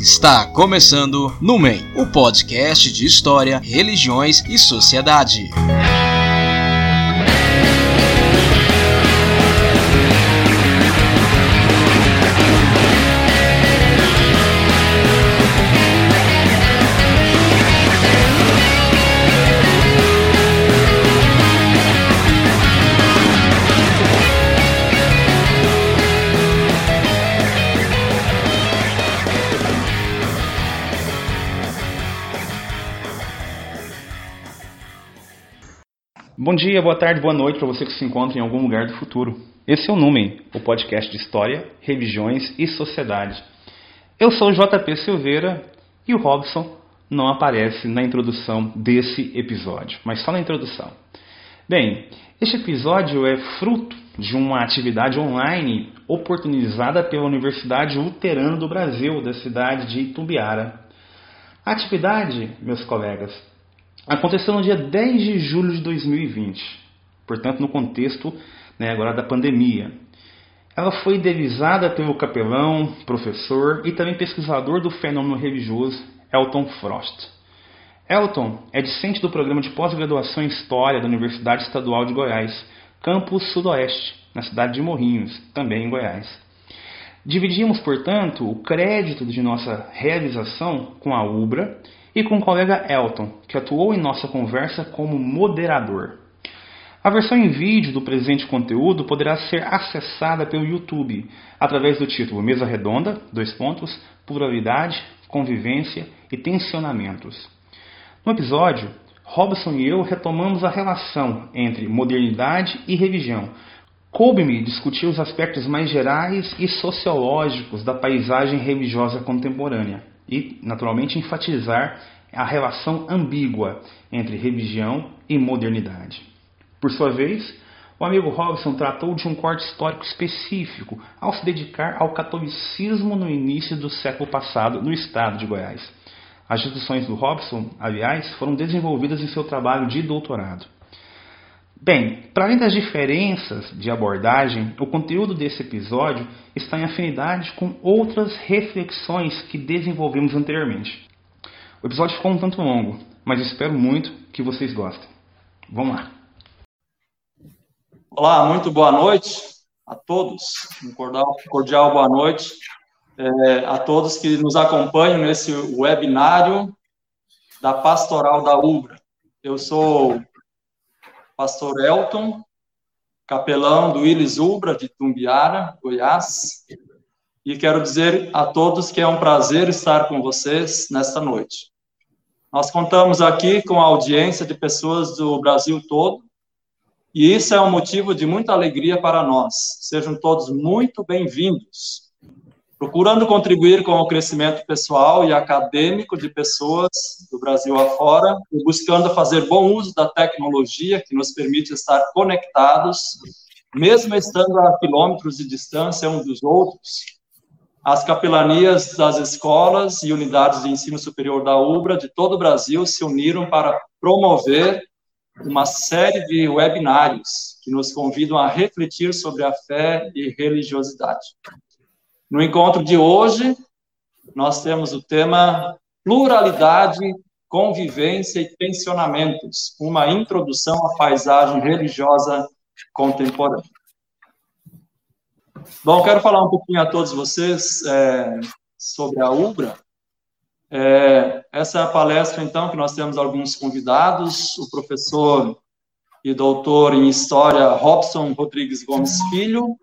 Está começando Numen, o podcast de história, religiões e sociedade. Bom dia, boa tarde, boa noite para você que se encontra em algum lugar do futuro. Esse é o Numen, o podcast de história, religiões e sociedade. Eu sou JP Silveira e o Robson não aparece na introdução desse episódio, mas só na introdução. Bem, este episódio é fruto de uma atividade online oportunizada pela Universidade Luterana do Brasil, da cidade de Itumbiara. A atividade, meus colegas, aconteceu no dia 10 de julho de 2020, portanto, no contexto né, agora da pandemia. Ela foi idealizada pelo capelão, professor e também pesquisador do fenômeno religioso Elton Frost. Elton é discente do programa de pós-graduação em História da Universidade Estadual de Goiás, campus Sudoeste, na cidade de Morrinhos, também em Goiás. Dividimos, portanto, o crédito de nossa realização com a UBRA e com o colega Elton, que atuou em nossa conversa como moderador. A versão em vídeo do presente conteúdo poderá ser acessada pelo YouTube através do título Mesa Redonda, dois pontos, pluralidade, convivência e tensionamentos. No episódio, Robson e eu retomamos a relação entre modernidade e religião. Coube-me discutir os aspectos mais gerais e sociológicos da paisagem religiosa contemporânea e, naturalmente, enfatizar a relação ambígua entre religião e modernidade. Por sua vez, o amigo Robson tratou de um corte histórico específico ao se dedicar ao catolicismo no início do século passado no estado de Goiás. As deduções do Robson, aliás, foram desenvolvidas em seu trabalho de doutorado. Bem, para além das diferenças de abordagem, o conteúdo desse episódio está em afinidade com outras reflexões que desenvolvemos anteriormente. O episódio ficou um tanto longo, mas espero muito que vocês gostem. Vamos lá. Olá, muito boa noite a todos. Um cordial, cordial boa noite é, a todos que nos acompanham nesse webinário da Pastoral da UBRA. Eu sou pastor Elton, capelão do Willis Ubra, de Tumbiara, Goiás, e quero dizer a todos que é um prazer estar com vocês nesta noite. Nós contamos aqui com a audiência de pessoas do Brasil todo, e isso é um motivo de muita alegria para nós. Sejam todos muito bem-vindos procurando contribuir com o crescimento pessoal e acadêmico de pessoas do Brasil afora e buscando fazer bom uso da tecnologia que nos permite estar conectados, mesmo estando a quilômetros de distância uns dos outros. As capelanias das escolas e unidades de ensino superior da UBRA de todo o Brasil se uniram para promover uma série de webinários que nos convidam a refletir sobre a fé e religiosidade. No encontro de hoje, nós temos o tema pluralidade, convivência e pensionamentos, uma introdução à paisagem religiosa contemporânea. Bom, quero falar um pouquinho a todos vocês é, sobre a UBRA. É, essa é a palestra, então, que nós temos alguns convidados, o professor e doutor em História Robson Rodrigues Gomes Filho,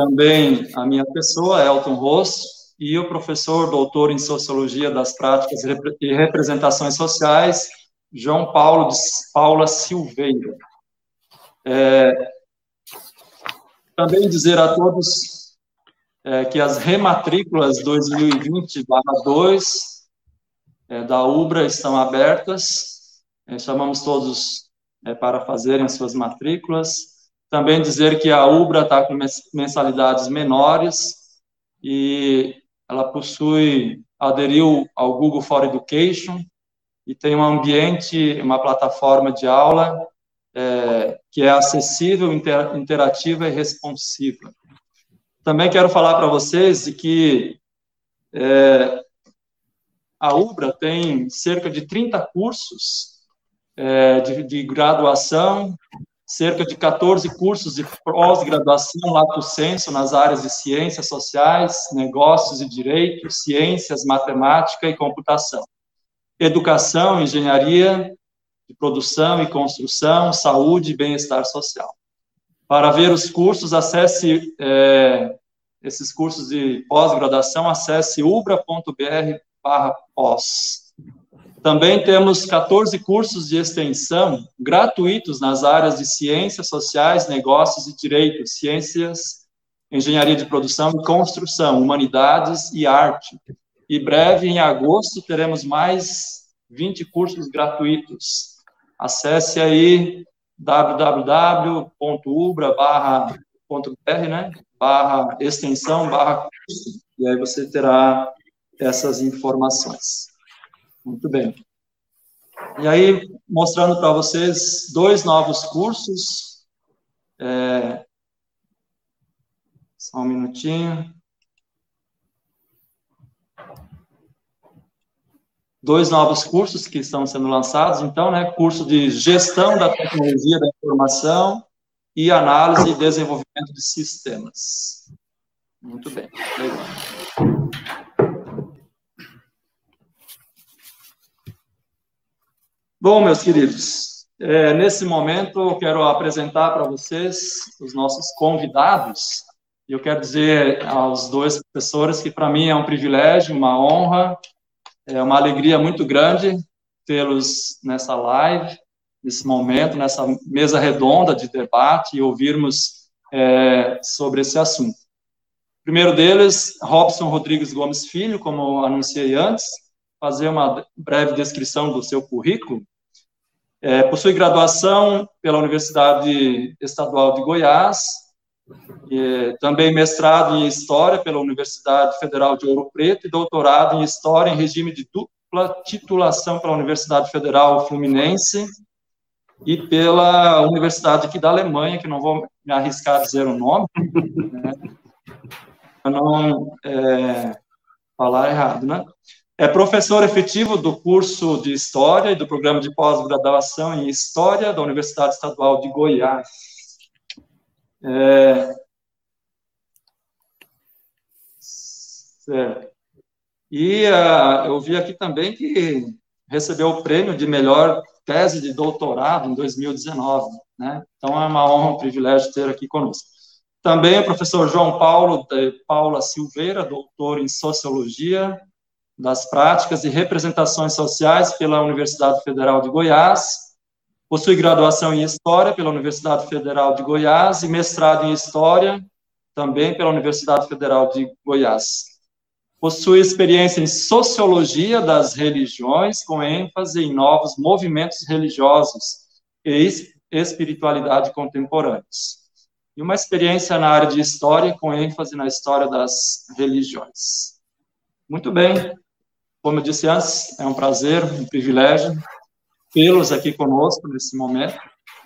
também a minha pessoa, Elton Rosso, e o professor doutor em Sociologia das Práticas e Representações Sociais, João Paulo de Paula Silveira. É, também dizer a todos é, que as rematrículas 2020-2 é, da UBRA estão abertas, é, chamamos todos é, para fazerem as suas matrículas, também dizer que a Ubra está com mensalidades menores e ela possui, aderiu ao Google for Education e tem um ambiente, uma plataforma de aula é, que é acessível, inter, interativa e responsiva. Também quero falar para vocês de que É, a UBRA tem cerca de 30 cursos é, de, de, graduação, cerca de 14 cursos de pós-graduação, lato senso, nas áreas de ciências sociais, negócios e direito, ciências, matemática e computação. Educação, engenharia, de produção e construção, saúde e bem-estar social. Para ver os cursos, acesse é, esses cursos de pós-graduação, acesse ubra.br pós. Também temos 14 cursos de extensão gratuitos nas áreas de ciências sociais, negócios e direito, ciências, engenharia de produção e construção, humanidades e arte. E breve, em agosto, teremos mais 20 cursos gratuitos. Acesse aí www.ubra.br, né, barra extensão, barra curso, e aí você terá essas informações. Muito bem. E aí, mostrando para vocês dois novos cursos. É... Só um minutinho. Dois novos cursos que estão sendo lançados, então, né? Curso de Gestão da Tecnologia da Informação e Análise e Desenvolvimento de Sistemas. Muito bem, legal. Bom, meus queridos, é, nesse momento eu quero apresentar para vocês os nossos convidados. E eu quero dizer aos dois professores que para mim é um privilégio, uma honra, é uma alegria muito grande tê-los nessa live, nesse momento, nessa mesa redonda de debate e ouvirmos é, sobre esse assunto. O primeiro deles, Robson Rodrigues Gomes Filho, como anunciei antes, fazer uma breve descrição do seu currículo. É, possui graduação pela Universidade Estadual de Goiás, também mestrado em História pela Universidade Federal de Ouro Preto e doutorado em História em regime de dupla titulação pela Universidade Federal Fluminense e pela Universidade aqui da Alemanha, que não vou me arriscar a dizer o nome, né, para não é, falar errado, né? É professor efetivo do curso de História e do programa de pós-graduação em História da Universidade Estadual de Goiás. É... Certo. E uh, eu vi aqui também que recebeu o prêmio de melhor tese de doutorado em 2019, né? Então é uma honra, um privilégio ter aqui conosco. Também o professor João Paulo de Paula Silveira, doutor em Sociologia das práticas e representações sociais pela Universidade Federal de Goiás, possui graduação em História pela Universidade Federal de Goiás e mestrado em História também pela Universidade Federal de Goiás. Possui experiência em Sociologia das Religiões, com ênfase em novos movimentos religiosos e espiritualidade contemporâneos. E uma experiência na área de História, com ênfase na história das religiões. Muito bem, como eu disse antes, é um prazer, um privilégio tê-los aqui conosco nesse momento.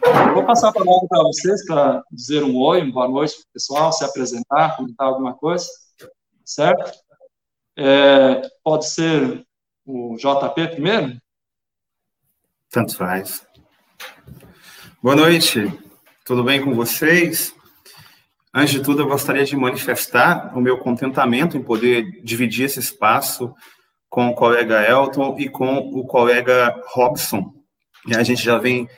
Eu vou passar a palavra para vocês para dizer um oi, uma boa noite pessoal, se apresentar, comentar alguma coisa, certo? É, pode ser o JP primeiro? Tanto faz. Boa noite, tudo bem com vocês? Antes de tudo, eu gostaria de manifestar o meu contentamento em poder dividir esse espaço com o colega Elton e com o colega Robson. E a gente já vem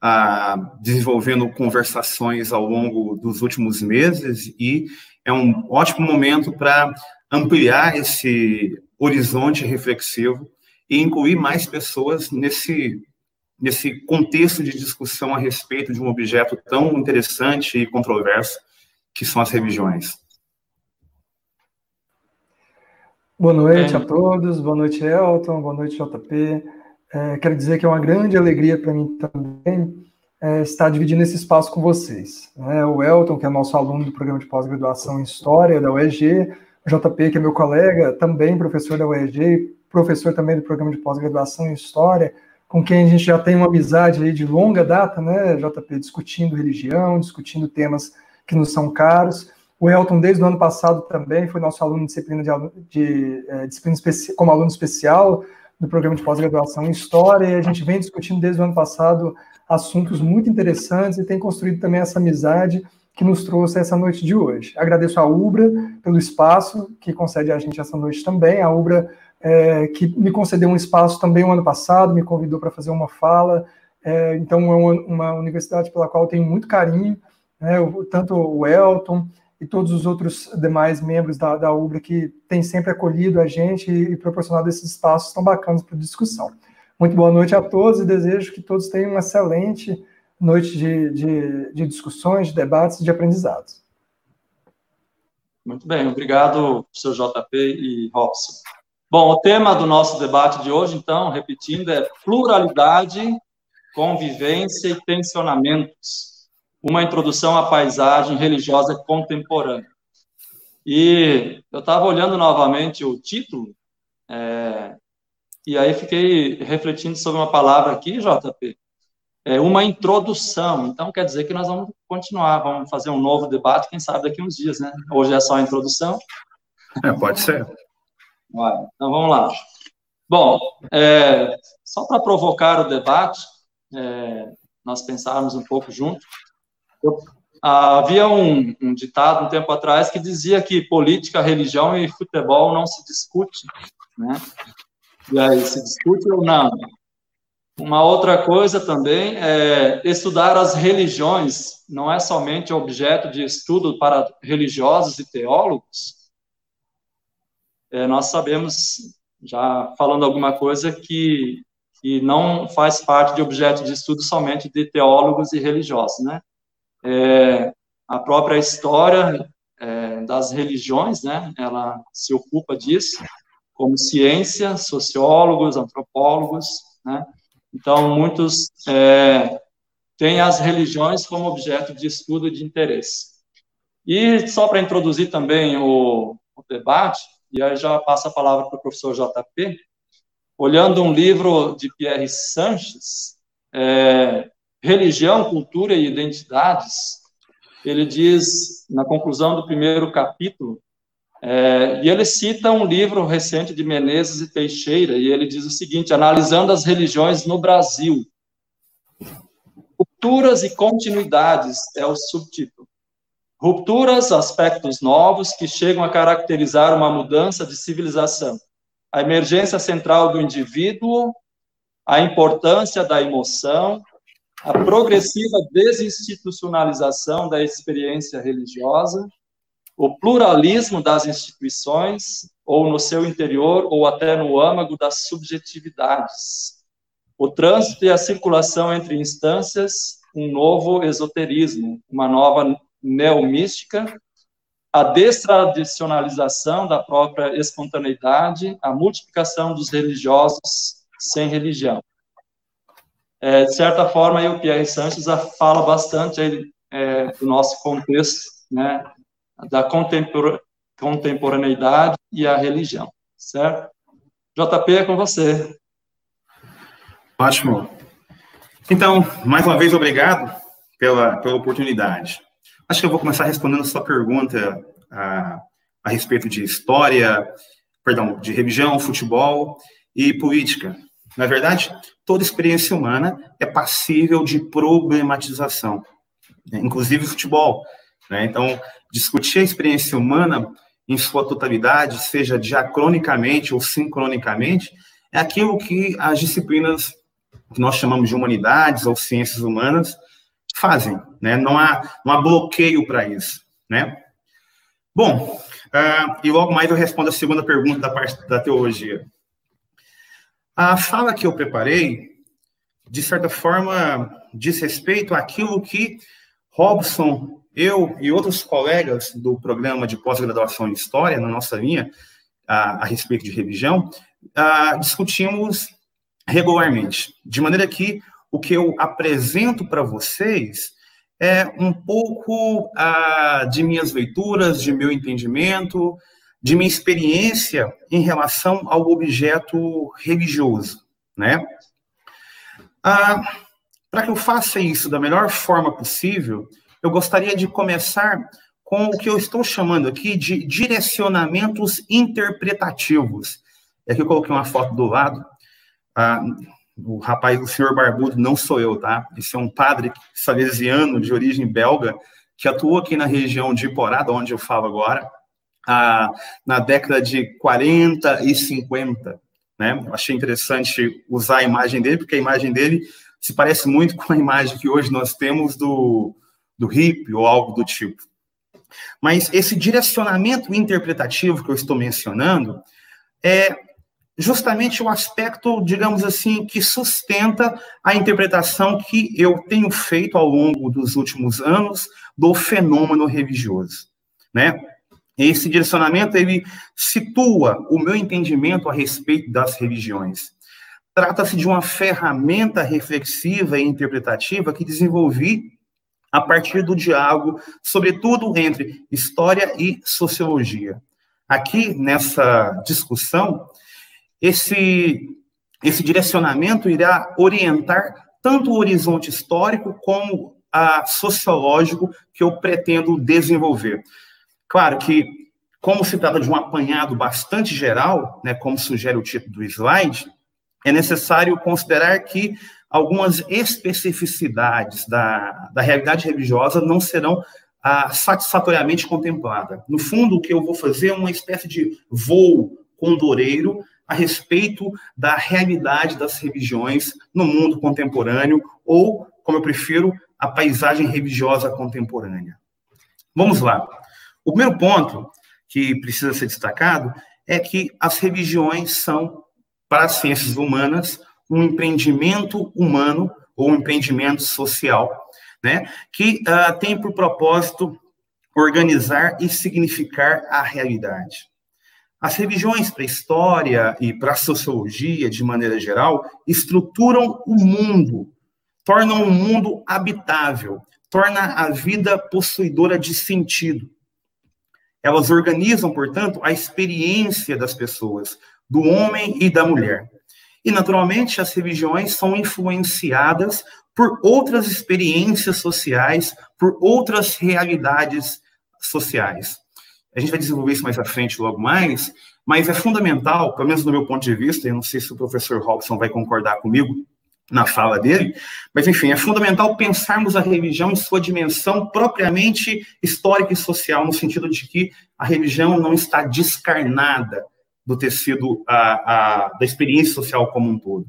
ah, desenvolvendo conversações ao longo dos últimos meses e é um ótimo momento para ampliar esse horizonte reflexivo e incluir mais pessoas nesse nesse contexto de discussão a respeito de um objeto tão interessante e controverso que são as religiões. Boa noite é. a todos, boa noite, Elton, boa noite, JP. É, quero dizer que é uma grande alegria para mim também é, estar dividindo esse espaço com vocês. Né? O Elton, que é nosso aluno do programa de pós-graduação em História da UEG, o JP, que é meu colega, também professor da UEG, professor também do programa de pós-graduação em História, com quem a gente já tem uma amizade aí de longa data, né, JP, discutindo religião, discutindo temas que nos são caros. O Elton, desde o ano passado, também foi nosso aluno de disciplina, de, de é, disciplina como aluno especial do programa de pós-graduação em História, e a gente vem discutindo desde o ano passado assuntos muito interessantes e tem construído também essa amizade que nos trouxe essa noite de hoje. Agradeço a Ubra pelo espaço que concede a gente essa noite também. A Ubra é, que me concedeu um espaço também o ano passado, me convidou para fazer uma fala. É, então, é uma, uma, universidade pela qual eu tenho muito carinho, né, tanto o Elton e todos os outros demais membros da, da UBRA que têm sempre acolhido a gente e, e proporcionado esses espaços tão bacanas para discussão. Muito boa noite a todos e desejo que todos tenham uma excelente noite de, de, de discussões, de debates e de aprendizados. Muito bem, obrigado, professor JP e Robson. Bom, o tema do nosso debate de hoje, então, repetindo, é pluralidade, convivência e tensionamentos. Uma introdução à paisagem religiosa contemporânea. E eu estava olhando novamente o título, é, e aí fiquei refletindo sobre uma palavra aqui, JP, é uma introdução. Então, quer dizer que nós vamos continuar, vamos fazer um novo debate, quem sabe daqui uns dias, né? Hoje é só a introdução. É, pode ser. Então, vamos lá. Bom, é, só para provocar o debate, é, nós pensarmos um pouco junto, havia um, um, ditado um tempo atrás que dizia que política, religião e futebol não se discute, né? E aí, se discute ou não? Uma outra coisa também é estudar as religiões não é somente objeto de estudo para religiosos e teólogos. É, nós sabemos, já falando alguma coisa, que, que não faz parte de objeto de estudo somente de teólogos e religiosos, né? É, a própria história é, das religiões, né? Ela se ocupa disso, como ciência, sociólogos, antropólogos, né? Então, muitos é, têm as religiões como objeto de estudo e de interesse. E só para introduzir também o, o, debate, e aí já passo a palavra para o professor JP, olhando um livro de Pierre Sanches, é, Religião, Cultura e Identidades, ele diz, na conclusão do primeiro capítulo, é, e ele cita um livro recente de Menezes e Teixeira, e ele diz o seguinte: analisando as religiões no Brasil. Rupturas e continuidades é o subtítulo. Rupturas, aspectos novos que chegam a caracterizar uma mudança de civilização. A emergência central do indivíduo, a importância da emoção, a progressiva desinstitucionalização da experiência religiosa, o pluralismo das instituições, ou no seu interior, ou até no âmago das subjetividades. O trânsito e a circulação entre instâncias, um novo esoterismo, uma nova neomística, a destradicionalização da própria espontaneidade, a multiplicação dos religiosos sem religião. É, de certa forma, aí, o Pierre Sanches fala bastante aí, é, do nosso contexto, né, da contemporaneidade e a religião, certo? JP, é com você. Ótimo. Então, mais uma vez, obrigado pela, pela oportunidade. Acho que eu vou começar respondendo a sua pergunta a, a respeito de história, perdão, de religião, futebol e política. Na verdade, toda experiência humana é passível de problematização, né? inclusive futebol. Né? Então, discutir a experiência humana em sua totalidade, seja diacronicamente ou sincronicamente, é aquilo que as disciplinas que nós chamamos de humanidades ou ciências humanas fazem, né? Não há, não há bloqueio para isso, né? Bom, uh, e logo mais eu respondo a segunda pergunta da parte da teologia. A fala que eu preparei, de certa forma, diz respeito àquilo que Robson eu e outros colegas do programa de pós-graduação em História, na nossa linha, a, a respeito de religião, a, discutimos regularmente. De maneira que o que eu apresento para vocês é um pouco de minhas leituras, de meu entendimento, de minha experiência em relação ao objeto religioso, né? para que eu faça isso da melhor forma possível, eu gostaria de começar com o que eu estou chamando aqui de direcionamentos interpretativos. E aqui eu coloquei uma foto do lado. Ah, o rapaz, o senhor Barbudo, não sou eu, tá? Esse é um padre salesiano de origem belga que atuou aqui na região de Iporá, onde eu falo agora, ah, na década de 40 e 50. Né? Achei interessante usar a imagem dele, porque a imagem dele se parece muito com a imagem que hoje nós temos do, do hippie ou algo do tipo. Mas esse direcionamento interpretativo que eu estou mencionando é justamente o aspecto, digamos assim, que sustenta a interpretação que eu tenho feito ao longo dos últimos anos do fenômeno religioso, né? Esse direcionamento ele situa o meu entendimento a respeito das religiões. Trata-se de uma ferramenta reflexiva e interpretativa que desenvolvi a partir do diálogo, sobretudo entre história e sociologia. Aqui nessa discussão, esse, esse direcionamento irá orientar tanto o horizonte histórico como a sociológico que eu pretendo desenvolver. Claro que, como se trata de um apanhado bastante geral, né, como sugere o título do slide, é necessário considerar que algumas especificidades da, da realidade religiosa não serão ah, satisfatoriamente contempladas. No fundo, o que eu vou fazer é uma espécie de voo condoreiro a respeito da realidade das religiões no mundo contemporâneo, ou, como eu prefiro, a paisagem religiosa contemporânea. Vamos lá. O primeiro ponto que precisa ser destacado é que as religiões são, para as ciências humanas, um empreendimento humano ou um empreendimento social, né, que uh, tem por propósito organizar e significar a realidade. As religiões para a história e para a sociologia, de maneira geral, estruturam o mundo, tornam o mundo habitável, torna a vida possuidora de sentido. Elas organizam, portanto, a experiência das pessoas, do homem e da mulher. E, naturalmente, as religiões são influenciadas por outras experiências sociais, por outras realidades sociais. A gente vai desenvolver isso mais à frente, logo mais, mas é fundamental, pelo menos do meu ponto de vista, e não sei se o professor Robson vai concordar comigo na fala dele, mas enfim, é fundamental pensarmos a religião em sua dimensão propriamente histórica e social, no sentido de que a religião não está descarnada do tecido a, a, da experiência social como um todo.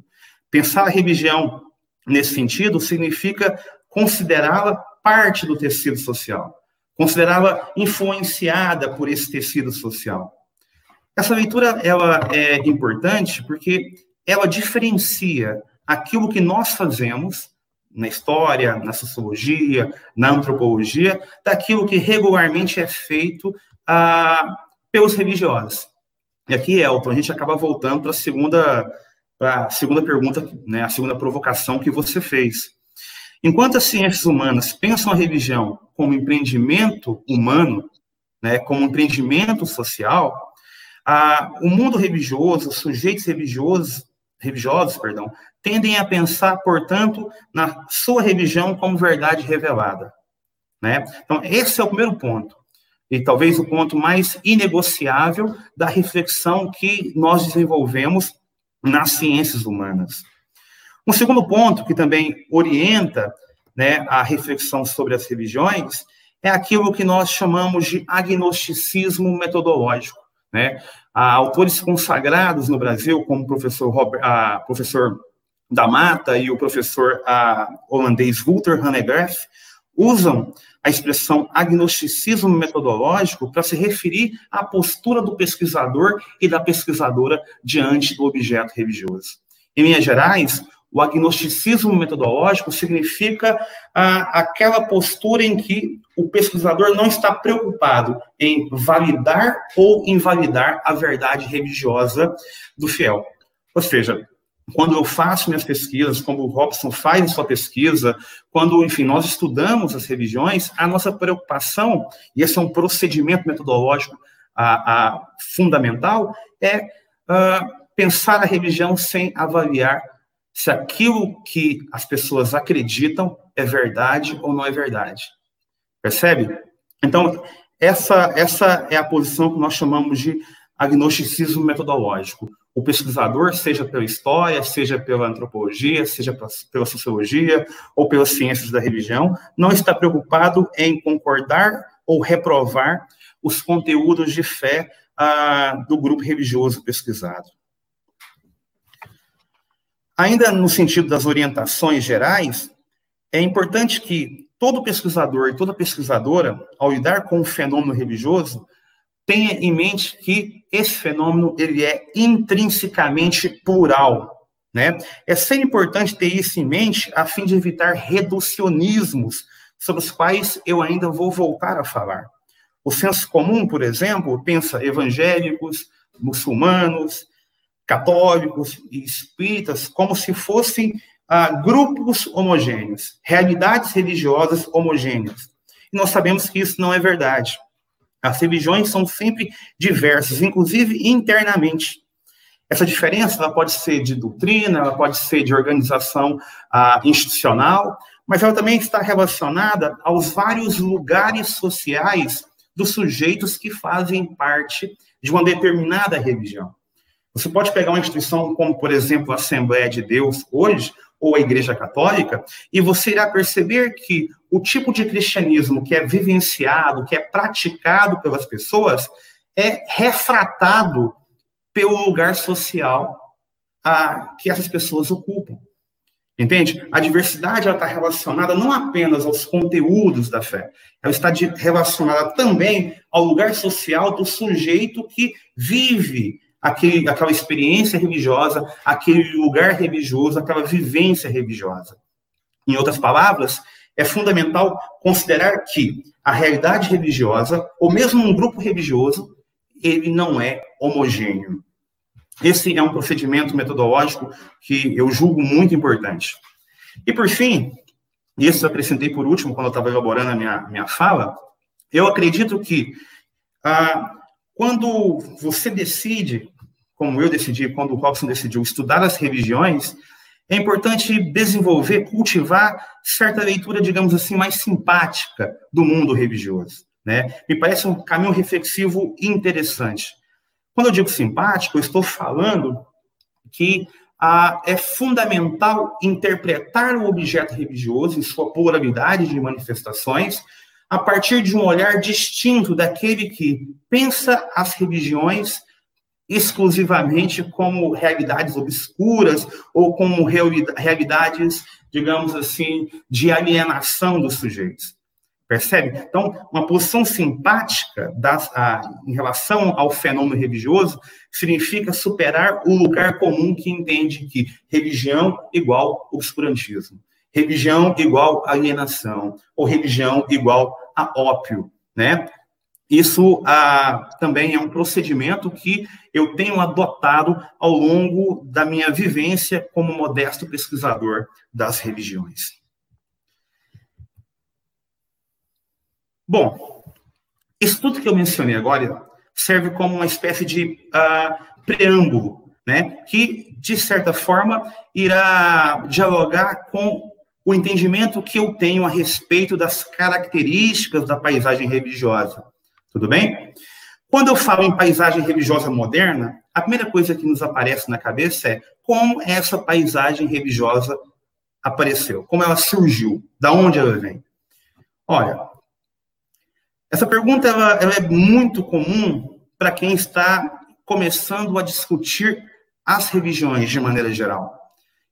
Pensar a religião nesse sentido significa considerá-la parte do tecido social considerá-la influenciada por esse tecido social. Essa leitura ela é importante porque ela diferencia aquilo que nós fazemos na história, na sociologia, na antropologia, daquilo que regularmente é feito ah, pelos religiosos. E aqui, Elton, a gente acaba voltando para a segunda, a segunda pergunta, né, a segunda provocação que você fez. Enquanto as ciências humanas pensam a religião como empreendimento humano, né, como empreendimento social, a, o mundo religioso, os sujeitos religiosos, religiosos, perdão, tendem a pensar, portanto, na sua religião como verdade revelada. Né? Então, esse é o primeiro ponto, e talvez o ponto mais inegociável da reflexão que nós desenvolvemos nas ciências humanas. Um segundo ponto que também orienta né, a reflexão sobre as religiões é aquilo que nós chamamos de agnosticismo metodológico. Né? Há autores consagrados no Brasil, como o professor, Robert, professor da Mata e o professor a, holandês Walter Hanegraaff, usam a expressão agnosticismo metodológico para se referir à postura do pesquisador e da pesquisadora diante do objeto religioso. Em linhas gerais, o agnosticismo metodológico significa ah, aquela postura em que o pesquisador não está preocupado em validar ou invalidar a verdade religiosa do fiel. Ou seja, quando eu faço minhas pesquisas, como o Robson faz a sua pesquisa, quando, enfim, nós estudamos as religiões, a nossa preocupação, e esse é um procedimento metodológico fundamental, é uh, pensar a religião sem avaliar se aquilo que as pessoas acreditam é verdade ou não é verdade. Percebe? Então, essa, essa é a posição que nós chamamos de agnosticismo metodológico. O pesquisador, seja pela história, seja pela antropologia, seja pela sociologia ou pelas ciências da religião, não está preocupado em concordar ou reprovar os conteúdos de fé ah, do grupo religioso pesquisado. Ainda no sentido das orientações gerais, é importante que todo pesquisador e toda pesquisadora, ao lidar com o fenômeno religioso, tenha em mente que esse fenômeno ele é intrinsecamente plural, né? É sempre importante ter isso em mente a fim de evitar reducionismos sobre os quais eu ainda vou voltar a falar. O senso comum, por exemplo, pensa evangélicos, muçulmanos, católicos e espíritas como se fossem ah, grupos homogêneos, realidades religiosas homogêneas. E nós sabemos que isso não é verdade. As religiões são sempre diversas, inclusive internamente. Essa diferença ela pode ser de doutrina, ela pode ser de organização ah, institucional, mas ela também está relacionada aos vários lugares sociais dos sujeitos que fazem parte de uma determinada religião. Você pode pegar uma instituição como, por exemplo, a Assembleia de Deus hoje, ou a Igreja Católica, e você irá perceber que o tipo de cristianismo que é vivenciado, que é praticado pelas pessoas, é refratado pelo lugar social a, que essas pessoas ocupam. Entende? A diversidade está relacionada não apenas aos conteúdos da fé, ela está de, relacionada também ao lugar social do sujeito que vive aquele, aquela experiência religiosa, aquele lugar religioso, aquela vivência religiosa. Em outras palavras, é fundamental considerar que a realidade religiosa, ou mesmo um grupo religioso, ele não é homogêneo. Esse é um procedimento metodológico que eu julgo muito importante. E por fim, isso eu acrescentei por último, quando eu estava elaborando a minha, minha fala, eu acredito que ah, quando você decide, como eu decidi, quando o Robson decidiu estudar as religiões, é importante desenvolver, cultivar certa leitura, digamos assim, mais simpática do mundo religioso. Né? Me parece um caminho reflexivo interessante. Quando eu digo simpático, eu estou falando que ah, é fundamental interpretar o objeto religioso em sua pluralidade de manifestações a partir de um olhar distinto daquele que pensa as religiões exclusivamente como realidades obscuras ou como realidades, digamos assim, de alienação dos sujeitos. Percebe? Então, uma posição simpática das, a, em relação ao fenômeno religioso significa superar o lugar comum que entende que religião igual obscurantismo, religião igual alienação, ou religião igual a ópio, né? Isso ah, também é um procedimento que eu tenho adotado ao longo da minha vivência como modesto pesquisador das religiões. Bom, isso tudo que eu mencionei agora serve como uma espécie de uh, preâmbulo, né, que, de certa forma, irá dialogar com o entendimento que eu tenho a respeito das características da paisagem religiosa. Tudo bem? Quando eu falo em paisagem religiosa moderna, a primeira coisa que nos aparece na cabeça é como essa paisagem religiosa apareceu, como ela surgiu, da onde ela vem. Olha, essa pergunta ela, ela é muito comum para quem está começando a discutir as religiões de maneira geral.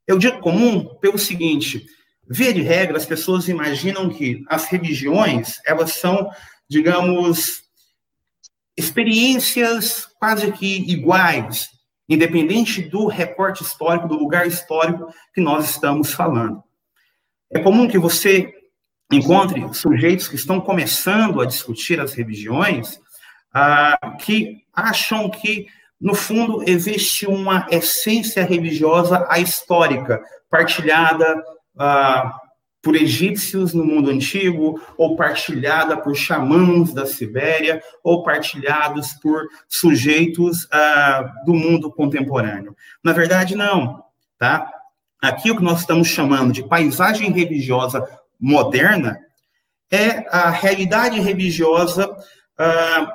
Eu digo comum pelo seguinte: via de regra, as pessoas imaginam que as religiões elas são, digamos, experiências quase que iguais, independente do recorte histórico, do lugar histórico que nós estamos falando. É comum que você encontre sujeitos que estão começando a discutir as religiões, ah, que acham que, no fundo, existe uma essência religiosa ahistórica, partilhada ah, por egípcios no mundo antigo, ou partilhada por xamãs da Sibéria, ou partilhados por sujeitos ah, do mundo contemporâneo. Na verdade, não, tá? Aqui o que nós estamos chamando de paisagem religiosa moderna é a realidade religiosa uh,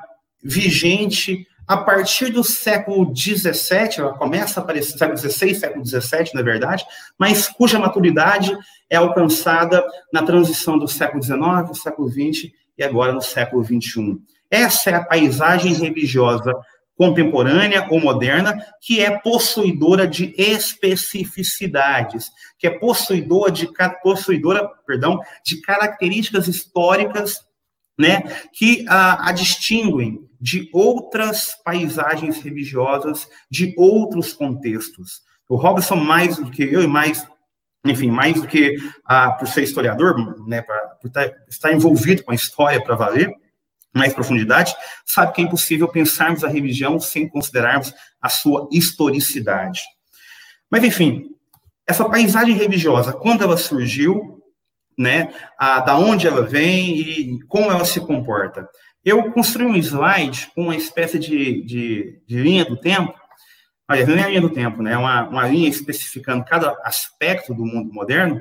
vigente a partir do século XVII, ela começa a aparecer, século XVI, século XVII, na verdade, mas cuja maturidade é alcançada na transição do século XIX, século XX e agora no século XXI. Essa é a paisagem religiosa contemporânea ou moderna que é possuidora de especificidades, que é possuidora de, possuidora, perdão, de características históricas né, que a, a distinguem de outras paisagens religiosas, de outros contextos. O Robson, mais do que eu e mais, enfim, mais do que ah, por ser historiador, né, pra, por tá, estar envolvido com a história para valer, mais profundidade, sabe que é impossível pensarmos a religião sem considerarmos a sua historicidade. Mas, enfim, essa paisagem religiosa, quando ela surgiu, né, a, da onde ela vem e como ela se comporta. Eu construí um slide com uma espécie de, de, de linha do tempo, aliás, não é a linha do tempo, né, uma, uma linha especificando cada aspecto do mundo moderno,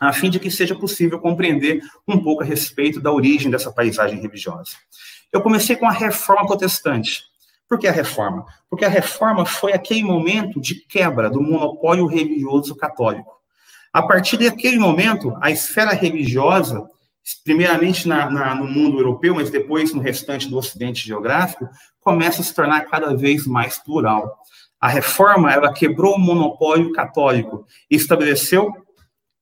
a fim de que seja possível compreender um pouco a respeito da origem dessa paisagem religiosa. Eu comecei com a reforma protestante. Por que a reforma? Porque a reforma foi aquele momento de quebra do monopólio religioso católico. A partir daquele momento, a esfera religiosa, primeiramente na, na, no mundo europeu, mas depois no restante do Ocidente geográfico, começa a se tornar cada vez mais plural. A reforma ela quebrou o monopólio católico e estabeleceu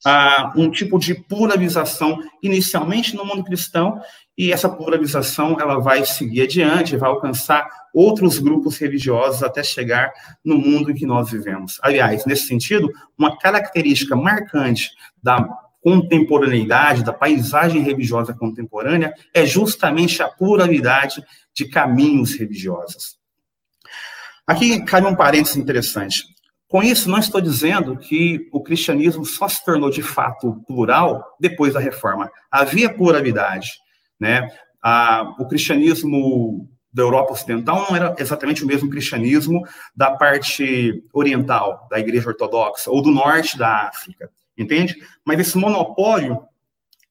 ah, um tipo de pluralização, inicialmente no mundo cristão, e essa pluralização ela vai seguir adiante, vai alcançar outros grupos religiosos até chegar no mundo em que nós vivemos. Aliás, nesse sentido, uma característica marcante da contemporaneidade, da paisagem religiosa contemporânea, é justamente a pluralidade de caminhos religiosos. Aqui cabe um parênteses interessante. Com isso, não estou dizendo que o cristianismo só se tornou de fato plural depois da reforma. Havia pluralidade, né? Ah, o cristianismo da Europa Ocidental não era exatamente o mesmo cristianismo da parte oriental, da Igreja Ortodoxa, ou do norte da África, entende? Mas esse monopólio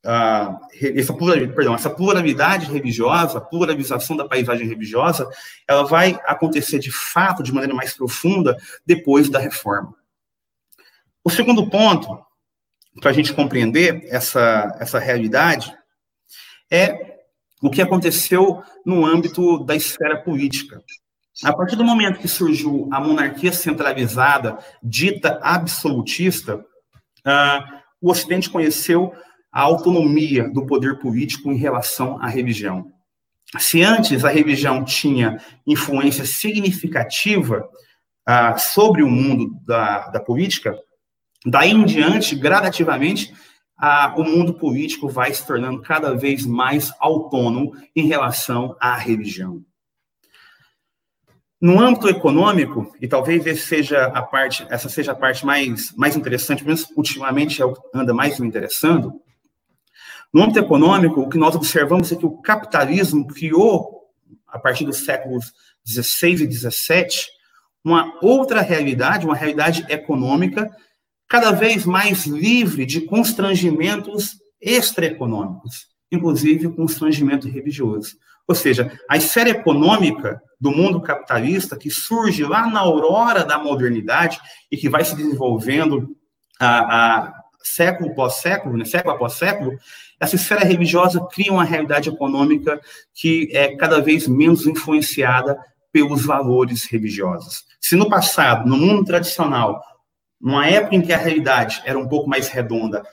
uh, essa, pluralidade, perdão, essa pluralidade religiosa, pluralização da paisagem religiosa, ela vai acontecer de fato, de maneira mais profunda, depois da reforma. O segundo ponto, para a gente compreender essa, essa realidade, é o que aconteceu no âmbito da esfera política. A partir do momento que surgiu a monarquia centralizada, dita absolutista, uh, o Ocidente conheceu a autonomia do poder político em relação à religião. Se antes a religião tinha influência significativa ah, sobre o mundo da, da política, daí em diante, gradativamente, ah, o mundo político vai se tornando cada vez mais autônomo em relação à religião. No âmbito econômico, e talvez seja parte, essa seja a parte mais, mais interessante, pelo menos ultimamente é o que anda mais me interessando, no âmbito econômico, o que nós observamos é que o capitalismo criou, a partir dos séculos XVI e XVII, uma outra realidade, uma realidade econômica cada vez mais livre de constrangimentos extraeconômicos, inclusive constrangimento religioso. Ou seja, a esfera econômica do mundo capitalista que surge lá na aurora da modernidade e que vai se desenvolvendo a, a século após século, né, século após século, essa esfera religiosa cria uma realidade econômica que é cada vez menos influenciada pelos valores religiosos. Se no passado, no mundo tradicional, numa época em que a realidade era um pouco mais redonda,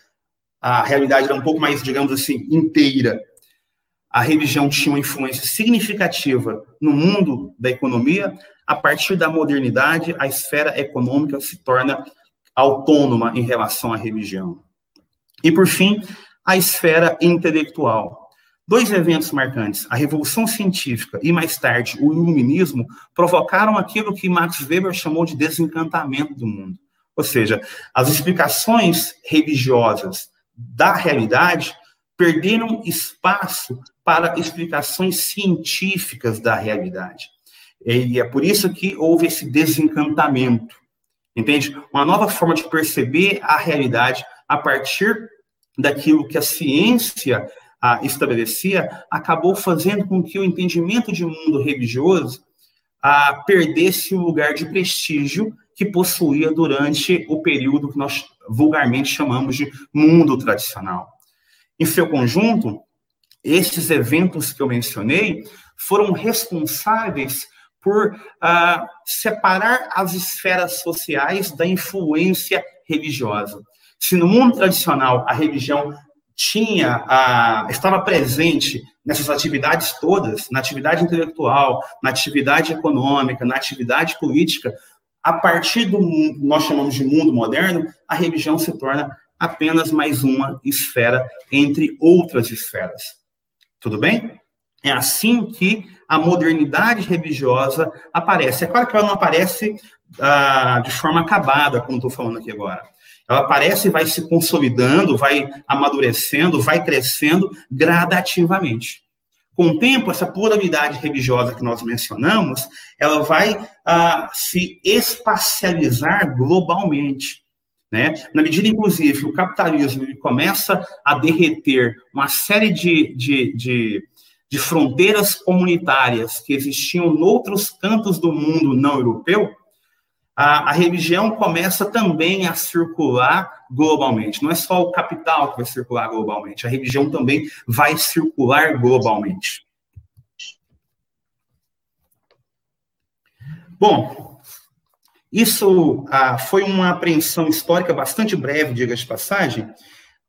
a realidade era um pouco mais, digamos assim, inteira, a religião tinha uma influência significativa no mundo da economia, a partir da modernidade, a esfera econômica se torna autônoma em relação à religião. E, por fim, a esfera intelectual. Dois eventos marcantes, a Revolução Científica e, mais tarde, o Iluminismo, provocaram aquilo que Max Weber chamou de desencantamento do mundo. Ou seja, as explicações religiosas da realidade perderam espaço para explicações científicas da realidade. E é por isso que houve esse desencantamento. Entende? Uma nova forma de perceber a realidade a partir daquilo que a ciência ah, estabelecia acabou fazendo com que o entendimento de mundo religioso ah, perdesse o lugar de prestígio que possuía durante o período que nós vulgarmente chamamos de mundo tradicional. Em seu conjunto, esses eventos que eu mencionei foram responsáveis por ah, separar as esferas sociais da influência religiosa. Se no mundo tradicional a religião tinha, a, estava presente nessas atividades todas, na atividade intelectual, na atividade econômica, na atividade política, a partir do mundo, nós chamamos de mundo moderno, a religião se torna apenas mais uma esfera entre outras esferas. Tudo bem? É assim que a modernidade religiosa aparece. É claro que ela não aparece ah, de forma acabada, como estou falando aqui agora. Ela aparece e vai se consolidando, vai amadurecendo, vai crescendo gradativamente. Com o tempo, essa pluralidade religiosa que nós mencionamos, ela vai ah, se espacializar globalmente. Né? Na medida, inclusive, que o capitalismo começa a derreter uma série de, de, de, de fronteiras comunitárias que existiam em outros cantos do mundo não europeu, a, a, religião começa também a circular globalmente. Não é só o capital que vai circular globalmente, a religião também vai circular globalmente. Bom, isso ah, foi uma apreensão histórica bastante breve, diga de passagem,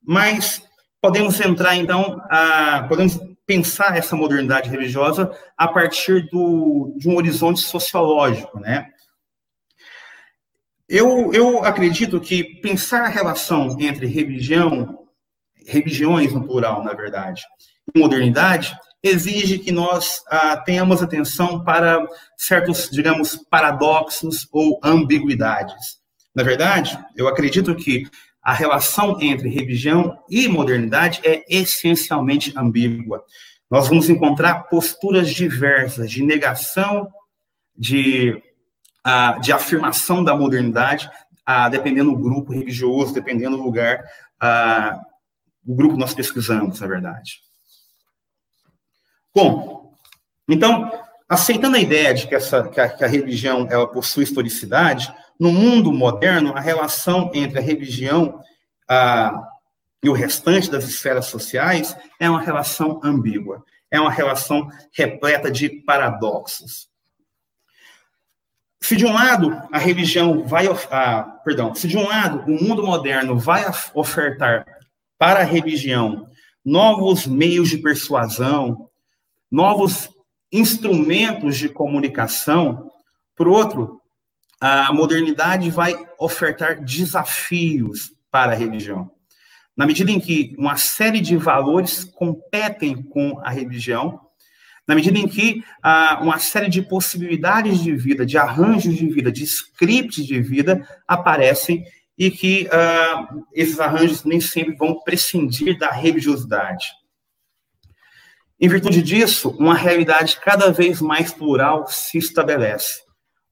mas podemos entrar, então, a, podemos pensar essa modernidade religiosa a partir do, de um horizonte sociológico, né? Eu, eu acredito que pensar a relação entre religião, religiões no plural, na verdade, e modernidade, exige que nós ah, tenhamos atenção para certos, digamos, paradoxos ou ambiguidades. Na verdade, eu acredito que a relação entre religião e modernidade é essencialmente ambígua. Nós vamos encontrar posturas diversas de negação, de ah, de afirmação da modernidade, ah, dependendo do grupo religioso, dependendo do lugar, ah, o grupo que nós pesquisamos, na verdade. Bom, então, aceitando a ideia de que, essa, que, a, que a religião ela possui historicidade, no mundo moderno, a relação entre a religião ah, e o restante das esferas sociais é uma relação ambígua, é uma relação repleta de paradoxos. Se de um lado a religião vai, ah, perdão, se de um lado o mundo moderno vai ofertar para a religião novos meios de persuasão, novos instrumentos de comunicação, por outro, a modernidade vai ofertar desafios para a religião. Na medida em que uma série de valores competem com a religião, na medida em que ah, uma série de possibilidades de vida, de arranjos de vida, de scripts de vida aparecem e que ah, esses arranjos nem sempre vão prescindir da religiosidade. Em virtude disso, uma realidade cada vez mais plural se estabelece.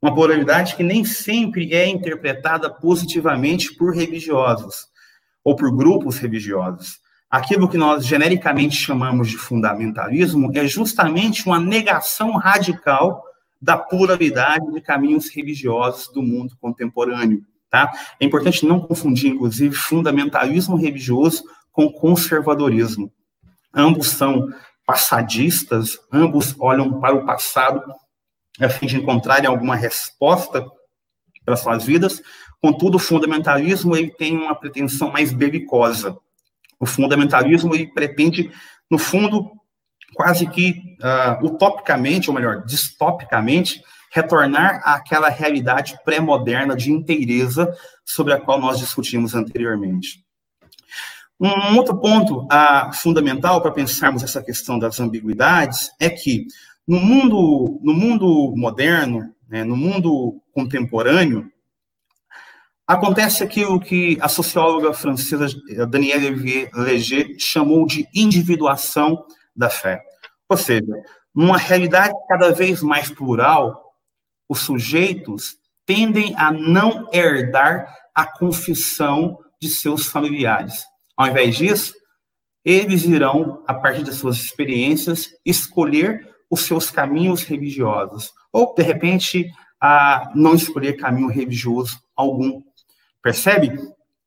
Uma pluralidade que nem sempre é interpretada positivamente por religiosos ou por grupos religiosos. Aquilo que nós genericamente chamamos de fundamentalismo é justamente uma negação radical da pluralidade de caminhos religiosos do mundo contemporâneo. Tá? É importante não confundir, inclusive, fundamentalismo religioso com conservadorismo. Ambos são passadistas, ambos olham para o passado a fim de encontrarem alguma resposta para suas vidas. Contudo, o fundamentalismo ele tem uma pretensão mais belicosa. O fundamentalismo ele pretende, no fundo, quase que uh, utopicamente, ou melhor, distopicamente, retornar àquela realidade pré-moderna de inteireza sobre a qual nós discutimos anteriormente. Um outro ponto uh, fundamental para pensarmos essa questão das ambiguidades é que no mundo, no mundo moderno, né, no mundo contemporâneo, Acontece aquilo que a socióloga francesa Danielle Leger chamou de individuação da fé. Ou seja, numa realidade cada vez mais plural, os sujeitos tendem a não herdar a confissão de seus familiares. Ao invés disso, eles irão, a partir das suas experiências, escolher os seus caminhos religiosos, ou, de repente, a não escolher caminho religioso algum. Percebe?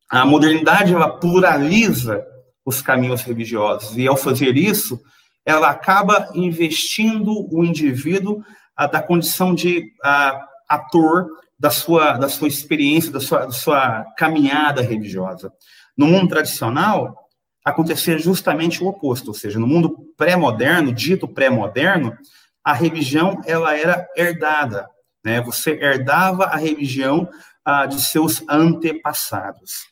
A modernidade, ela pluraliza os caminhos religiosos, e ao fazer isso, ela acaba investindo o indivíduo a, da condição de a, ator da sua, da sua experiência, da sua, da sua caminhada religiosa. No mundo tradicional, acontecia justamente o oposto, ou seja, no mundo pré-moderno, dito pré-moderno, a religião ela era herdada, né? Você herdava a religião ah, de seus antepassados.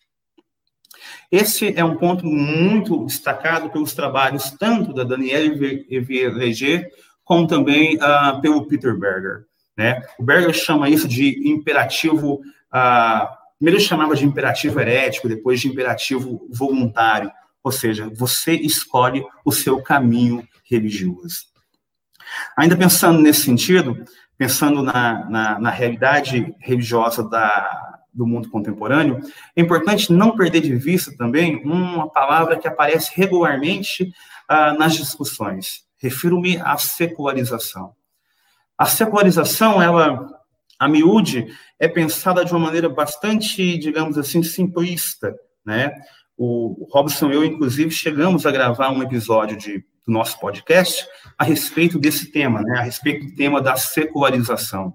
Esse é um ponto muito destacado pelos trabalhos tanto da Danielle Leger como também ah, pelo Peter Berger. Né? O Berger chama isso de imperativo, ah, primeiro chamava de imperativo herético, depois de imperativo voluntário, ou seja, você escolhe o seu caminho religioso. Ainda pensando nesse sentido, pensando na, na, na realidade religiosa da, do mundo contemporâneo, é importante não perder de vista também uma palavra que aparece regularmente ah, nas discussões. Refiro-me à secularização. A secularização, ela, a miúde, é pensada de uma maneira bastante, digamos assim, simplista, né? O Robson e eu, inclusive, chegamos a gravar um episódio de, do nosso podcast a respeito desse tema, né? A respeito do tema da secularização.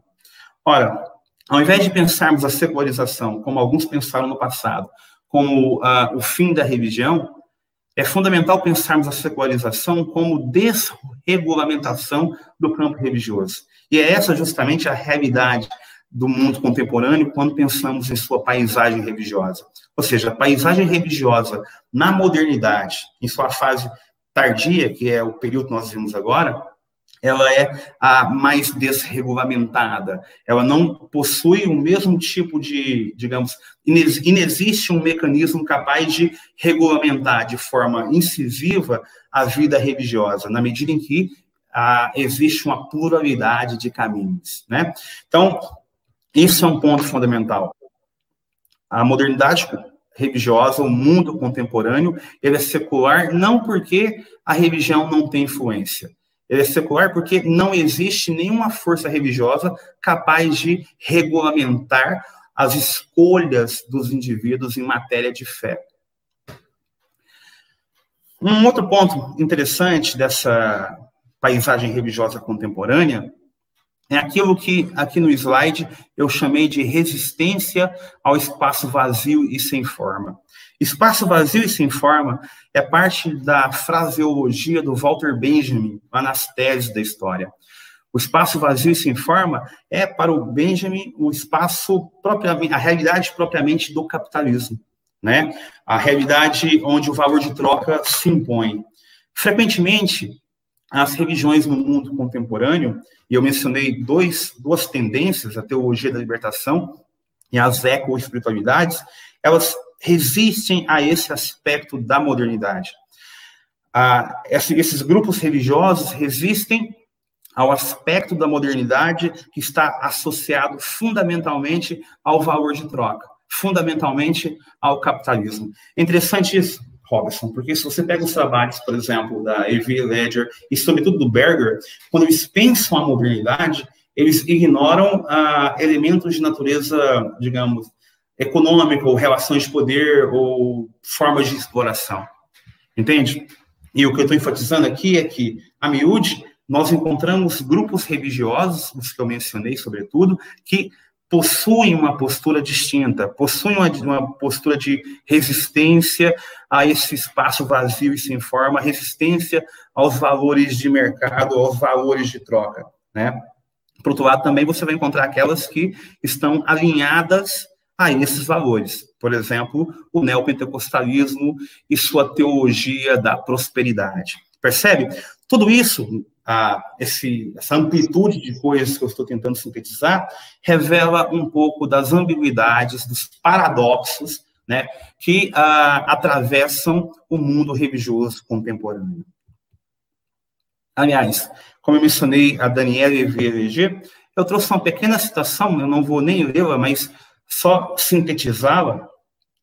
Ora, ao invés de pensarmos a secularização, como alguns pensaram no passado, como uh, o fim da religião, é fundamental pensarmos a secularização como desregulamentação do campo religioso. E é essa justamente a realidade do mundo contemporâneo quando pensamos em sua paisagem religiosa. Ou seja, a paisagem religiosa na modernidade, em sua fase tardia, que é o período que nós vimos agora, ela é a mais desregulamentada. Ela não possui o mesmo tipo de, digamos, inexiste um mecanismo capaz de regulamentar de forma incisiva a vida religiosa, na medida em que ah, existe uma pluralidade de caminhos, né? Então, isso é um ponto fundamental. A modernidade religiosa, o mundo contemporâneo, ele é secular não porque a religião não tem influência, ele é secular porque não existe nenhuma força religiosa capaz de regulamentar as escolhas dos indivíduos em matéria de fé. Um outro ponto interessante dessa paisagem religiosa contemporânea é aquilo que aqui no slide eu chamei de resistência ao espaço vazio e sem forma. Espaço vazio e sem forma é parte da fraseologia do Walter Benjamin, lá nas teses da história. O espaço vazio e sem forma é, para o Benjamin, o espaço propriamente, a realidade propriamente do capitalismo, né? A realidade onde o valor de troca se impõe. Frequentemente, as religiões no mundo contemporâneo, e eu mencionei dois, duas tendências, a teologia da libertação e as eco-espiritualidades, elas resistem a esse aspecto da modernidade. Ah, esses grupos religiosos resistem ao aspecto da modernidade que está associado fundamentalmente ao valor de troca, fundamentalmente ao capitalismo. Interessante isso, Robson, porque se você pega os trabalhos, por exemplo, da E.V. Ledger e sobretudo do Berger, quando eles pensam a modernidade, eles ignoram ah, elementos de natureza, digamos, econômica, ou relações de poder, ou formas de exploração. Entende? E o que eu estou enfatizando aqui é que, a miúde, nós encontramos grupos religiosos, os que eu mencionei, sobretudo, que possuem uma postura distinta, possuem uma, uma, postura de resistência a esse espaço vazio e sem forma, resistência aos valores de mercado, aos valores de troca, né? Por outro lado, também você vai encontrar aquelas que estão alinhadas a esses valores. Por exemplo, o neopentecostalismo e sua teologia da prosperidade. Percebe? Tudo isso esse, essa amplitude de coisas que eu estou tentando sintetizar, revela um pouco das ambiguidades, dos paradoxos, né, que a, atravessam o mundo religioso contemporâneo. Aliás, como eu mencionei a Daniela VLG, eu trouxe uma pequena citação, eu não vou nem lê-la, mas só sintetizá-la,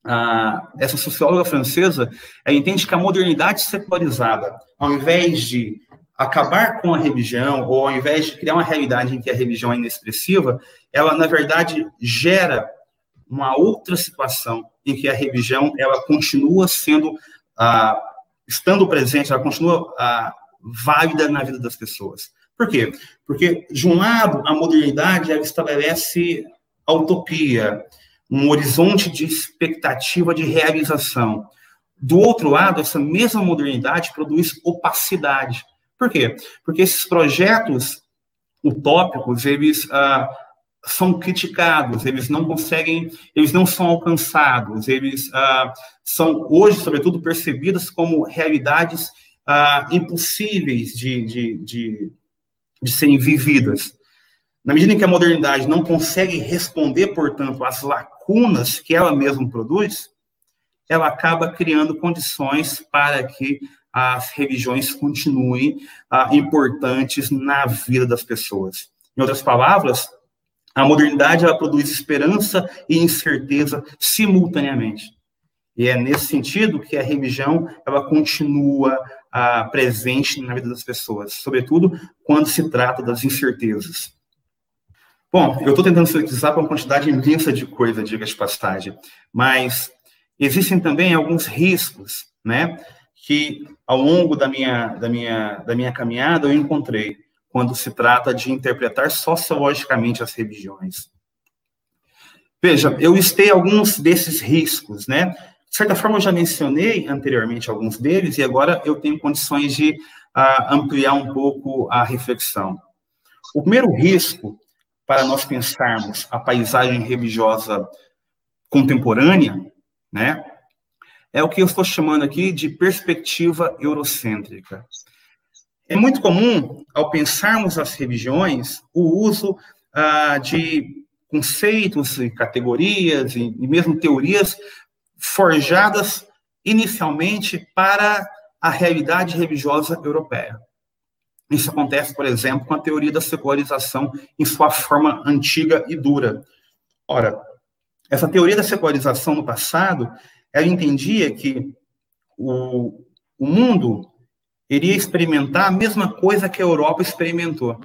ah, essa socióloga francesa entende que a modernidade secularizada, ao invés de acabar com a religião, ou ao invés de criar uma realidade em que a religião é inexpressiva, ela, na verdade, gera uma outra situação em que a religião ela continua sendo, ah, estando presente, ela continua ah, válida na vida das pessoas. Por quê? Porque, de um lado, a modernidade ela estabelece a utopia, um horizonte de expectativa de realização. Do outro lado, essa mesma modernidade produz opacidade. Por quê? Porque esses projetos utópicos, eles ah, são criticados, eles não conseguem, eles não são alcançados, eles ah, são hoje, sobretudo, percebidos como realidades ah, impossíveis de, de, de, de serem vividas. Na medida em que a modernidade não consegue responder, portanto, às lacunas que ela mesma produz, ela acaba criando condições para que as religiões continuem ah, importantes na vida das pessoas. Em outras palavras, a modernidade ela produz esperança e incerteza simultaneamente. E é nesse sentido que a religião ela continua ah, presente na vida das pessoas, sobretudo quando se trata das incertezas. Bom, eu estou tentando sintetizar para uma quantidade imensa de coisa, diga de passagem, mas existem também alguns riscos, né? que ao longo da minha, da minha, da minha caminhada eu encontrei quando se trata de interpretar sociologicamente as religiões. Veja, eu listei alguns desses riscos, né? De certa forma, eu já mencionei anteriormente alguns deles e agora eu tenho condições de uh, ampliar um pouco a reflexão. O primeiro risco para nós pensarmos a paisagem religiosa contemporânea, né, é o que eu estou chamando aqui de perspectiva eurocêntrica. É muito comum, ao pensarmos as religiões, o uso ah, de conceitos e categorias e, e mesmo teorias forjadas inicialmente para a realidade religiosa europeia. Isso acontece, por exemplo, com a teoria da secularização em sua forma antiga e dura. Ora, essa teoria da secularização no passado ela entendia que o, o mundo iria experimentar a mesma coisa que a Europa experimentou.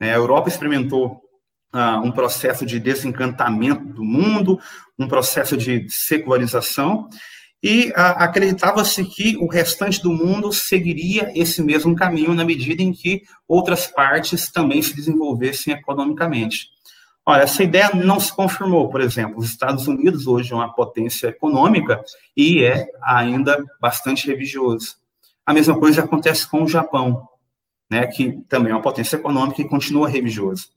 Né? A Europa experimentou ah, um processo de desencantamento do mundo, um processo de secularização, e ah, acreditava-se que o restante do mundo seguiria esse mesmo caminho na medida em que outras partes também se desenvolvessem economicamente. Olha, essa ideia não se confirmou, por exemplo, os Estados Unidos hoje é uma potência econômica e é ainda bastante religioso. A mesma coisa acontece com o Japão, né, que também é uma potência econômica e continua religioso.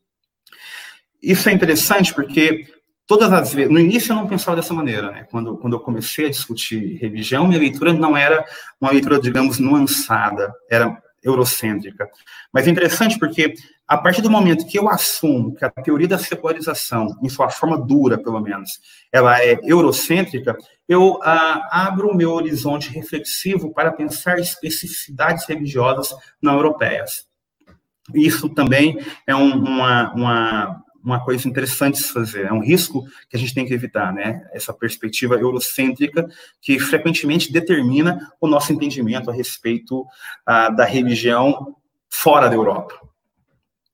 Isso é interessante porque todas as vezes, no início eu não pensava dessa maneira, né? Quando, quando eu comecei a discutir religião, minha leitura não era uma leitura, digamos, nuançada, era eurocêntrica. Mas é interessante porque a partir do momento que eu assumo que a teoria da secularização, em sua forma dura, pelo menos, ela é eurocêntrica, eu ah, abro o meu horizonte reflexivo para pensar especificidades religiosas não europeias. Isso também é um, uma, uma, uma coisa interessante se fazer, é um risco que a gente tem que evitar, né? Essa perspectiva eurocêntrica que frequentemente determina o nosso entendimento a respeito ah, da religião fora da Europa.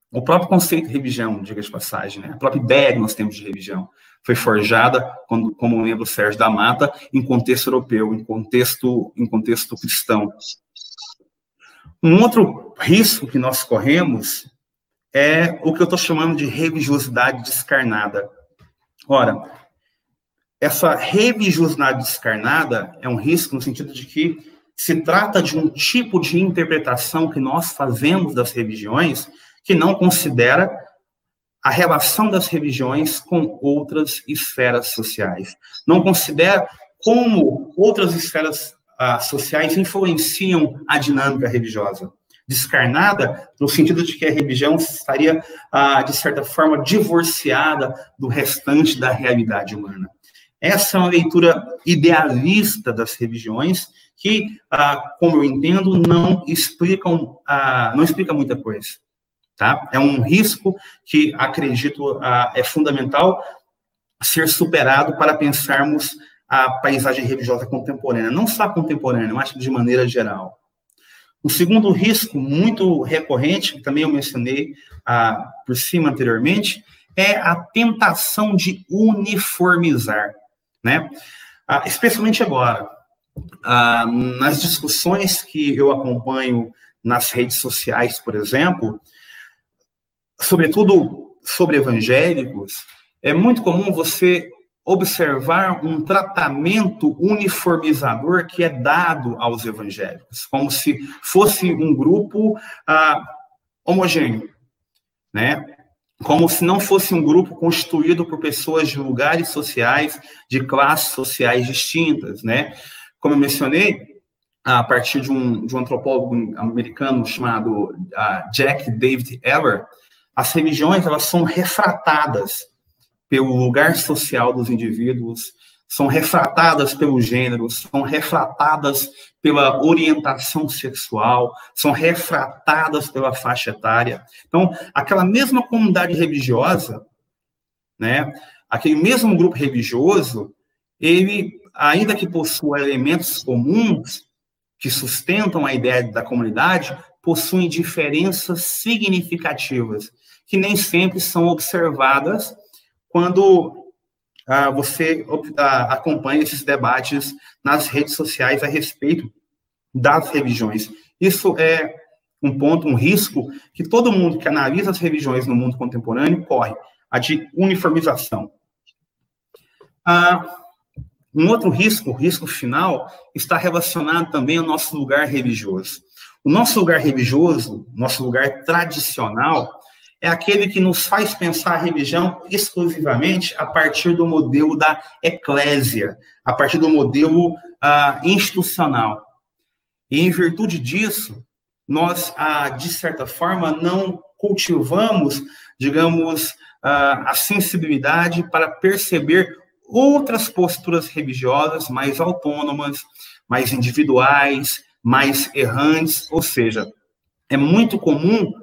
O próprio conceito de religião, diga de passagem, né? a própria ideia que nós temos de religião, foi forjada, quando, como lembra o Sérgio da Mata, em contexto europeu, em contexto, em contexto cristão. Um outro risco que nós corremos é o que eu estou chamando de religiosidade descarnada. Ora, essa religiosidade descarnada é um risco no sentido de que se trata de um tipo de interpretação que nós fazemos das religiões que não considera a relação das religiões com outras esferas sociais. Não considera como outras esferas ah, sociais influenciam a dinâmica religiosa. Descarnada, no sentido de que a religião estaria, ah, de certa forma, divorciada do restante da realidade humana. Essa é uma leitura idealista das religiões que, ah, como eu entendo, não explicam, ah, não explica muita coisa. Tá? É um risco que, acredito, ah, é fundamental ser superado para pensarmos a paisagem religiosa contemporânea, não só contemporânea, mas de maneira geral. O segundo risco, muito recorrente, que também eu mencionei ah, por cima anteriormente, é a tentação de uniformizar, né? Ah, especialmente agora, ah, nas discussões que eu acompanho nas redes sociais, por exemplo, sobretudo sobre evangélicos, é muito comum você observar um tratamento uniformizador que é dado aos evangélicos, como se fosse um grupo ah, homogêneo, né? Como se não fosse um grupo constituído por pessoas de lugares sociais, de classes sociais distintas, né? Como eu mencionei, a partir de um, de um antropólogo americano chamado uh, Jack David Ever, as religiões elas são refratadas pelo lugar social dos indivíduos, são refratadas pelo gênero, são refratadas pela orientação sexual, são refratadas pela faixa etária. Então, aquela mesma comunidade religiosa, né, aquele mesmo grupo religioso, ele, ainda que possua elementos comuns que sustentam a ideia da comunidade, possuem diferenças significativas que nem sempre são observadas quando ah, você ah, acompanha esses debates nas redes sociais a respeito das religiões. Isso é um ponto, um risco que todo mundo que analisa as religiões no mundo contemporâneo corre, a de uniformização. Ah, um outro risco, o risco final, está relacionado também ao nosso lugar religioso. O nosso lugar religioso, nosso lugar tradicional, é aquele que nos faz pensar a religião exclusivamente a partir do modelo da eclésia, a partir do modelo uh, institucional. E em virtude disso, nós, uh, de certa forma, não cultivamos, digamos, uh, a sensibilidade para perceber outras posturas religiosas mais autônomas, mais individuais, mais errantes, ou seja, é muito comum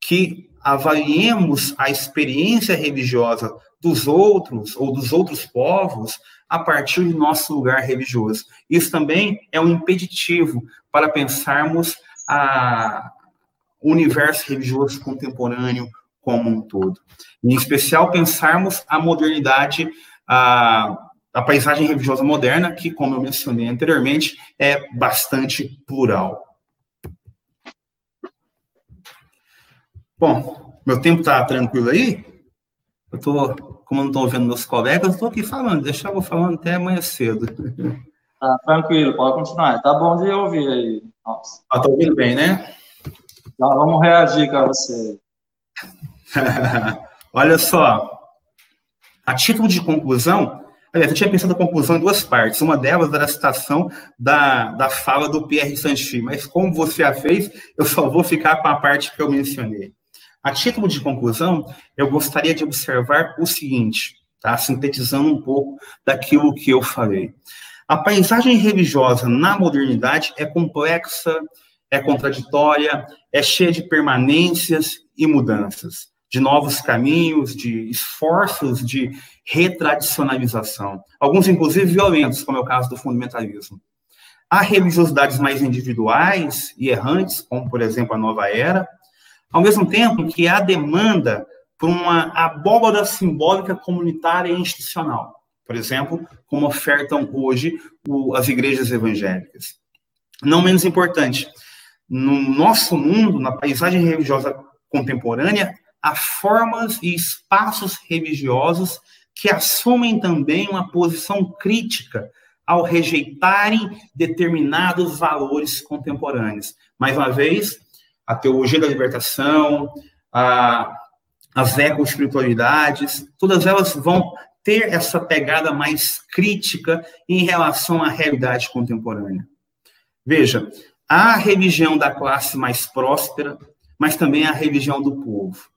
que avaliemos a experiência religiosa dos outros ou dos outros povos a partir do nosso lugar religioso. Isso também é um impeditivo para pensarmos a, o universo religioso contemporâneo como um todo. Em especial, pensarmos a modernidade, a, a paisagem religiosa moderna, que, como eu mencionei anteriormente, é bastante plural. Bom, meu tempo está tranquilo aí? Eu tô, como eu não estou vendo meus colegas, eu estou aqui falando, deixa eu falando até amanhã cedo. Tá tranquilo, pode continuar. Tá bom de ouvir aí. Nossa. Ah, tá ouvindo bem, né? Já vamos reagir com você. Olha só, a título de conclusão, aliás, eu tinha pensado a conclusão em duas partes. Uma delas era a citação da, da fala do Pierre Sanchi, mas como você a fez, eu só vou ficar com a parte que eu mencionei. A título de conclusão, eu gostaria de observar o seguinte, tá? sintetizando um pouco daquilo que eu falei. A paisagem religiosa na modernidade é complexa, é contraditória, é cheia de permanências e mudanças, de novos caminhos, de esforços de retradicionalização, alguns inclusive violentos, como é o caso do fundamentalismo. Há religiosidades mais individuais e errantes, como por exemplo a Nova Era, ao mesmo tempo que há demanda por uma abóbada simbólica comunitária e institucional, por exemplo, como ofertam hoje as igrejas evangélicas. Não menos importante, no nosso mundo, na paisagem religiosa contemporânea, há formas e espaços religiosos que assumem também uma posição crítica ao rejeitarem determinados valores contemporâneos. Mais uma vez, a teologia da libertação, a, as eco-espiritualidades, todas elas vão ter essa pegada mais crítica em relação à realidade contemporânea. Veja, há a religião da classe mais próspera, mas também a religião do povo.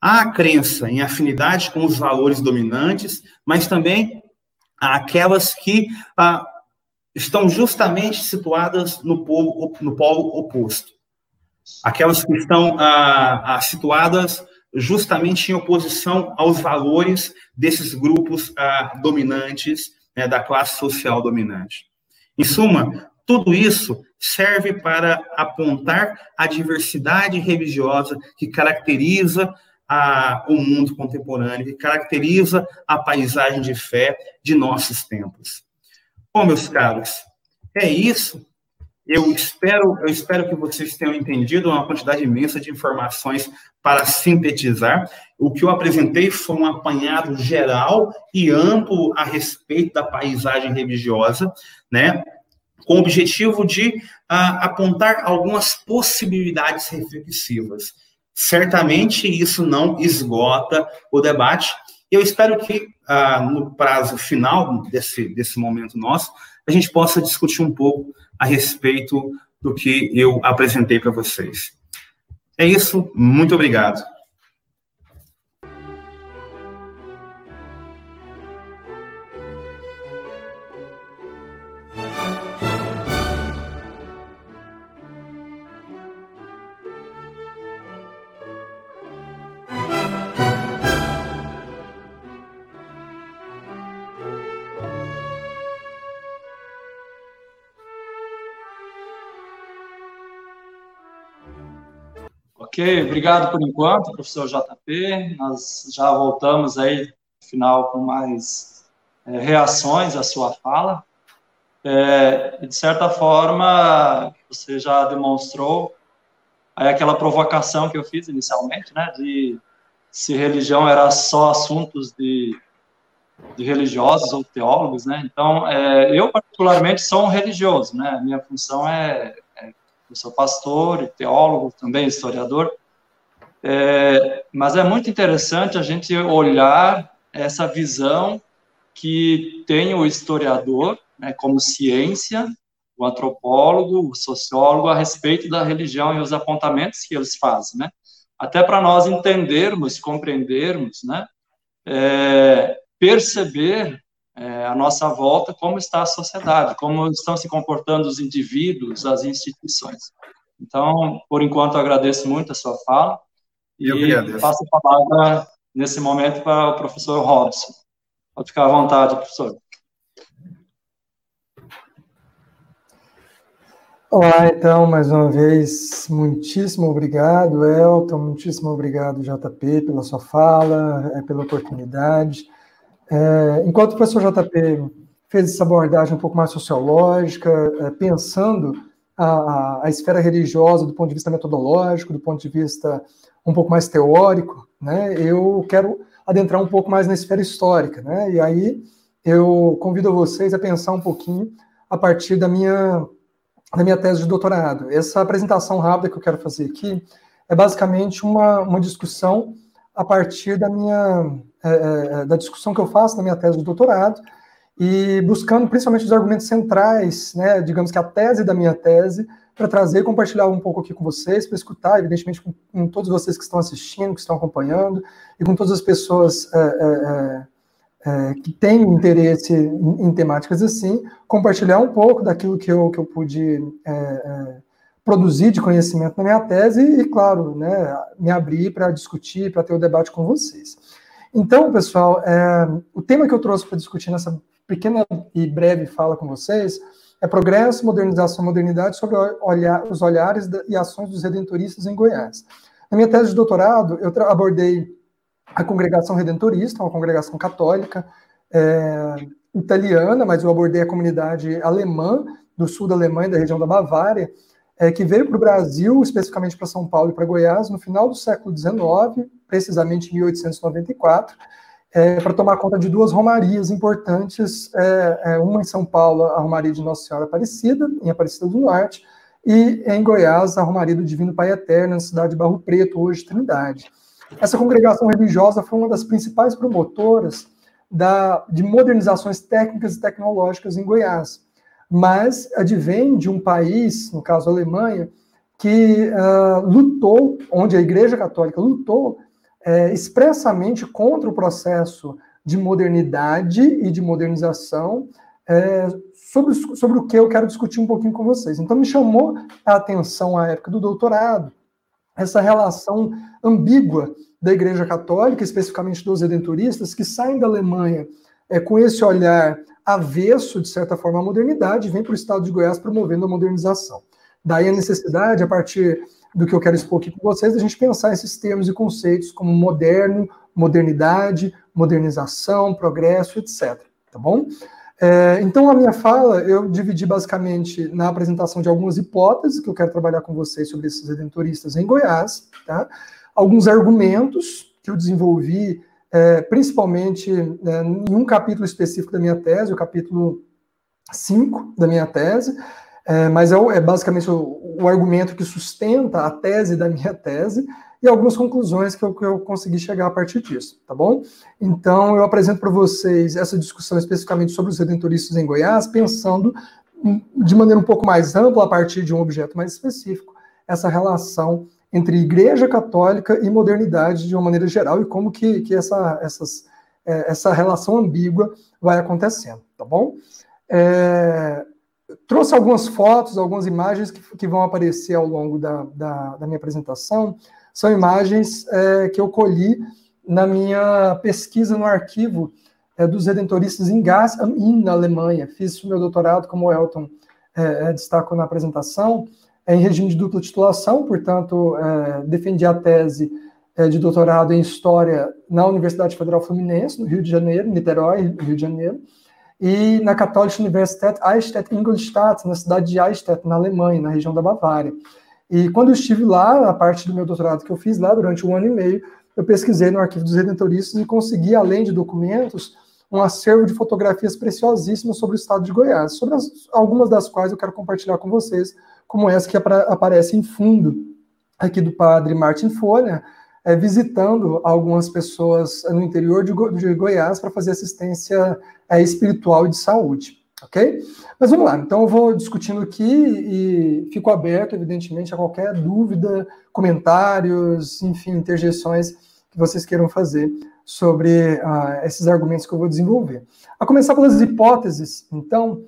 Há a crença em afinidade com os valores dominantes, mas também há aquelas que ah, estão justamente situadas no polo, no polo oposto aquelas que estão ah, ah, situadas justamente em oposição aos valores desses grupos ah, dominantes né, da classe social dominante. Em suma, tudo isso serve para apontar a diversidade religiosa que caracteriza a, o mundo contemporâneo, que caracteriza a paisagem de fé de nossos tempos. Bom, meus caros, é isso. Eu espero, eu espero que vocês tenham entendido uma quantidade imensa de informações para sintetizar. O que eu apresentei foi um apanhado geral e amplo a respeito da paisagem religiosa, né? Com o objetivo de uh, apontar algumas possibilidades reflexivas. Certamente isso não esgota o debate. Eu espero que uh, no prazo final desse, desse momento nosso, a gente possa discutir um pouco a respeito do que eu apresentei para vocês. É isso, muito obrigado. Ok, obrigado por enquanto, professor JP. Nós já voltamos aí no final com mais é, reações à sua fala. É, de certa forma, você já demonstrou aí aquela provocação que eu fiz inicialmente, né, de se religião era só assuntos de, de religiosos ou teólogos, né? Então, é, eu particularmente sou um religioso, né? Minha função é eu sou pastor e teólogo, também historiador, é, mas é muito interessante a gente olhar essa visão que tem o historiador né, como ciência, o antropólogo, o sociólogo a respeito da religião e os apontamentos que eles fazem, né? Até para nós entendermos, compreendermos, né? É, perceber é, à nossa volta como está a sociedade, como estão se comportando os indivíduos, as instituições. Então, por enquanto, agradeço muito a sua fala e passo a palavra nesse momento para o professor Robson. Pode ficar à vontade, professor. Olá, então, mais uma vez, muitíssimo obrigado, Elton, muitíssimo obrigado, JP, pela sua fala, é, pela oportunidade. É, enquanto o professor JP fez essa abordagem um pouco mais sociológica, é, pensando a, a, esfera religiosa do ponto de vista metodológico, do ponto de vista um pouco mais teórico, né, eu quero adentrar um pouco mais na esfera histórica, né, e aí eu convido vocês a pensar um pouquinho a partir da minha, da minha tese de doutorado. Essa apresentação rápida que eu quero fazer aqui é basicamente uma, uma discussão a partir da minha é, é, da discussão que eu faço na minha tese de doutorado e buscando principalmente os argumentos centrais, né, digamos que a tese da minha tese, para trazer e compartilhar um pouco aqui com vocês, para escutar, evidentemente, com, com, todos vocês que estão assistindo, que estão acompanhando, e com todas as pessoas é, é, é, que têm interesse em, em, temáticas assim, compartilhar um pouco daquilo que eu, que eu pude é, produzir de conhecimento na minha tese e, claro, né, me abrir para discutir, para ter o um debate com vocês. Então, pessoal, é, o tema que eu trouxe para discutir nessa pequena e breve fala com vocês é progresso, modernização modernidade sobre olhar, os olhares e ações dos redentoristas em Goiás. Na minha tese de doutorado, eu abordei a congregação redentorista, uma congregação católica é, italiana, mas eu abordei a comunidade alemã do sul da Alemanha, da região da Bavária, é, que veio para o Brasil, especificamente para São Paulo e para Goiás, no final do século XIX, precisamente em 1894, é, para tomar conta de duas romarias importantes, é, é, uma em São Paulo, a Romaria de Nossa Senhora Aparecida, em Aparecida do Norte, e em Goiás, a Romaria do Divino Pai Eterno, na cidade de Barro Preto, hoje Trindade. Essa congregação religiosa foi uma das principais promotoras da, de modernizações técnicas e tecnológicas em Goiás mas advém de um país, no caso a Alemanha, que uh, lutou, onde a Igreja Católica lutou é, expressamente contra o processo de modernidade e de modernização, é, sobre, sobre o que eu quero discutir um pouquinho com vocês. Então, me chamou a atenção à época do doutorado essa relação ambígua da Igreja Católica, especificamente dos redentoristas, que saem da Alemanha é, com esse olhar avesso, de certa forma, à modernidade, vem para o estado de Goiás promovendo a modernização. Daí a necessidade, a partir do que eu quero expor aqui com vocês, a gente pensar esses termos e conceitos como moderno, modernidade, modernização, progresso, etc. Tá bom? É, então, a minha fala, eu dividi basicamente na apresentação de algumas hipóteses que eu quero trabalhar com vocês sobre esses redentoristas em Goiás, tá? alguns argumentos que eu desenvolvi, é, principalmente é, em um capítulo específico da minha tese, o capítulo 5 da minha tese, é, mas é, é basicamente o, o, argumento que sustenta a tese da minha tese, e algumas conclusões que eu, que eu consegui chegar a partir disso, tá bom? Então, eu apresento para vocês essa discussão especificamente sobre os redentoristas em Goiás, pensando de maneira um pouco mais ampla, a partir de um objeto mais específico, essa relação entre Igreja Católica e modernidade de uma maneira geral e como que, que essa, essas, é, essa relação ambígua vai acontecendo, tá bom? É, trouxe algumas fotos, algumas imagens que, que vão aparecer ao longo da, da, da minha apresentação, são imagens é, que eu colhi na minha pesquisa no arquivo é, dos redentoristas em Gas, na Alemanha. Fiz o meu doutorado, como o Elton é, é, destacou na apresentação, em regime de dupla titulação, portanto, é, defendi a tese de doutorado em História na Universidade Federal Fluminense, no Rio de Janeiro, Niterói, Rio de Janeiro, e na Katholische Universität Eichstätt-Ingolstadt, na cidade de Eichstätt, na Alemanha, na região da Bavária. E quando eu estive lá, a parte do meu doutorado que eu fiz lá durante um ano e meio, eu pesquisei no Arquivo dos Redentoristas e consegui, além de documentos, um acervo de fotografias preciosíssimas sobre o estado de Goiás, sobre as, algumas das quais eu quero compartilhar com vocês, como essa que aparece em fundo aqui do padre Martin Folha, é, visitando algumas pessoas no interior de, Go de Goiás para fazer assistência é, espiritual e de saúde. Ok? Mas vamos lá, então eu vou discutindo aqui e fico aberto, evidentemente, a qualquer dúvida, comentários, enfim, interjeições que vocês queiram fazer sobre uh, esses argumentos que eu vou desenvolver. A começar pelas hipóteses, então,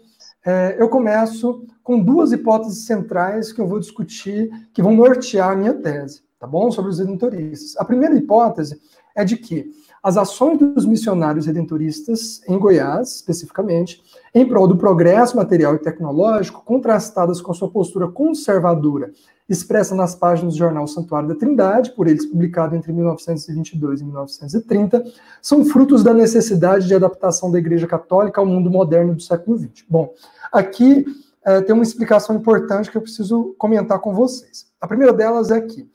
eu começo com duas hipóteses centrais que eu vou discutir, que vão nortear a minha tese, tá bom? Sobre os redentoristas. A primeira hipótese é de que as ações dos missionários redentoristas em Goiás, especificamente, em prol do progresso material e tecnológico, contrastadas com sua postura conservadora, expressa nas páginas do jornal Santuário da Trindade, por eles publicado entre 1922 e 1930, são frutos da necessidade de adaptação da Igreja Católica ao mundo moderno do século XX. Bom, aqui é, tem uma explicação importante que eu preciso comentar com vocês. A primeira delas é que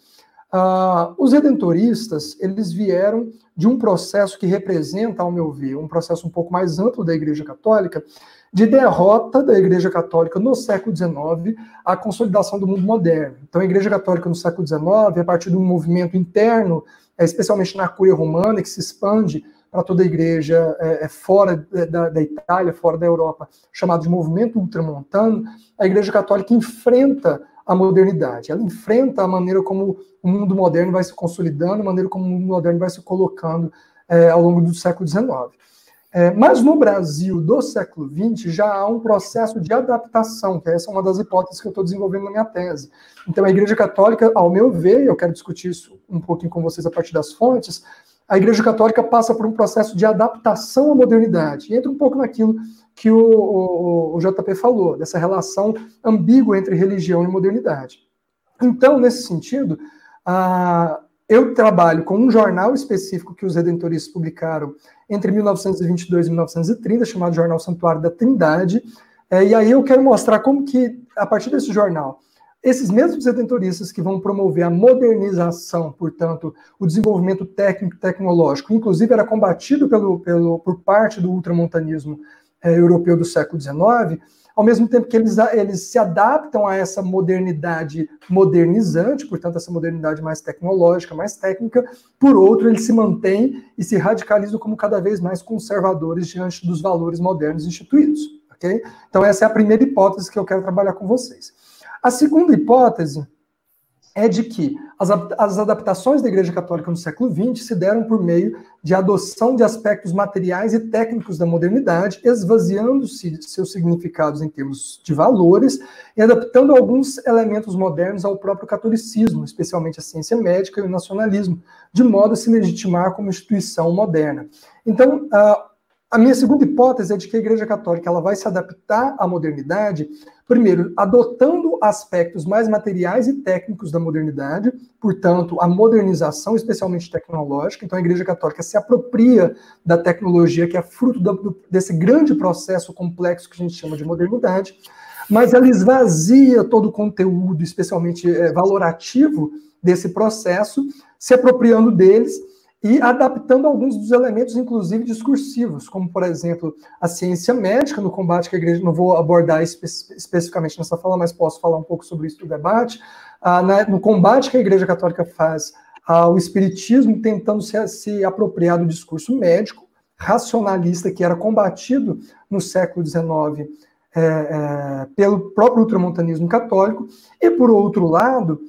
Uh, os redentoristas, eles vieram de um processo que representa, ao meu ver, um processo um pouco mais amplo da Igreja Católica, de derrota da Igreja Católica no século XIX à consolidação do mundo moderno. Então, a Igreja Católica no século XIX, a partir de um movimento interno, é, especialmente na Cúria Romana, que se expande para toda a igreja é, é fora da, da, Itália, fora da Europa, chamado de movimento ultramontano, a Igreja Católica enfrenta a modernidade. Ela enfrenta a maneira como o mundo moderno vai se consolidando, a maneira como o mundo moderno vai se colocando é, ao longo do século XIX. É, mas no Brasil do século XX já há um processo de adaptação, que essa é uma das hipóteses que eu estou desenvolvendo na minha tese. Então a Igreja Católica, ao meu ver, eu quero discutir isso um pouquinho com vocês a partir das fontes, a Igreja Católica passa por um processo de adaptação à modernidade. E entra um pouco naquilo que o, o, o JP falou, dessa relação ambígua entre religião e modernidade. Então, nesse sentido, ah, eu trabalho com um jornal específico que os redentoristas publicaram entre 1922 e 1930, chamado Jornal Santuário da Trindade, é, e aí eu quero mostrar como que, a partir desse jornal, esses mesmos redentoristas que vão promover a modernização, portanto, o desenvolvimento técnico e tecnológico, inclusive era combatido pelo, pelo, por parte do ultramontanismo é, europeu do século XIX, ao mesmo tempo que eles, eles se adaptam a essa modernidade modernizante, portanto, essa modernidade mais tecnológica, mais técnica, por outro, eles se mantêm e se radicalizam como cada vez mais conservadores diante dos valores modernos instituídos. Okay? Então, essa é a primeira hipótese que eu quero trabalhar com vocês. A segunda hipótese é de que as, as adaptações da Igreja Católica no século XX se deram por meio de adoção de aspectos materiais e técnicos da modernidade, esvaziando-se seus significados em termos de valores e adaptando alguns elementos modernos ao próprio catolicismo, especialmente a ciência médica e o nacionalismo, de modo a se legitimar como instituição moderna. Então, A minha segunda hipótese é de que a Igreja Católica ela vai se adaptar à modernidade, primeiro, adotando aspectos mais materiais e técnicos da modernidade, portanto, a modernização, especialmente tecnológica. Então, a Igreja Católica se apropria da tecnologia, que é fruto do, desse grande processo complexo que a gente chama de modernidade, mas ela esvazia todo o conteúdo, especialmente é, valorativo, desse processo, se apropriando deles e adaptando alguns dos elementos, inclusive discursivos, como, por exemplo, a ciência médica no combate que a igreja, não vou abordar espe especificamente nessa fala, mas posso falar um pouco sobre isso no debate, na, no combate que a igreja católica faz ao espiritismo, tentando se, se apropriar do discurso médico, racionalista, que era combatido no século XIX é, é, pelo próprio ultramontanismo católico, e, por outro lado,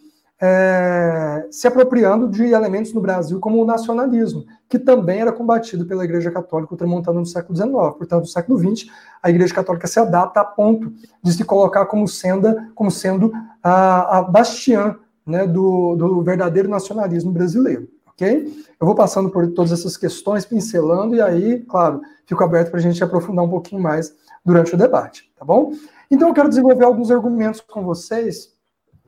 é, se apropriando de elementos no Brasil como o nacionalismo, que também era combatido pela Igreja Católica ultramontana no século XIX. Portanto, no século XX, a Igreja Católica se adapta a ponto de se colocar como sendo, como sendo a, a bastiã né, do, do verdadeiro nacionalismo brasileiro. Ok? Eu vou passando por todas essas questões, pincelando, e aí, claro, fico aberto para a gente aprofundar um pouquinho mais durante o debate, tá bom? Então, eu quero desenvolver alguns argumentos com vocês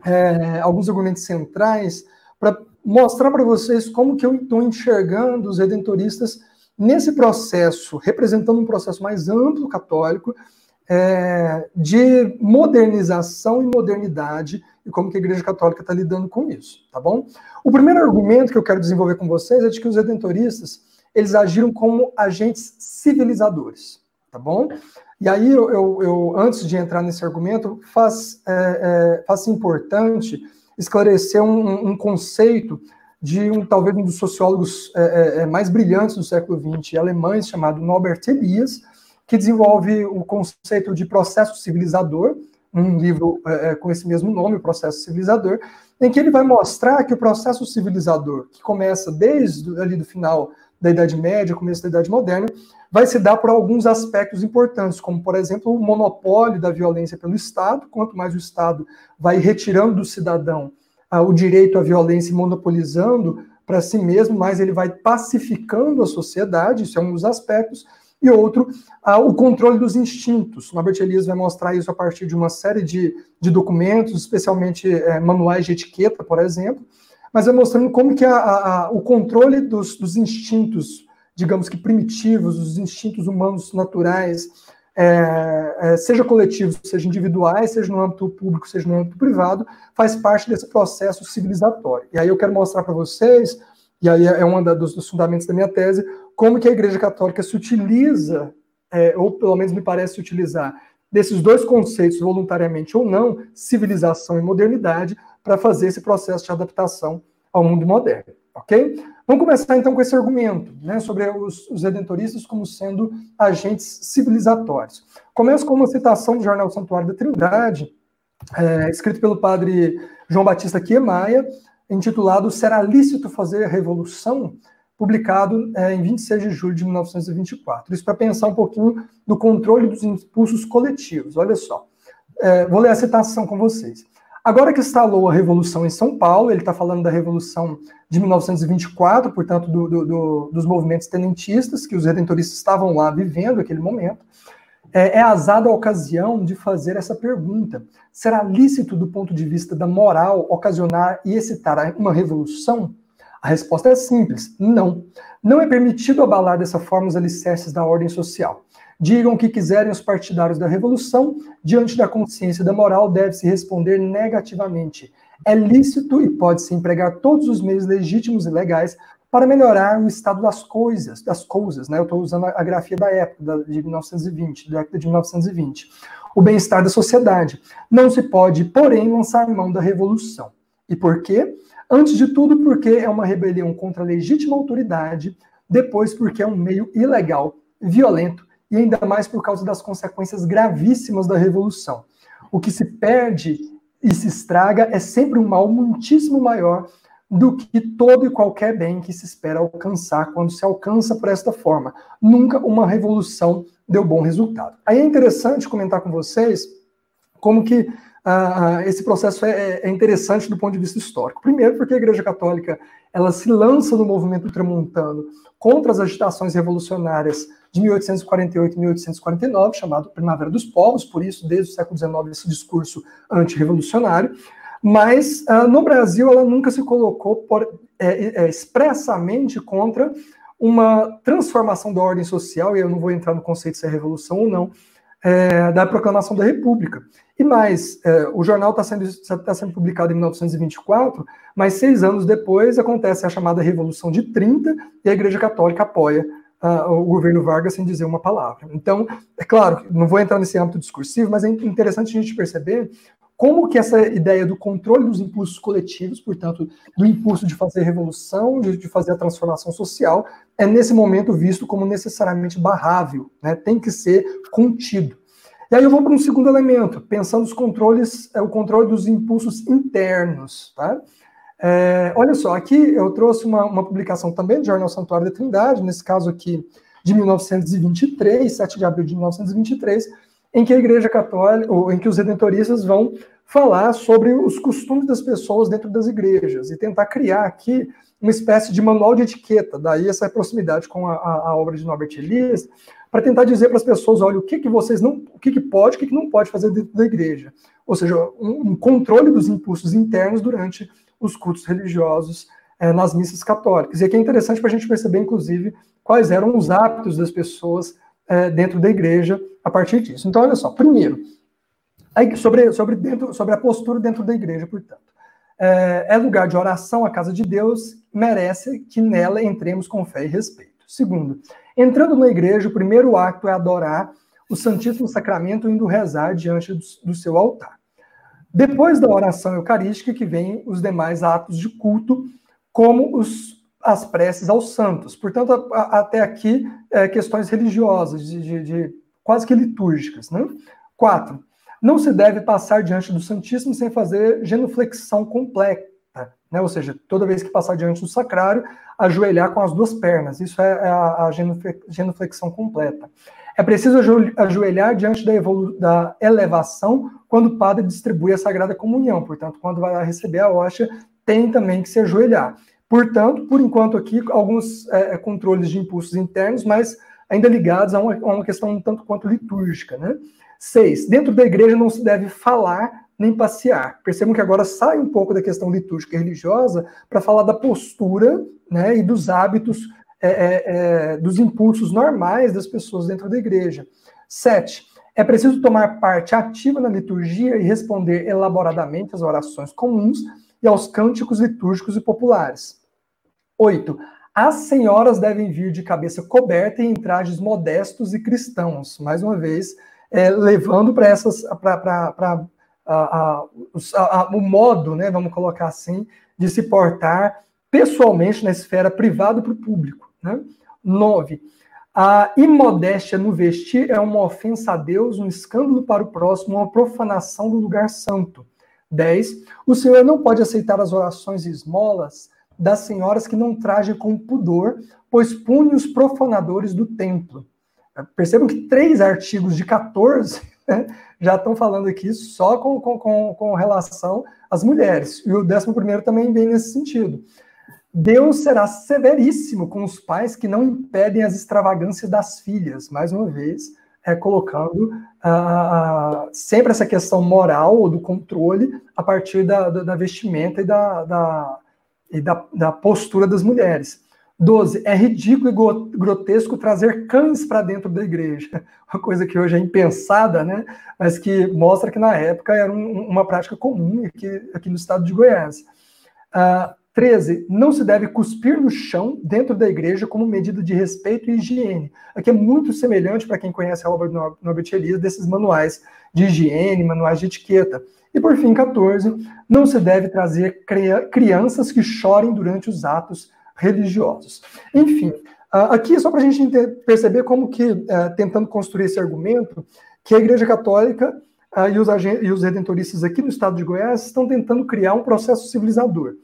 é, alguns argumentos centrais para mostrar para vocês como que eu estou enxergando os redentoristas nesse processo, representando um processo mais amplo católico é, de modernização e modernidade e como que a Igreja Católica está lidando com isso, tá bom? O primeiro argumento que eu quero desenvolver com vocês é de que os redentoristas eles agiram como agentes civilizadores, tá bom? E aí, eu, eu, eu, antes de entrar nesse argumento, faz, é, é, faz importante esclarecer um, um, conceito de um talvez um dos sociólogos é, é, é mais brilhantes do século XX, alemães, chamado Norbert Elias, que desenvolve o conceito de processo civilizador, um livro é, com esse mesmo nome, o Processo Civilizador, em que ele vai mostrar que o processo civilizador, que começa desde ali do final da Idade Média, começo da Idade Moderna, vai se dar por alguns aspectos importantes, como, por exemplo, o monopólio da violência pelo Estado. Quanto mais o Estado vai retirando do cidadão ah, o direito à violência e monopolizando para si mesmo, mais ele vai pacificando a sociedade, isso é um dos aspectos. E outro, ah, o controle dos instintos. Norbert Elias vai mostrar isso a partir de uma série de, de documentos, especialmente é, manuais de etiqueta, por exemplo, mas vai mostrando como que a, a, o controle dos, dos instintos digamos que primitivos, os instintos humanos naturais, é, é, seja coletivos, seja individuais, seja no âmbito público, seja no âmbito privado, faz parte desse processo civilizatório. E aí eu quero mostrar para vocês, e aí é um dos, dos, fundamentos da minha tese, como que a Igreja Católica se utiliza, é, ou pelo menos me parece utilizar, desses dois conceitos, voluntariamente ou não, civilização e modernidade, para fazer esse processo de adaptação ao mundo moderno. Ok? Vamos começar então com esse argumento, né, sobre os, os, redentoristas como sendo agentes civilizatórios. Começo com uma citação do jornal Santuário da Trindade, é, escrito pelo padre João Batista Kiemeyer, intitulado Será lícito fazer revolução? Publicado é, em 26 de julho de 1924. Isso para pensar um pouquinho do controle dos impulsos coletivos. Olha só, é, vou ler a citação com vocês. Agora que instalou a Revolução em São Paulo, ele está falando da Revolução de 1924, portanto, do, do, do, dos movimentos tenentistas, que os redentoristas estavam lá vivendo naquele momento, é, é azada a ocasião de fazer essa pergunta. Será lícito, do ponto de vista da moral, ocasionar e excitar uma revolução? A resposta é simples: não. Não é permitido abalar dessa forma os alicerces da ordem social. Digam o que quiserem os partidários da revolução, diante da consciência da moral deve-se responder negativamente. É lícito e pode-se empregar todos os meios legítimos e legais para melhorar o estado das coisas, das coisas, né? Eu estou usando a grafia da época, de 1920, da época de 1920. O bem-estar da sociedade. Não se pode, porém, lançar mão da revolução. E por quê? Antes de tudo, porque é uma rebelião contra a legítima autoridade, depois, porque é um meio ilegal, violento e ainda mais por causa das consequências gravíssimas da revolução. O que se perde e se estraga é sempre um mal muitíssimo maior do que todo e qualquer bem que se espera alcançar quando se alcança por esta forma. Nunca uma revolução deu bom resultado. Aí é interessante comentar com vocês como que ah, esse processo é, é, interessante do ponto de vista histórico. Primeiro, porque a Igreja Católica ela se lança no movimento ultramontano contra as agitações revolucionárias de 1848 e 1849, chamado Primavera dos Povos, por isso, desde o século XIX, esse discurso antirrevolucionário. Mas uh, no Brasil ela nunca se colocou por, é, é, expressamente contra uma transformação da ordem social, e eu não vou entrar no conceito se é revolução ou não, é, da proclamação da República. E mais, é, o jornal está sendo, tá sendo publicado em 1924, mas seis anos depois acontece a chamada Revolução de 30 e a Igreja Católica apoia uh, o governo Vargas sem dizer uma palavra. Então, é claro, não vou entrar nesse âmbito discursivo, mas é interessante a gente perceber como que essa ideia do controle dos impulsos coletivos, portanto, do impulso de fazer revolução, de, fazer a transformação social, é nesse momento visto como necessariamente barrável, né? tem que ser contido. E aí eu vou para um segundo elemento, pensando os controles, é o controle dos impulsos internos. Tá? É, olha só, aqui eu trouxe uma, uma publicação também do Jornal Santuário da Trindade, nesse caso aqui de 1923, 7 de abril de 1923, em que a Igreja Católica, ou em que os redentoristas vão falar sobre os costumes das pessoas dentro das igrejas e tentar criar aqui uma espécie de manual de etiqueta, daí essa proximidade com a, a, a obra de Norbert Elias, para tentar dizer para as pessoas, olha, o que, que vocês não, o que, que pode, o que, que não pode fazer dentro da igreja. Ou seja, um, um controle dos impulsos internos durante os cultos religiosos é, nas missas católicas. E aqui é interessante para a gente perceber, inclusive, quais eram os hábitos das pessoas é, dentro da igreja a partir disso. Então, olha só, primeiro, sobre, sobre, dentro, sobre a postura dentro da igreja, portanto. É, é lugar de oração a casa de Deus, merece que nela entremos com fé e respeito. Segundo, entrando na igreja, o primeiro ato é adorar o Santíssimo Sacramento indo rezar diante do, do seu altar. Depois da oração eucarística, que vem os demais atos de culto, como os, as preces aos santos. Portanto, a, a, até aqui, é, questões religiosas, de, de, de, quase que litúrgicas. Né? Quatro, não se deve passar diante do Santíssimo sem fazer genuflexão completa, né? ou seja, toda vez que passar diante do sacrário, ajoelhar com as duas pernas. Isso é, é a, a genuflexão completa. É preciso ajoelhar diante da, da, elevação quando o padre distribui a Sagrada Comunhão. Portanto, quando vai receber a hóstia, tem também que se ajoelhar. Portanto, por enquanto aqui, alguns é, é, controles de impulsos internos, mas ainda ligados a uma, a uma questão um tanto quanto litúrgica. Né? Seis, dentro da igreja não se deve falar nem passear. Percebam que agora sai um pouco da questão litúrgica e religiosa para falar da postura né, e dos hábitos é, é, é, dos impulsos normais das pessoas dentro da igreja. Sete, é preciso tomar parte ativa na liturgia e responder elaboradamente às orações comuns aos cânticos litúrgicos e populares. Oito, as senhoras devem vir de cabeça coberta e em trajes modestos e cristãos. Mais uma vez, é, levando para essas para o modo, né, vamos colocar assim, de se portar pessoalmente na esfera privada para o público. Né? A imodéstia no vestir é uma ofensa a Deus, um escândalo para o próximo, uma profanação do lugar santo. 10. O Senhor não pode aceitar as orações e esmolas das senhoras que não tragem com pudor, pois pune os profanadores do templo. Percebam que três artigos de 14 né, já estão falando aqui só com, com, com, relação às mulheres. E o décimo primeiro também vem nesse sentido. Deus será severíssimo com os pais que não impedem as extravagâncias das filhas, mais uma vez, é, colocando uh, sempre essa questão moral ou do controle a partir da, da, da vestimenta e, da, da, e da, da, postura das mulheres. 12. É ridículo e grotesco trazer cães para dentro da igreja. Uma coisa que hoje é impensada, né? mas que mostra que na época era um, uma prática comum aqui, aqui no estado de Goiás. Uh, 13. Não se deve cuspir no chão dentro da igreja como medida de respeito e higiene. Aqui é muito semelhante, para quem conhece a obra do Norbert Elias, desses manuais de higiene, manuais de etiqueta. E por fim, 14. Não se deve trazer crianças que chorem durante os atos religiosos. Enfim, aqui é só para a gente perceber como que, é, tentando construir esse argumento, que a Igreja Católica e os redentoristas aqui no estado de Goiás estão tentando criar um processo civilizador.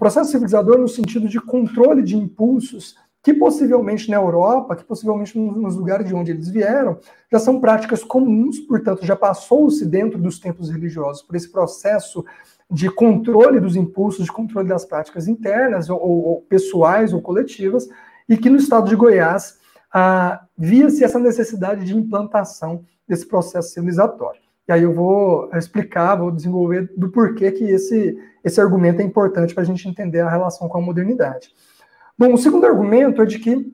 Processo civilizador no sentido de controle de impulsos que possivelmente na Europa, que possivelmente nos lugares de onde eles vieram, já são práticas comuns, portanto, já passou-se dentro dos tempos religiosos por esse processo de controle dos impulsos, de controle das práticas internas, ou, ou pessoais ou coletivas, e que no estado de Goiás ah, via-se essa necessidade de implantação desse processo civilizatório. E aí eu vou explicar, vou desenvolver do porquê que esse, esse argumento é importante para a gente entender a relação com a modernidade. Bom, o segundo argumento é de que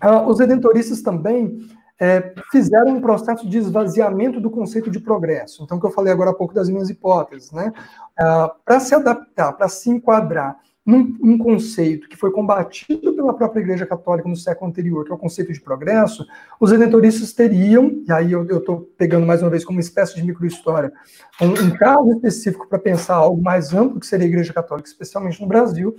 ah, os redentoristas também é, fizeram um processo de esvaziamento do conceito de progresso. Então, que eu falei agora há pouco das minhas hipóteses, né? Ah, para se adaptar, para se enquadrar num, num, conceito que foi combatido pela própria Igreja Católica no século anterior, que é o conceito de progresso, os redentoristas teriam, e aí eu estou pegando mais uma vez como uma espécie de microhistória, um, um caso específico para pensar algo mais amplo que seria a Igreja Católica, especialmente no Brasil,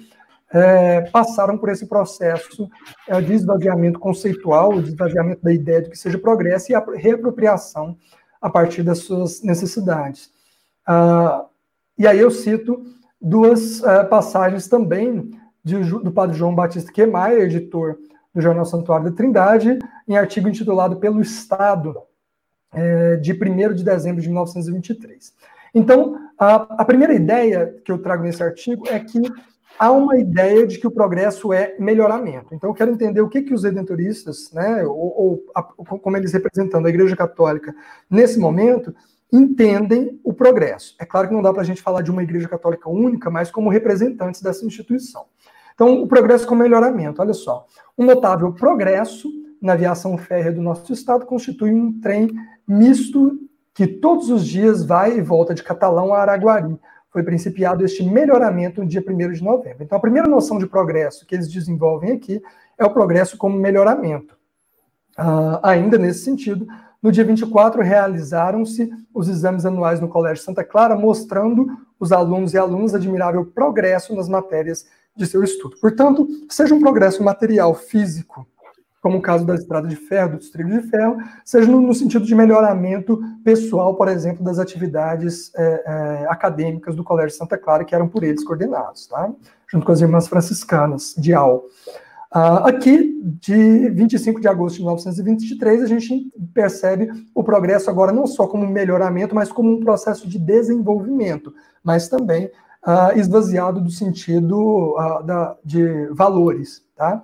é, passaram por esse processo é, de esvaziamento conceitual, de esvaziamento da ideia de que seja progresso e a reapropriação a partir das suas necessidades. Ah, e aí eu cito duas uh, passagens também de, do padre João Batista Quemaia, editor do Jornal Santuário da Trindade, em artigo intitulado Pelo Estado, é, de 1 de dezembro de 1923. Então, a, a, primeira ideia que eu trago nesse artigo é que há uma ideia de que o progresso é melhoramento. Então, eu quero entender o que, que os redentoristas, né, ou, ou a, como eles representando a Igreja Católica nesse momento, entendem o progresso. É claro que não dá para a gente falar de uma igreja católica única, mas como representantes dessa instituição. Então, o progresso com melhoramento, olha só. Um notável progresso na aviação férrea do nosso estado constitui um trem misto que todos os dias vai e volta de Catalão a Araguari. Foi principiado este melhoramento no dia 1 de novembro. Então, a primeira noção de progresso que eles desenvolvem aqui é o progresso como melhoramento. Uh, ainda nesse sentido, no dia 24, realizaram-se os exames anuais no Colégio Santa Clara, mostrando os alunos e alunas admirável progresso nas matérias de seu estudo. Portanto, seja um progresso material, físico, como o caso da estrada de ferro, dos trilhos de ferro, seja no, no sentido de melhoramento pessoal, por exemplo, das atividades é, é, acadêmicas do Colégio Santa Clara, que eram por eles coordenados, tá? junto com as irmãs franciscanas de Al. Uh, aqui, de 25 de agosto de 1923, a gente percebe o progresso agora não só como um melhoramento, mas como um processo de desenvolvimento, mas também uh, esvaziado do sentido uh, da, de valores. Tá?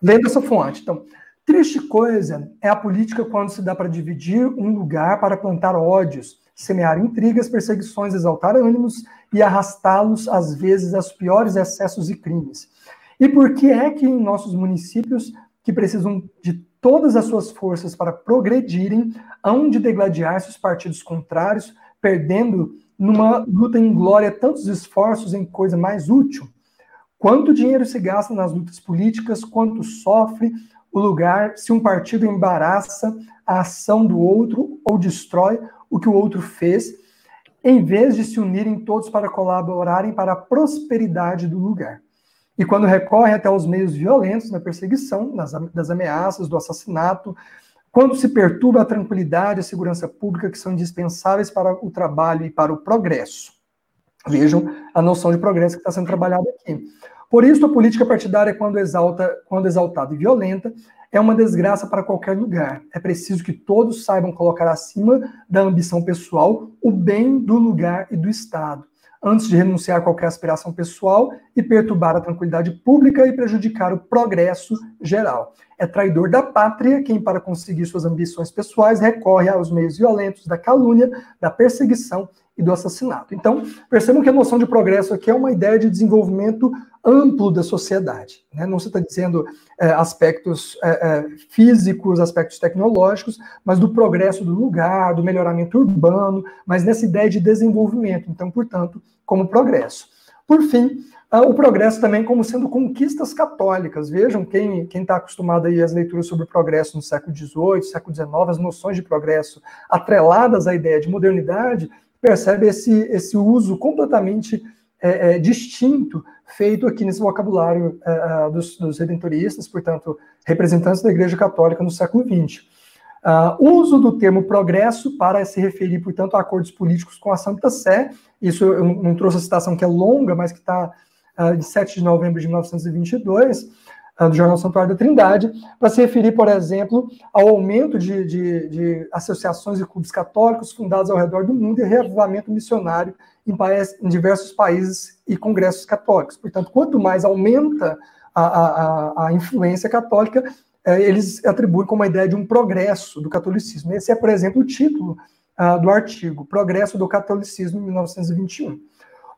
Lendo essa fonte. Então, triste coisa é a política quando se dá para dividir um lugar para plantar ódios, semear intrigas, perseguições, exaltar ânimos e arrastá-los, às vezes, aos piores excessos e crimes e por que é que em nossos municípios, que precisam de todas as suas forças para progredirem, hão de degladiar-se os partidos contrários, perdendo numa luta em glória tantos esforços em coisa mais útil? Quanto dinheiro se gasta nas lutas políticas, quanto sofre o lugar se um partido embaraça a ação do outro ou destrói o que o outro fez, em vez de se unirem todos para colaborarem para a prosperidade do lugar e quando recorre até os meios violentos na perseguição, nas, das ameaças, do assassinato, quando se perturba a tranquilidade e a segurança pública que são indispensáveis para o trabalho e para o progresso. Vejam a noção de progresso que está sendo trabalhada aqui. Por isso, a política partidária, quando, exalta, quando exaltada e violenta, é uma desgraça para qualquer lugar. É preciso que todos saibam colocar acima da ambição pessoal o bem do lugar e do Estado antes de renunciar a qualquer aspiração pessoal e perturbar a tranquilidade pública e prejudicar o progresso geral. É traidor da pátria quem, para conseguir suas ambições pessoais, recorre aos meios violentos da calúnia, da perseguição e do assassinato. Então, percebam que a noção de progresso aqui é uma ideia de desenvolvimento amplo da sociedade. Né? Não se está dizendo é, aspectos é, é, físicos, aspectos tecnológicos, mas do progresso do lugar, do melhoramento urbano, mas nessa ideia de desenvolvimento. Então, portanto, como progresso. Por fim, o progresso também como sendo conquistas católicas. Vejam, quem está acostumado aí às leituras sobre o progresso no século XVIII, século XIX, as noções de progresso atreladas à ideia de modernidade, percebe esse, esse uso completamente é, é, distinto feito aqui nesse vocabulário é, é dos, dos, redentoristas, portanto, representantes da Igreja Católica no século XX. Uh, uso do termo progresso para se referir, portanto, a acordos políticos com a Santa Sé. Isso eu não trouxe a citação que é longa, mas que está uh, de 7 de novembro de 1922. Uh, do Jornal Santuário da Trindade, para se referir, por exemplo, ao aumento de, de, de, associações e clubes católicos fundados ao redor do mundo e reavivamento missionário em, em diversos países e congressos católicos. Portanto, quanto mais aumenta a, a, a influência católica, é, eles atribuem como a ideia de um progresso do catolicismo. Esse é, por exemplo, o título uh, do artigo, Progresso do Catolicismo em 1921.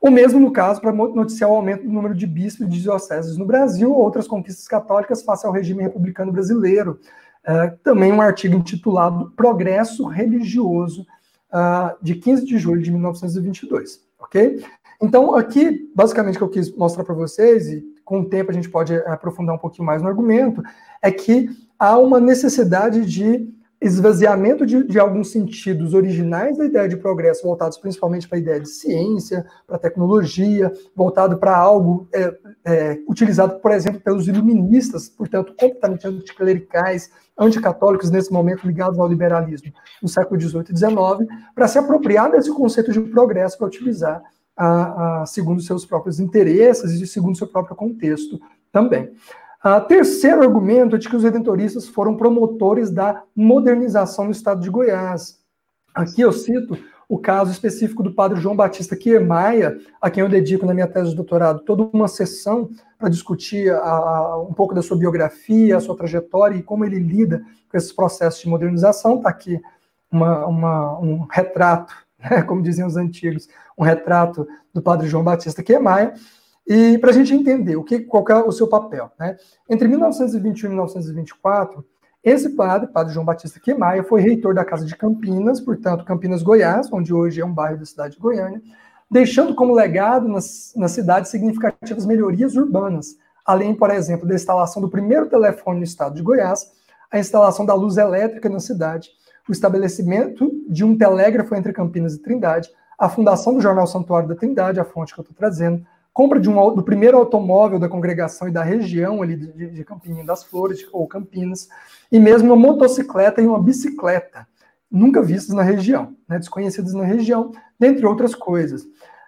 O mesmo no caso para noticiar o aumento do número de bispos de dioceses no Brasil ou outras conquistas católicas face ao regime republicano brasileiro. Uh, também um artigo intitulado Progresso Religioso, uh, de 15 de julho de 1922. Ok? Então, aqui, basicamente, o que eu quis mostrar para vocês, e com o tempo a gente pode aprofundar um pouquinho mais no argumento, é que há uma necessidade de esvaziamento de, de, alguns sentidos originais da ideia de progresso, voltados principalmente para a ideia de ciência, para tecnologia, voltado para algo é, é, utilizado, por exemplo, pelos iluministas, portanto, completamente anticlericais, anticatólicos nesse momento ligados ao liberalismo no século XVIII e XIX, para se apropriar desse conceito de progresso para utilizar a, a, segundo seus próprios interesses e segundo seu próprio contexto também. Uh, terceiro argumento é de que os redentoristas foram promotores da modernização no estado de Goiás. Aqui eu cito o caso específico do padre João Batista Kiermaia, a quem eu dedico na minha tese de doutorado toda uma sessão para discutir a, a, um pouco da sua biografia, a sua trajetória e como ele lida com esses processos de modernização. Está aqui uma, uma, um retrato, né, como diziam os antigos, um retrato do padre João Batista Kiermaia. E para a gente entender o que, qual é o seu papel. Né? Entre 1921 e 1924, esse padre, padre João Batista Quemaia, foi reitor da Casa de Campinas, portanto, Campinas, Goiás, onde hoje é um bairro da cidade de Goiânia, deixando como legado nas, na cidade significativas melhorias urbanas, além, por exemplo, da instalação do primeiro telefone no estado de Goiás, a instalação da luz elétrica na cidade, o estabelecimento de um telégrafo entre Campinas e Trindade, a fundação do jornal Santuário da Trindade, a fonte que eu estou trazendo, compra de um, do primeiro automóvel da congregação e da região ali de, de Campinho das Flores ou Campinas, e mesmo uma motocicleta e uma bicicleta, nunca vistas na região, né, desconhecidas na região, dentre outras coisas.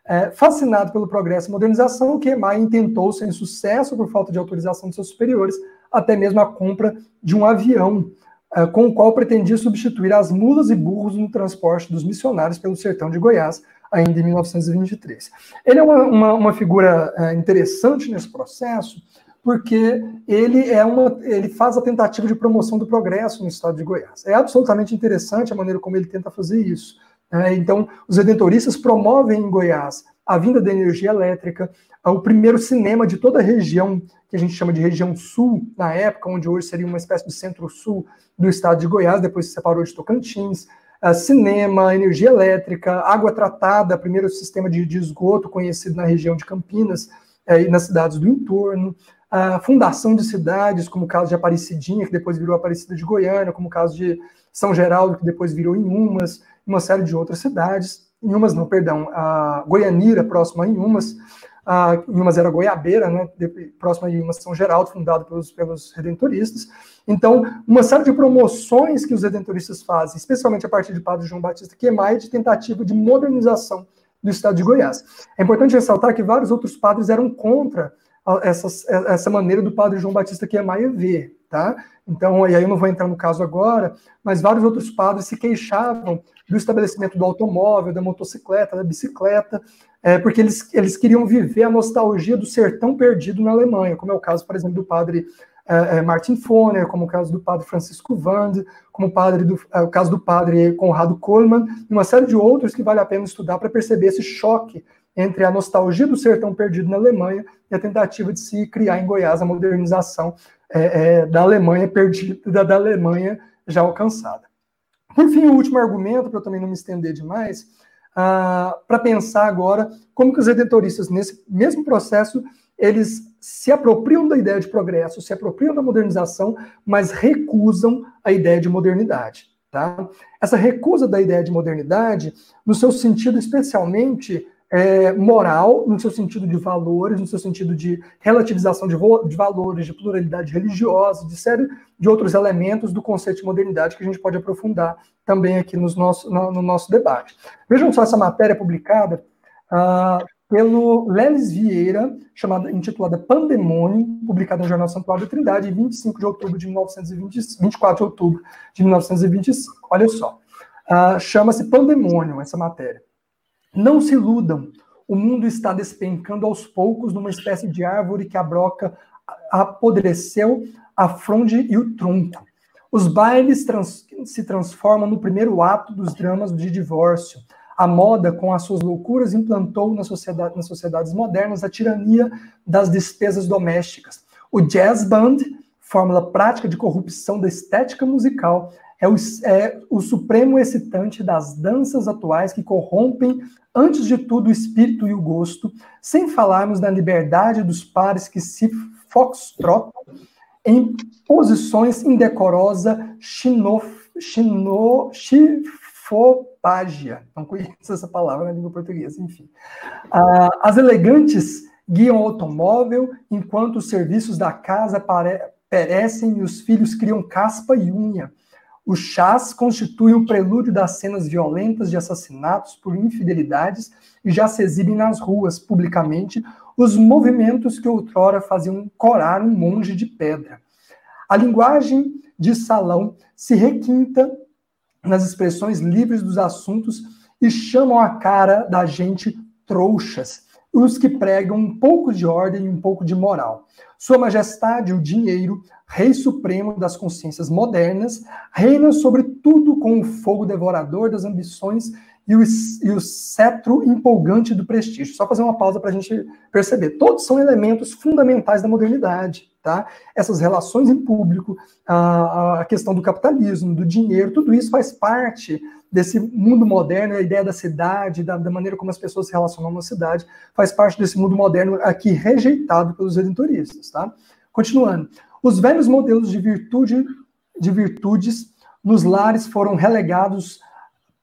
É, fascinado pelo progresso e modernização, o QEMAI intentou, sem sucesso por falta de autorização de seus superiores, até mesmo a compra de um avião, é, com o qual pretendia substituir as mulas e burros no transporte dos missionários pelo sertão de Goiás, ainda em 1923. Ele é uma, uma, uma figura é, interessante nesse processo, porque ele é uma, ele faz a tentativa de promoção do progresso no estado de Goiás. É absolutamente interessante a maneira como ele tenta fazer isso. É, então, os redentoristas promovem em Goiás a vinda da energia elétrica, o primeiro cinema de toda a região, que a gente chama de região sul, na época, onde hoje seria uma espécie de centro-sul do estado de Goiás, depois se separou de Tocantins, cinema, energia elétrica, água tratada, primeiro sistema de, de esgoto conhecido na região de Campinas uh, e nas cidades do entorno, a fundação de cidades, como o caso de Aparecidinha, que depois virou Aparecida de Goiânia, como o caso de São Geraldo, que depois virou Inhumas, uma série de outras cidades. Inhumas, não, perdão, a Goianira, próxima a Inhumas, a Inhumas era Goiabeira, né, próxima a Inhumas São Geraldo, fundado pelos, pelos redentoristas. Então, uma série de promoções que os redentoristas fazem, especialmente a partir de Padre João Batista Queimai, de tentativa de modernização do estado de Goiás. É importante ressaltar que vários outros padres eram contra essa, essa maneira do padre João Batista Queimai ver, tá? Então, e aí eu não vou entrar no caso agora, mas vários outros padres se queixavam do estabelecimento do automóvel, da motocicleta, da bicicleta, é, porque eles, eles queriam viver a nostalgia do sertão perdido na Alemanha, como é o caso, por exemplo, do padre é, é Martin Foner, como o caso do padre Francisco Wand, como o, padre do, é, o caso do padre Conrado Coleman, e uma série de outros que vale a pena estudar para perceber esse choque entre a nostalgia do sertão perdido na Alemanha e a tentativa de se criar em Goiás a modernização é, é, da Alemanha perdida, da, da Alemanha já alcançada. Por fim, o último argumento, para eu também não me estender demais, ah, para pensar agora como que os redentoristas, nesse mesmo processo, eles se apropriam da ideia de progresso, se apropriam da modernização, mas recusam a ideia de modernidade. Tá? Essa recusa da ideia de modernidade, no seu sentido especialmente é, moral, no seu sentido de valores, no seu sentido de relativização de, de, valores, de pluralidade religiosa, de série de outros elementos do conceito de modernidade que a gente pode aprofundar também aqui nos nosso, no, no nosso debate. Vejam só essa matéria publicada uh, pelo Lelis Vieira, chamada, intitulada Pandemônio, publicada no Jornal Santuário da Trindade, em 25 de outubro de 1920, 24 de outubro de 1925. Olha só, uh, chama-se Pandemônio essa matéria. Não se iludam, o mundo está despencando aos poucos numa espécie de árvore que a broca apodreceu a fronde e o tronco. Os bailes trans se transformam no primeiro ato dos dramas de divórcio a moda, com as suas loucuras, implantou na sociedade, nas sociedades modernas a tirania das despesas domésticas. O jazz band, fórmula prática de corrupção da estética musical, é o, é o supremo excitante das danças atuais que corrompem, antes de tudo, o espírito e o gosto, sem falarmos da liberdade dos pares que se foxtrotam em posições chino, fopágia. Não conheço essa palavra na língua portuguesa, enfim. Ah, as elegantes guiam o automóvel, enquanto os serviços da casa perecem e os filhos criam caspa e unha. Os chás constituem o prelúdio das cenas violentas de assassinatos por infidelidades e já se exibem nas ruas, publicamente, os movimentos que outrora faziam corar um monge de pedra. A linguagem de salão se requinta nas expressões livres dos assuntos e chamam a cara da gente trouxas, os que pregam um pouco de ordem e um pouco de moral. Sua Majestade, o dinheiro, Rei Supremo das consciências modernas, reina sobre tudo com o fogo devorador das ambições e o, e o cetro empolgante do prestígio. Só fazer uma pausa para a gente perceber. Todos são elementos fundamentais da modernidade. Tá? Essas relações em público, a, a questão do capitalismo, do dinheiro, tudo isso faz parte desse mundo moderno, a ideia da cidade, da, da, maneira como as pessoas se relacionam na cidade, faz parte desse mundo moderno aqui rejeitado pelos redentoristas. Tá? Continuando, os velhos modelos de virtude, de virtudes nos lares foram relegados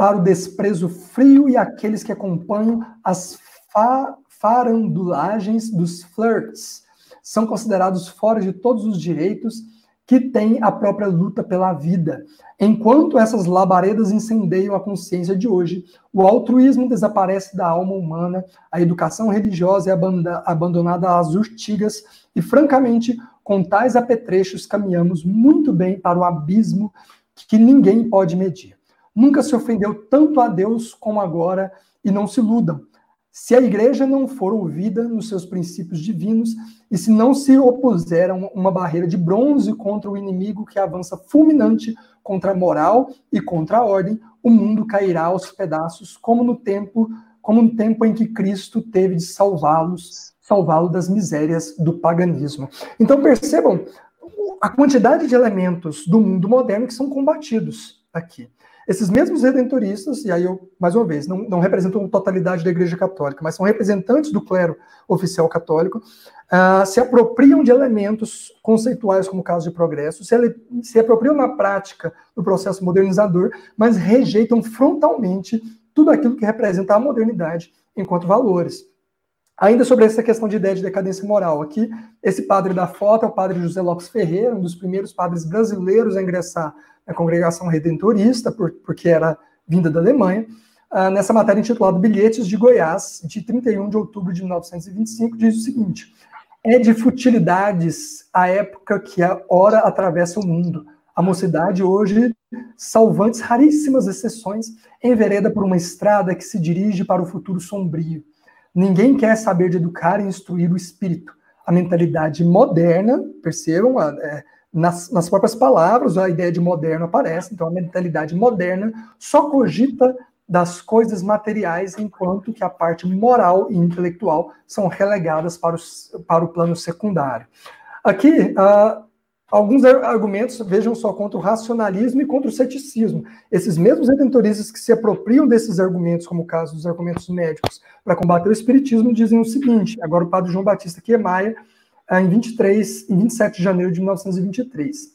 para o desprezo frio e aqueles que acompanham as fa farandulagens dos flirts são considerados fora de todos os direitos que tem a própria luta pela vida. Enquanto essas labaredas incendeiam a consciência de hoje, o altruísmo desaparece da alma humana, a educação religiosa é abandonada às urtigas, e, francamente, com tais apetrechos, caminhamos muito bem para o abismo que ninguém pode medir. Nunca se ofendeu tanto a Deus como agora, e não se iludam. Se a igreja não for ouvida nos seus princípios divinos e se não se opuser a uma barreira de bronze contra o inimigo que avança fulminante contra a moral e contra a ordem, o mundo cairá aos pedaços, como no tempo, como no tempo em que Cristo teve de salvá-los, salvá-lo das misérias do paganismo. Então percebam a quantidade de elementos do mundo moderno que são combatidos aqui. Esses mesmos redentoristas, e aí eu, mais uma vez, não, não representam a totalidade da Igreja Católica, mas são representantes do clero oficial católico, uh, se apropriam de elementos conceituais, como o caso de progresso, se, ele, se apropriam na prática do processo modernizador, mas rejeitam frontalmente tudo aquilo que representa a modernidade enquanto valores. Ainda sobre essa questão de ideia de decadência moral, aqui, esse padre da foto é o padre José Lopes Ferreira, um dos primeiros padres brasileiros a ingressar na congregação redentorista, por, porque era vinda da Alemanha, uh, nessa matéria intitulada Bilhetes de Goiás, de 31 de outubro de 1925, diz o seguinte: É de futilidades a época que a hora atravessa o mundo. A mocidade hoje, salvantes raríssimas exceções, envereda por uma estrada que se dirige para o futuro sombrio. Ninguém quer saber de educar e instruir o espírito. A mentalidade moderna, percebam, é, nas, nas próprias palavras, a ideia de moderno aparece, então a mentalidade moderna só cogita das coisas materiais, enquanto que a parte moral e intelectual são relegadas para, os, para o plano secundário. Aqui, uh, alguns argumentos, vejam só, contra o racionalismo e contra o ceticismo. Esses mesmos redentoristas que se apropriam desses argumentos, como o caso dos argumentos médicos, para combater o espiritismo, dizem o seguinte, agora o padre João Batista Quemaia, em 23, em 27 de janeiro de 1923.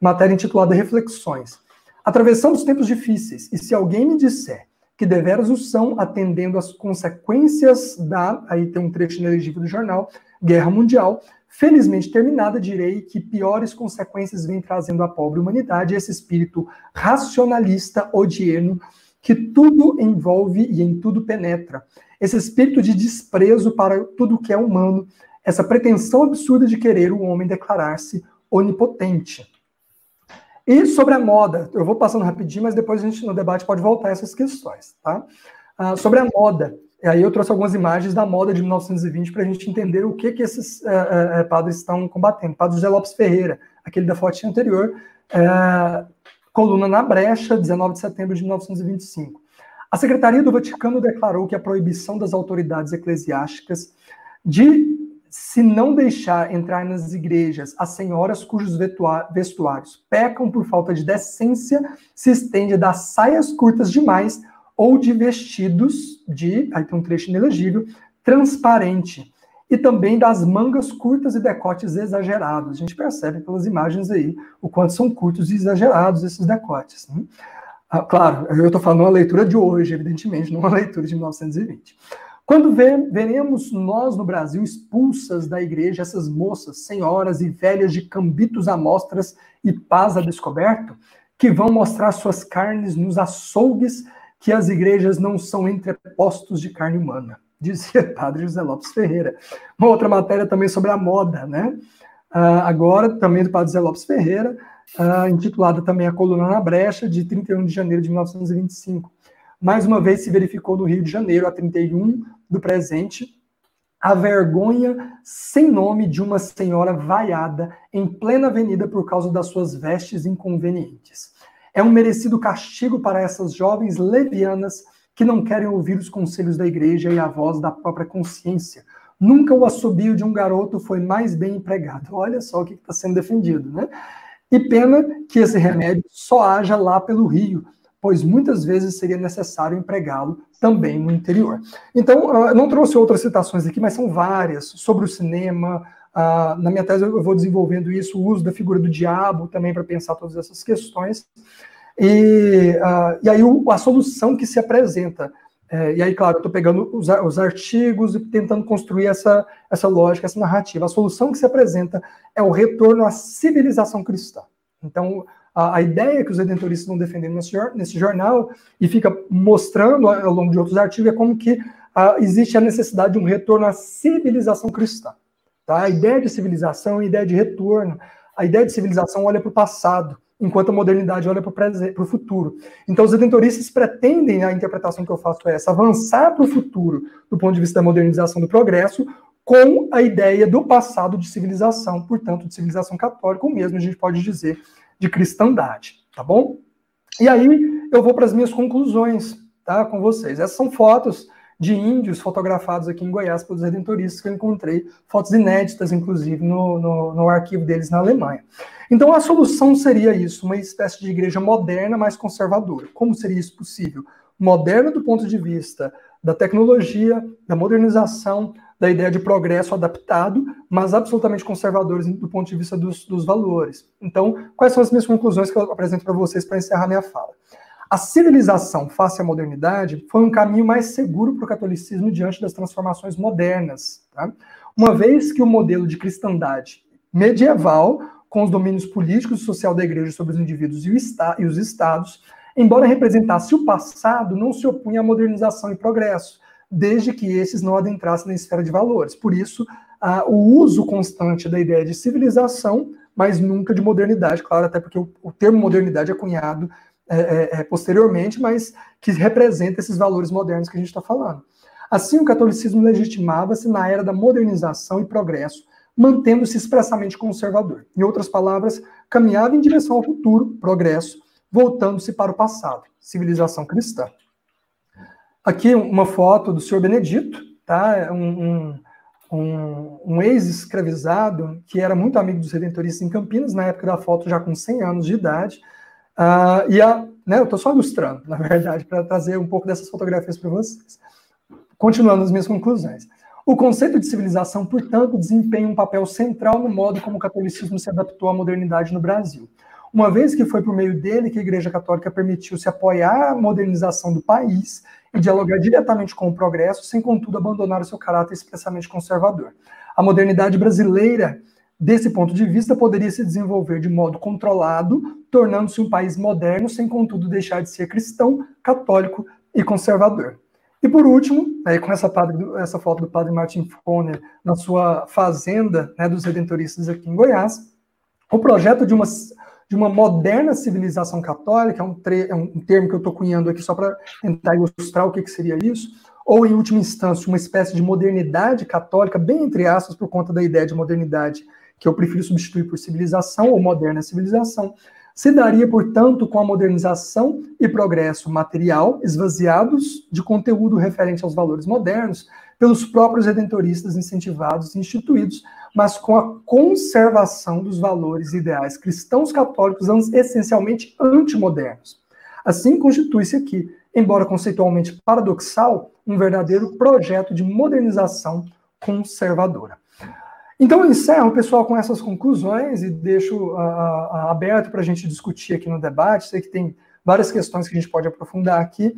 Matéria intitulada Reflexões. Atravessando os tempos difíceis, e se alguém me disser que deveras o são atendendo às consequências da, aí tem um trecho inelegível do jornal, Guerra Mundial, felizmente terminada, direi que piores consequências vem trazendo à pobre humanidade esse espírito racionalista, odierno, que tudo envolve e em tudo penetra. Esse espírito de desprezo para tudo que é humano, essa pretensão absurda de querer o homem declarar-se onipotente. E sobre a moda, eu vou passando rapidinho, mas depois a gente no debate pode voltar a essas questões, tá? Ah, sobre a moda, aí eu trouxe algumas imagens da moda de 1920 para a gente entender o que que esses uh, uh, padres estão combatendo. Padre José Lopes Ferreira, aquele da foto anterior, uh, coluna na brecha, 19 de setembro de 1925. A Secretaria do Vaticano declarou que a proibição das autoridades eclesiásticas de se não deixar entrar nas igrejas as senhoras cujos vestuários pecam por falta de decência se estende das saias curtas demais ou de vestidos de, aí tem um trecho inelegível, transparente, e também das mangas curtas e decotes exagerados. A gente percebe pelas imagens aí o quanto são curtos e exagerados esses decotes. Né? Ah, claro, eu estou falando uma leitura de hoje, evidentemente, não uma leitura de 1920. Quando veremos nós no Brasil expulsas da igreja essas moças, senhoras e velhas de cambitos à mostras e paz a descoberto, que vão mostrar suas carnes nos açougues que as igrejas não são entrepostos de carne humana, dizia Padre José Lopes Ferreira. Uma outra matéria também sobre a moda, né? Uh, agora, também do Padre José Lopes Ferreira, uh, intitulada também A Coluna na Brecha, de 31 de janeiro de 1925. Mais uma vez se verificou no Rio de Janeiro, a 31 do presente, a vergonha sem nome de uma senhora vaiada em plena avenida por causa das suas vestes inconvenientes. É um merecido castigo para essas jovens levianas que não querem ouvir os conselhos da igreja e a voz da própria consciência. Nunca o assobio de um garoto foi mais bem empregado. Olha só o que está sendo defendido, né? E pena que esse remédio só haja lá pelo Rio, pois muitas vezes seria necessário empregá-lo também no interior. Então, eu não trouxe outras citações aqui, mas são várias sobre o cinema, Uh, na minha tese eu vou desenvolvendo isso, o uso da figura do diabo também para pensar todas essas questões. E, uh, e aí a solução que se apresenta. É, e aí, claro, eu estou pegando os, os, artigos e tentando construir essa, essa lógica, essa narrativa. A solução que se apresenta é o retorno à civilização cristã. Então, a, a ideia que os redentoristas estão defendendo nesse, nesse, jornal e fica mostrando ao longo de outros artigos é como que uh, existe a necessidade de um retorno à civilização cristã. Tá? A ideia de civilização é a ideia de retorno. A ideia de civilização olha para o passado, enquanto a modernidade olha para o futuro. Então, os redentoristas pretendem, a interpretação que eu faço é essa, avançar para o futuro, do ponto de vista da modernização do progresso, com a ideia do passado de civilização, portanto, de civilização católica, ou mesmo a gente pode dizer de cristandade, tá bom? E aí eu vou para as minhas conclusões, tá, com vocês. Essas são fotos de índios fotografados aqui em Goiás pelos redentoristas que eu encontrei, fotos inéditas, inclusive, no, no, no, arquivo deles na Alemanha. Então, a solução seria isso, uma espécie de igreja moderna, mais conservadora. Como seria isso possível? Moderna do ponto de vista da tecnologia, da modernização, da ideia de progresso adaptado, mas absolutamente conservadores do ponto de vista dos, dos valores. Então, quais são as minhas conclusões que eu apresento para vocês para encerrar minha fala? A civilização face à modernidade foi um caminho mais seguro para o catolicismo diante das transformações modernas. Tá? Uma vez que o modelo de cristandade medieval, com os domínios políticos e social da igreja sobre os indivíduos e, os estados, embora representasse o passado, não se opunha à modernização e progresso, desde que esses não adentrassem na esfera de valores. Por isso, o uso constante da ideia de civilização, mas nunca de modernidade, claro, até porque o, o termo modernidade é cunhado é, é, é, posteriormente, mas que representa esses valores modernos que a gente está falando. Assim, o catolicismo legitimava-se na era da modernização e progresso, mantendo-se expressamente conservador. Em outras palavras, caminhava em direção ao futuro, progresso, voltando-se para o passado, civilização cristã. Aqui uma foto do senhor Benedito, tá? um, um, um, um ex-escravizado que era muito amigo dos redentoristas em Campinas, na época da foto já com 100 anos de idade, Uh, e a, né, eu estou só ilustrando, na verdade, para trazer um pouco dessas fotografias para vocês. Continuando as minhas conclusões. O conceito de civilização, portanto, desempenha um papel central no modo como o catolicismo se adaptou à modernidade no Brasil. Uma vez que foi por meio dele que a Igreja Católica permitiu se apoiar a modernização do país e dialogar diretamente com o progresso, sem contudo abandonar o seu caráter expressamente conservador. A modernidade brasileira desse ponto de vista, poderia se desenvolver de modo controlado, tornando-se um país moderno, sem contudo deixar de ser cristão, católico e conservador. E por último, aí com essa, padre, essa foto do padre Martin Foner na sua fazenda né, dos redentoristas aqui em Goiás, o projeto de uma, de uma moderna civilização católica, é um, é um termo que eu estou cunhando aqui só para tentar ilustrar o que, que seria isso, ou em última instância, uma espécie de modernidade católica, bem entre aspas, por conta da ideia de modernidade que eu prefiro substituir por civilização ou moderna civilização, se daria, portanto, com a modernização e progresso material esvaziados de conteúdo referente aos valores modernos pelos próprios redentoristas incentivados e instituídos, mas com a conservação dos valores ideais cristãos católicos essencialmente antimodernos. Assim constitui-se aqui, embora conceitualmente paradoxal, um verdadeiro projeto de modernização conservadora. Então, eu encerro, pessoal, com essas conclusões e deixo uh, aberto para a gente discutir aqui no debate. Sei que tem várias questões que a gente pode aprofundar aqui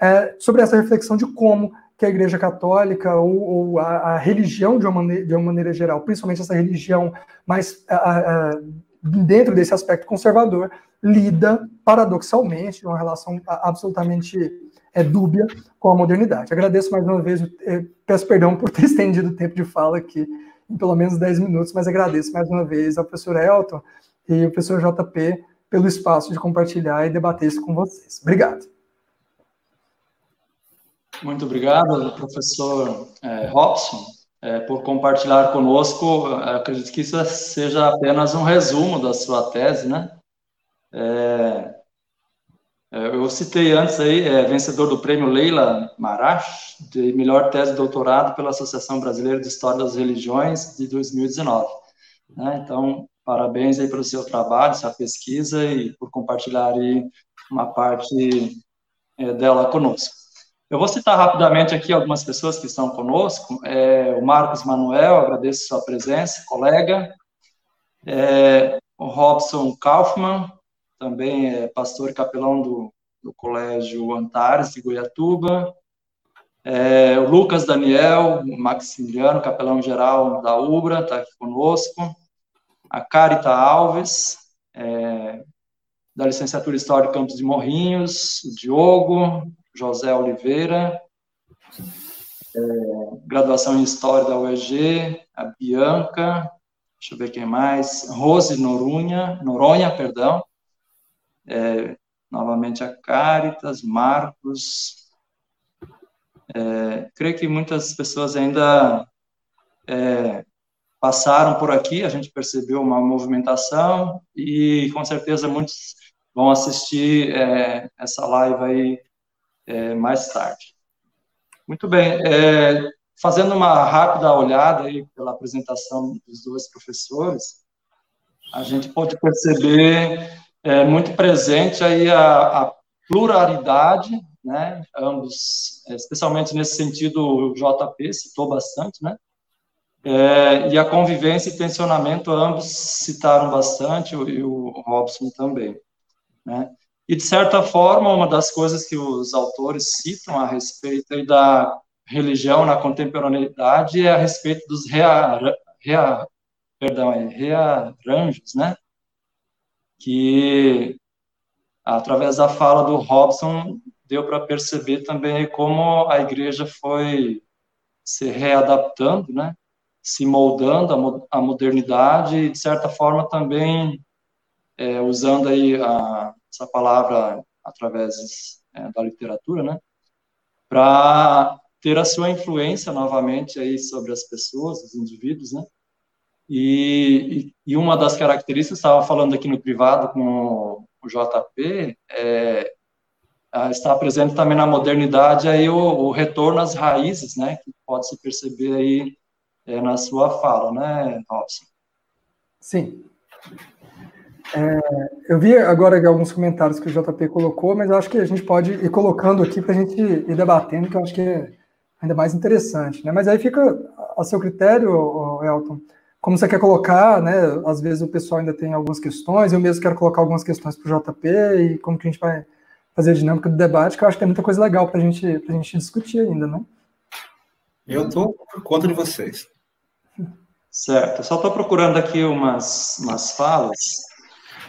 é, sobre essa reflexão de como que a Igreja Católica ou, ou a, a, religião, de uma, maneira, de uma maneira geral, principalmente essa religião mais uh, dentro desse aspecto conservador, lida paradoxalmente, uma relação absolutamente é, dúbia com a modernidade. Agradeço mais uma vez, eh, peço perdão por ter estendido o tempo de fala aqui em pelo menos 10 minutos, mas agradeço mais uma vez ao professor Elton e ao professor JP pelo espaço de compartilhar e debater isso com vocês. Obrigado. Muito obrigado, professor é, Robson, é, por compartilhar conosco. Acredito que isso seja apenas um resumo da sua tese, né? É, é, eu citei antes aí, é, vencedor do prêmio Leila Marash, de melhor tese de doutorado pela Associação Brasileira de História das Religiões, de 2019. Né? Então, parabéns aí pelo seu trabalho, sua pesquisa e por compartilhar aí uma parte é, dela conosco. Eu vou citar rapidamente aqui algumas pessoas que estão conosco. É, o Marcos Manuel, agradeço sua presença, colega. É, o Robson Kaufmann, também é pastor capelão do, do Colégio Antares de Goiatuba. É, o Lucas Daniel, Maximiliano, capelão geral da UBRA, está aqui conosco. A Carita Alves, é, da licenciatura História Campos de Morrinhos, o Diogo, José Oliveira, é, graduação em História da UEG, a Bianca, deixa eu ver quem mais, Rose Noronha, Noronha, perdão, é, novamente a Caritas, Marcos. É, creio que muitas pessoas ainda é, passaram por aqui, a gente percebeu uma movimentação e com certeza muitos vão assistir é, essa live aí é, mais tarde. Muito bem, é, fazendo uma rápida olhada aí pela apresentação dos dois professores, a gente pode perceber é muito presente aí a, a pluralidade, né? Ambos, especialmente nesse sentido, o JP citou bastante, né? É, e a convivência e tensionamento, ambos citaram bastante, e o Robson também. Né? E, de certa forma, uma das coisas que os autores citam a respeito da religião na contemporaneidade é a respeito dos rea, rea, perdão, é, rearranjos, né? que, através da fala do Robson, deu para perceber também como a igreja foi se readaptando, né? se moldando à modernidade e, de certa forma, também é, usando aí a, essa palavra através é, da literatura, né? para ter a sua influência novamente aí sobre as pessoas, os indivíduos, né? E, e, uma das características, estava falando aqui no privado com o JP, é, está presente também na modernidade aí o, o, retorno às raízes, né, que pode se perceber aí é, na sua fala, né, Robson? Sim. É, eu vi agora alguns comentários que o JP colocou, mas eu acho que a gente pode ir colocando aqui para a gente ir debatendo, que eu acho que é ainda mais interessante, né? Mas aí fica a seu critério, Elton, como você quer colocar, né? Às vezes o pessoal ainda tem algumas questões, eu mesmo quero colocar algumas questões para o JP e como que a gente vai fazer a dinâmica do debate, que eu acho que tem muita coisa legal para gente, a gente discutir ainda, né? Eu estou por conta de vocês. Certo, eu só estou procurando aqui umas, umas falas.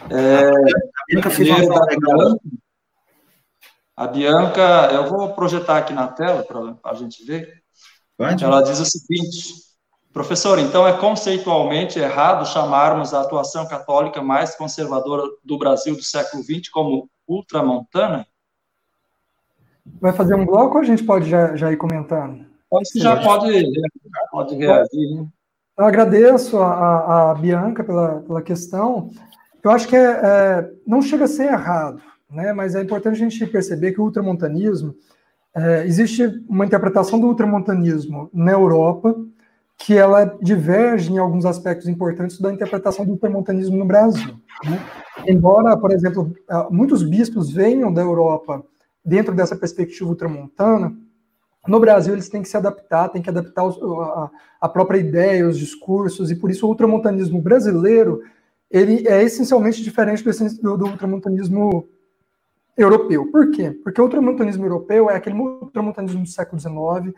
É, a Bianca fez uma Bianca, a Bianca, eu vou projetar aqui na tela para a gente ver. Pode. Ela diz o seguinte: professor, então é conceitualmente errado chamarmos a atuação católica mais conservadora do Brasil do século XX como ultramontana? Vai fazer um bloco ou a gente pode já, já ir comentando? Acho que já pode, pode reagir. Né? Eu agradeço a, a, Bianca pela, pela questão. Eu acho que é, é, não chega a ser errado, né? mas é importante a gente perceber que o ultramontanismo, é, existe uma interpretação do ultramontanismo na Europa que ela diverge em alguns aspectos importantes da interpretação do ultramontanismo no Brasil. Né? Embora, por exemplo, muitos bispos venham da Europa dentro dessa perspectiva ultramontana, no Brasil, eles têm que se adaptar, têm que adaptar a, própria ideia, os discursos, e por isso o ultramontanismo brasileiro ele é essencialmente diferente do, do, ultramontanismo europeu. Por quê? Porque o ultramontanismo europeu é aquele ultramontanismo do século XIX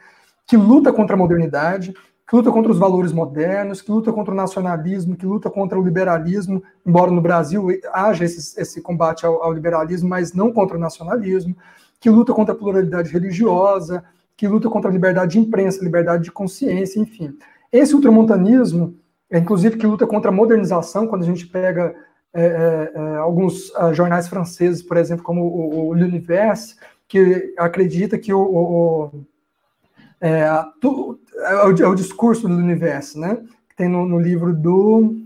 que luta contra a modernidade, que luta contra os valores modernos, que luta contra o nacionalismo, que luta contra o liberalismo, embora no Brasil haja esse, esse combate ao, ao liberalismo, mas não contra o nacionalismo, que luta contra a pluralidade religiosa, que luta contra a liberdade de imprensa, liberdade de consciência, enfim. Esse ultramontanismo, é, inclusive, que luta contra a modernização, quando a gente pega é, é, é alguns uh, jornais franceses, por exemplo, como o, o L'Univers, que acredita que o, o, o é, tu, é, o, é, o, discurso do universo, né? Que tem no, no livro do.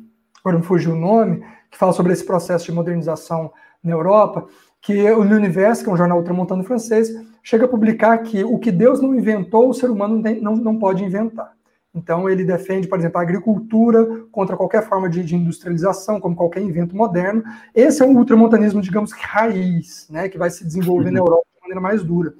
Agora me fugiu o nome, que fala sobre esse processo de modernização na Europa, que o L'Univers, que é um jornal ultramontano francês, chega a publicar que o que Deus não inventou, o ser humano não, não pode inventar. Então, ele defende, por exemplo, a agricultura contra qualquer forma de, de, industrialização, como qualquer invento moderno. Esse é um ultramontanismo, digamos que raiz, né, que vai se desenvolver na Europa de maneira mais dura.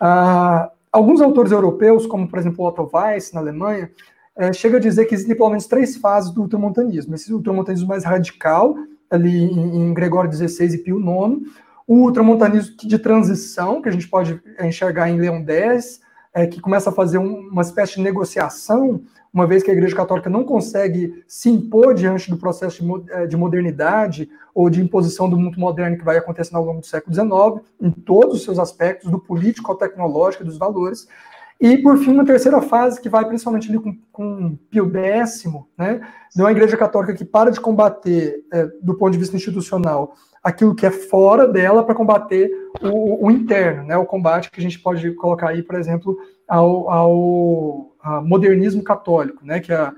Uh, alguns autores europeus, como, por exemplo, Otto Weiss, na Alemanha, é, chega a dizer que existem pelo menos três fases do ultramontanismo. Esse ultramontanismo mais radical, ali em, em Gregório XVI e Pio IX, o ultramontanismo de transição, que a gente pode enxergar em Leão X, é, que começa a fazer um, uma espécie de negociação, uma vez que a Igreja Católica não consegue se impor diante do processo de, é, de modernidade ou de imposição do mundo moderno que vai acontecendo ao longo do século XIX, em todos os seus aspectos, do político ao tecnológico, dos valores. E, por fim, uma terceira fase, que vai principalmente ali com, com Pio X, né, de uma igreja católica que para de combater, é, do ponto de vista institucional, aquilo que é fora dela para combater o, o, interno, né? O combate que a gente pode colocar aí, por exemplo, ao, ao, modernismo católico, né? Que é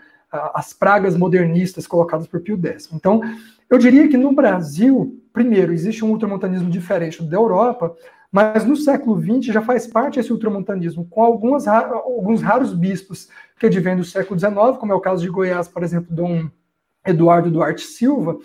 as pragas modernistas colocadas por Pio X. Então, eu diria que no Brasil, primeiro, existe um ultramontanismo diferente da Europa, mas no século XX já faz parte esse ultramontanismo, com algumas, alguns raros bispos que advêm do século XIX, como é o caso de Goiás, por exemplo, Dom Eduardo Duarte Silva,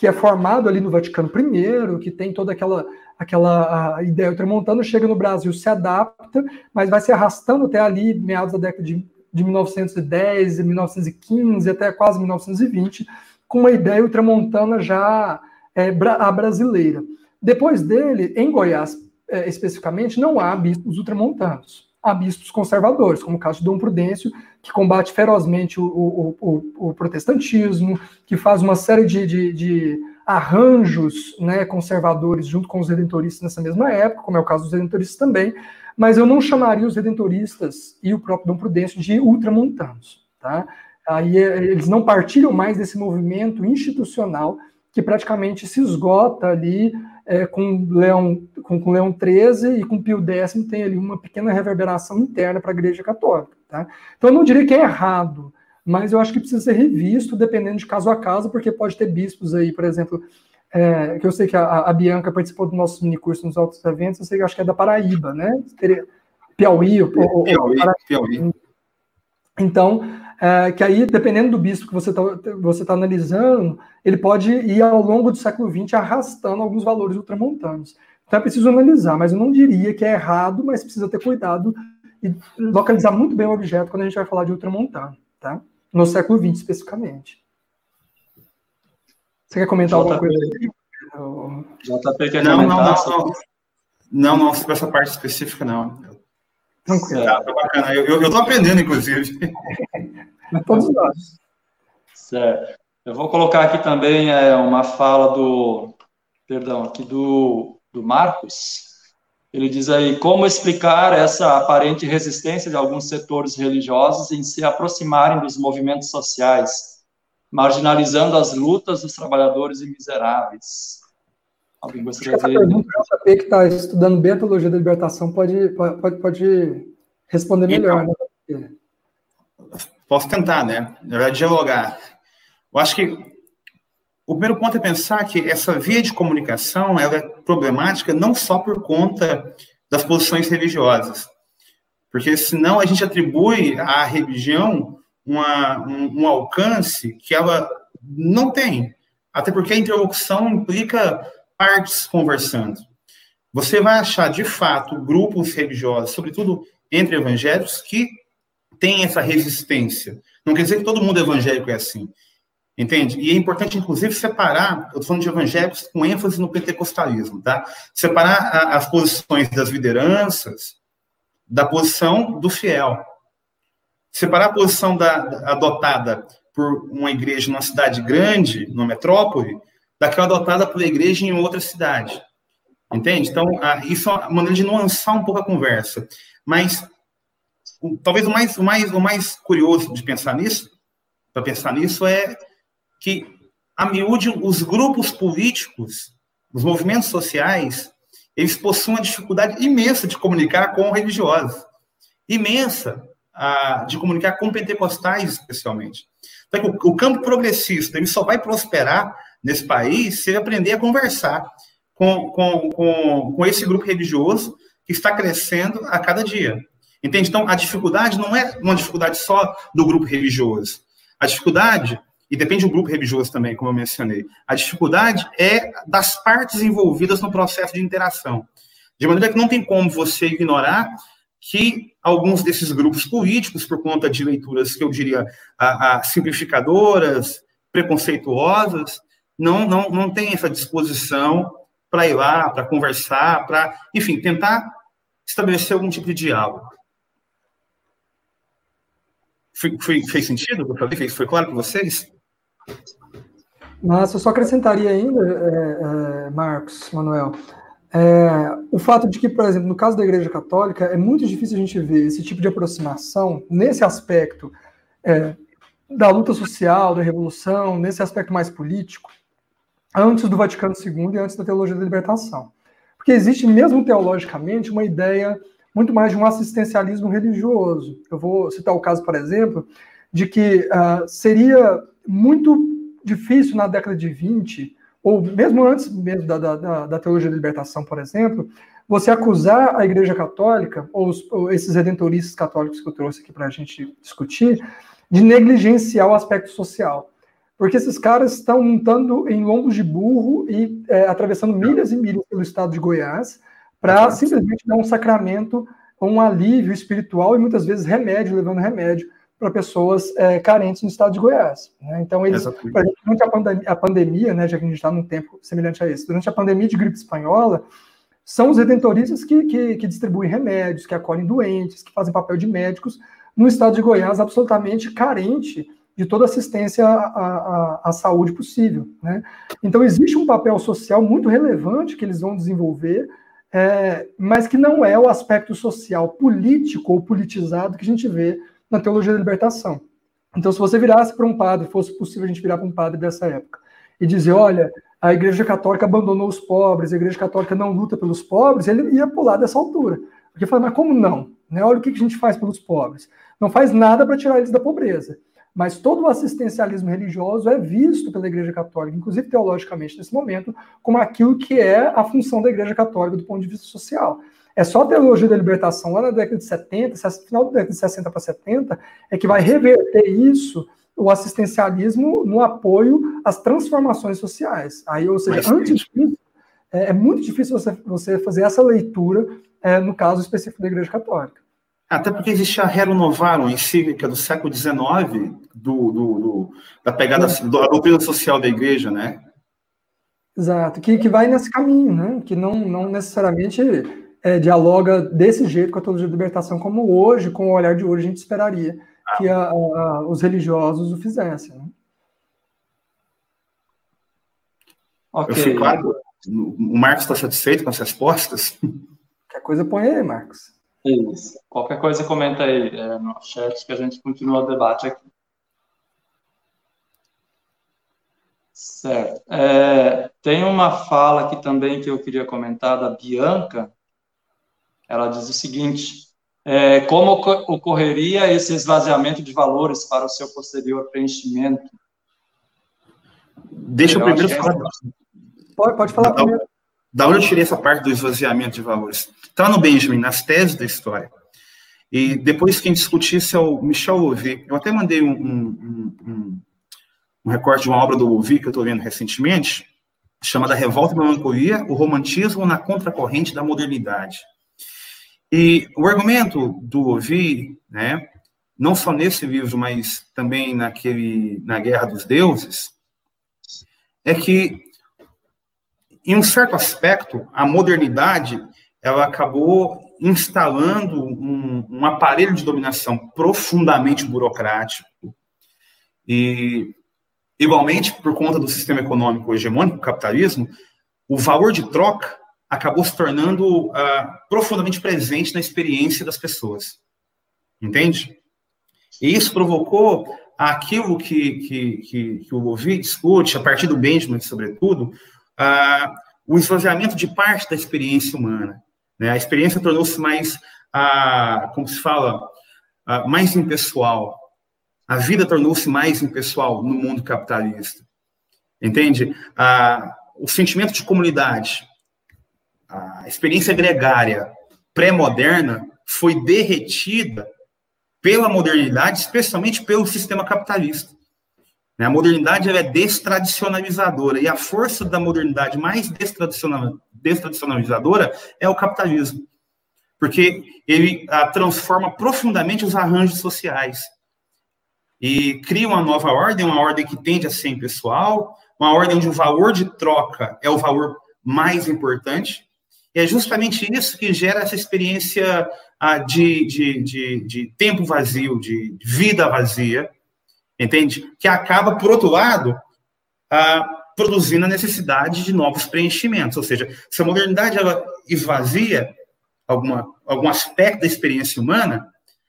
que é formado ali no Vaticano I, que tem toda aquela, aquela ideia ultramontana, chega no Brasil, se adapta, mas vai se arrastando até ali, meados da década de, de 1910, 1915, até quase 1920, com uma ideia ultramontana já é, a brasileira. Depois dele, em Goiás é, especificamente, não há bispos ultramontanos a bispos conservadores, como o caso de Dom Prudêncio, que combate ferozmente o, o, o, o protestantismo, que faz uma série de, de, de arranjos né, conservadores junto com os redentoristas nessa mesma época, como é o caso dos redentoristas também, mas eu não chamaria os redentoristas e o próprio Dom Prudêncio de ultramontanos. Tá? Aí é, eles não partilham mais desse movimento institucional que praticamente se esgota ali é, com, Leão, com, com Leão XIII e com Pio X tem ali uma pequena reverberação interna para a Igreja Católica. Tá? Então eu não diria que é errado, mas eu acho que precisa ser revisto dependendo de caso a caso, porque pode ter bispos aí, por exemplo, é, que eu sei que a, a Bianca participou do nosso minicurso nos outros eventos, eu sei que acho que é da Paraíba, né? Piauí, ou, Piauí, ou Piauí. Então, é, que aí, dependendo do bispo que você está você tá analisando, ele pode ir ao longo do século XX arrastando alguns valores ultramontanos. Então é preciso analisar, mas eu não diria que é errado, mas precisa ter cuidado e localizar muito bem o objeto quando a gente vai falar de ultramontano, tá? No século XX, especificamente. Você quer comentar JP, alguma coisa? JP quer não, comentar? Não, não, não. Não, não, sobre essa parte específica, não. Tranquilo. Tá, tá bacana. Eu, eu, eu tô aprendendo, inclusive. Todos nós. Certo. Eu vou colocar aqui também é, uma fala do, perdão, aqui do, do Marcos. Ele diz aí como explicar essa aparente resistência de alguns setores religiosos em se aproximarem dos movimentos sociais, marginalizando as lutas dos trabalhadores e miseráveis. Alguém gostaria de... pergunta, o JP que está estudando bem a teologia da libertação pode, pode, pode responder melhor. Então, né? Posso tentar, né? Na verdade, dialogar. Eu acho que o primeiro ponto é pensar que essa via de comunicação ela é problemática não só por conta das posições religiosas, porque senão a gente atribui à religião uma, um, um alcance que ela não tem, até porque a interlocução implica partes conversando. Você vai achar, de fato, grupos religiosos, sobretudo entre evangélicos, que têm essa resistência. Não quer dizer que todo mundo evangélico é assim. Entende? E é importante, inclusive, separar, eu estou falando de evangélicos com ênfase no pentecostalismo, tá? Separar a, as posições das lideranças da posição do fiel. Separar a posição da, adotada por uma igreja numa cidade grande, numa metrópole, daquela adotada por igreja em outra cidade. Entende? Então, isso é uma maneira de nuançar um pouco a conversa. Mas, o, talvez o mais, o, mais, o mais curioso de pensar nisso, para pensar nisso, é que, a miúde, os grupos políticos, os movimentos sociais, eles possuem uma dificuldade imensa de comunicar com religiosos. Imensa de comunicar com pentecostais, especialmente. Então, o, o campo progressista ele só vai prosperar nesse país se ele aprender a conversar com, com, com, com esse grupo religioso que está crescendo a cada dia. Entende? Então, a dificuldade não é uma dificuldade só do grupo religioso. A dificuldade, e depende do grupo religioso também, como eu mencionei, a dificuldade é das partes envolvidas no processo de interação. De maneira que não tem como você ignorar que alguns desses grupos políticos, por conta de leituras que eu diria a, a simplificadoras, preconceituosas, não, não, não tem essa disposição para ir lá, para conversar, para, enfim, tentar estabelecer algum tipo de diálogo. Foi, foi, fez sentido? Foi claro para vocês? Mas eu só acrescentaria ainda, é, é, Marcos, Manuel, é, o fato de que, por exemplo, no caso da Igreja Católica, é muito difícil a gente ver esse tipo de aproximação nesse aspecto é, da luta social, da revolução, nesse aspecto mais político, antes do Vaticano II e antes da teologia da libertação. Porque existe, mesmo teologicamente, uma ideia muito mais de um assistencialismo religioso. Eu vou citar o caso, por exemplo, de que uh, seria muito difícil na década de 20, ou mesmo antes mesmo da, da, da teologia da libertação, por exemplo, você acusar a Igreja Católica, ou, os, ou esses redentoristas católicos que eu trouxe aqui para a gente discutir, de negligenciar o aspecto social porque esses caras estão montando em lombos de burro e é, atravessando milhas e milhas pelo estado de Goiás para simplesmente dar um sacramento, um alívio espiritual e muitas vezes remédio, levando remédio para pessoas é, carentes no estado de Goiás. Né? Então, eles, exemplo, durante a pandemia, a pandemia, né, já que a gente está num tempo semelhante a esse, durante a pandemia de gripe espanhola, são os redentoristas que, que, que distribuem remédios, que acolhem doentes, que fazem papel de médicos no estado de Goiás absolutamente carente de toda assistência à, à, à, saúde possível. Né? Então, existe um papel social muito relevante que eles vão desenvolver, é, mas que não é o aspecto social político ou politizado que a gente vê na teologia da libertação. Então, se você virasse para um padre, fosse possível a gente virar para um padre dessa época, e dizer, olha, a Igreja Católica abandonou os pobres, a Igreja Católica não luta pelos pobres, ele ia pular dessa altura. Porque fala, mas como não? Né? Olha o que a gente faz pelos pobres. Não faz nada para tirar eles da pobreza. Mas todo o assistencialismo religioso é visto pela Igreja Católica, inclusive teologicamente nesse momento, como aquilo que é a função da Igreja Católica do ponto de vista social. É só a teologia da libertação lá na década de 70, final da década de 60 para 70, é que vai reverter isso, o assistencialismo, no apoio às transformações sociais. Aí, ou seja, Mas, antes disso, é, é, muito difícil você, você fazer essa leitura é, no caso específico da Igreja Católica. Até porque existe a Rerum Novarum encíclica do século XIX, do, do, do, da pegada da doutrina social da igreja, né? Exato, que, que vai nesse caminho, né? Que não, não necessariamente é, dialoga desse jeito com a teologia da libertação, como hoje, com o olhar de hoje, a gente esperaria ah. que a, a, os religiosos o fizessem. Né? Okay. Eu fui claro. O Marcos está satisfeito com as respostas? Qualquer coisa põe aí, Marcos. Isso. Qualquer coisa comenta aí é, no chat que a gente continua o debate aqui. Certo. É, tem uma fala aqui também que eu queria comentar da Bianca. Ela diz o seguinte: é, como ocorreria esse esvaziamento de valores para o seu posterior preenchimento? Deixa eu, eu primeiro falar. Pode, pode falar primeiro. Da onde eu tirei essa parte do esvaziamento de valores? Está no Benjamin, nas teses da história. E depois quem discutisse é o Michel Louvi. Eu até mandei um, um, um, um recorte de uma obra do Louvi que eu estou vendo recentemente, chamada Revolta e Melancolia, o romantismo na contracorrente da modernidade. E o argumento do Louvi, né, não só nesse livro, mas também naquele, na Guerra dos Deuses, é que em um certo aspecto, a modernidade ela acabou instalando um, um aparelho de dominação profundamente burocrático e igualmente por conta do sistema econômico hegemônico, o capitalismo, o valor de troca acabou se tornando uh, profundamente presente na experiência das pessoas, entende? E isso provocou aquilo que, que, que, que o Lovi discute, a partir do Benjamin, sobretudo, ah, o esvaziamento de parte da experiência humana. Né? A experiência tornou-se mais, ah, como se fala, ah, mais impessoal. A vida tornou-se mais impessoal no mundo capitalista. Entende? O sentimento de comunidade, a experiência gregária pré-moderna foi derretida pela modernidade, especialmente pelo sistema capitalista. Né? A modernidade é destradicionalizadora, e a força da modernidade mais destradicional, destradicionalizadora é o capitalismo, porque ele a, ah, transforma profundamente os arranjos sociais. E cria uma nova ordem, uma ordem que tende a ser impessoal, uma ordem onde o valor de troca é o valor mais importante, e é justamente isso que gera essa experiência ah, de, de, de, de tempo vazio, de vida vazia, entende? Que acaba, por outro lado, ah, produzindo a necessidade de novos preenchimentos. Ou seja, se a modernidade ela esvazia alguma, algum aspecto da experiência humana,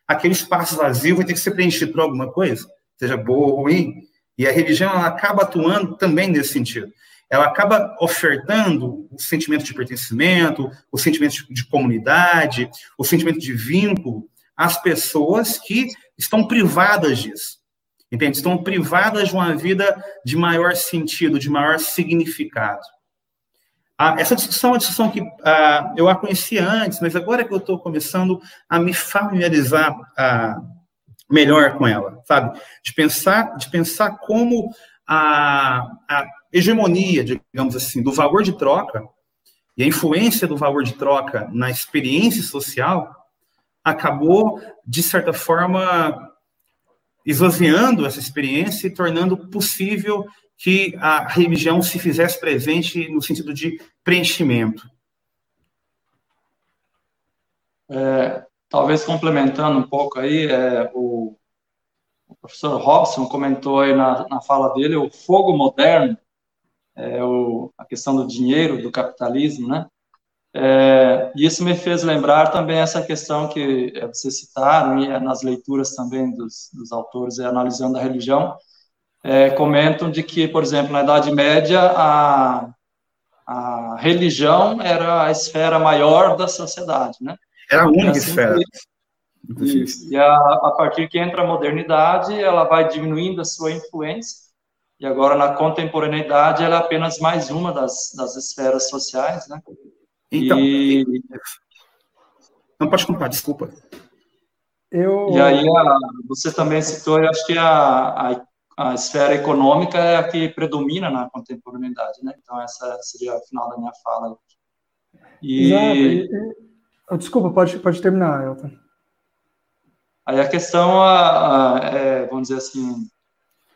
aquele espaço vazio vai ter que ser preenchido por alguma coisa, seja boa ou ruim. E a religião ela acaba atuando também nesse sentido. Ela acaba ofertando o sentimento de pertencimento, o sentimento de comunidade, o sentimento de vínculo às pessoas que estão privadas disso. Entende? Estão privadas de uma vida de maior sentido, de maior significado. Ah, essa discussão é uma discussão que ah, eu a conhecia antes, mas agora que eu estou começando a me familiarizar ah, melhor com ela, sabe? De pensar, de pensar como a, a hegemonia, digamos assim, do valor de troca e a influência do valor de troca na experiência social acabou, de certa forma, esvaziando essa experiência e tornando possível que a religião se fizesse presente no sentido de preenchimento. É, talvez complementando um pouco aí, é, o, o, professor Robson comentou aí na, na fala dele o fogo moderno, é, o, a questão do dinheiro, do capitalismo, né? É, isso me fez lembrar também essa questão que é, vocês citaram, e é nas leituras também dos, dos autores analisando a religião, é, comentam de que, por exemplo, na Idade Média, a, a religião era a esfera maior da sociedade, né? Era a única assim, esfera. E a, a partir que entra a modernidade, ela vai diminuindo a sua influência, e agora na contemporaneidade ela é apenas mais uma das, das esferas sociais, né? Então, e... não pode contar, desculpa. Eu... E aí, a, você também citou, eu acho que a, a, a, esfera econômica é a que predomina na contemporaneidade, né? Então, essa seria o final da minha fala. E... e oh, desculpa, pode, pode terminar, Elton. Aí a questão, a, a, é, vamos dizer assim,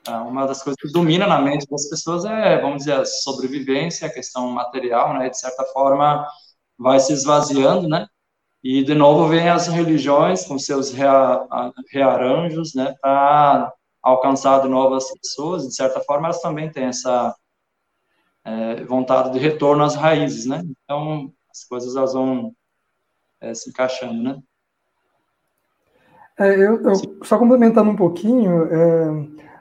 uma das coisas que domina na mente das pessoas é, vamos dizer, a sobrevivência, a questão material, né? De certa forma, vai se esvaziando, né? E de novo vem as religiões com seus rea, rearranjos, né, para alcançar novas pessoas. De certa forma, elas também têm essa é, vontade de retorno às raízes, né? Então, as coisas elas vão é, se encaixando, né? É, eu, eu só complementando um pouquinho, é,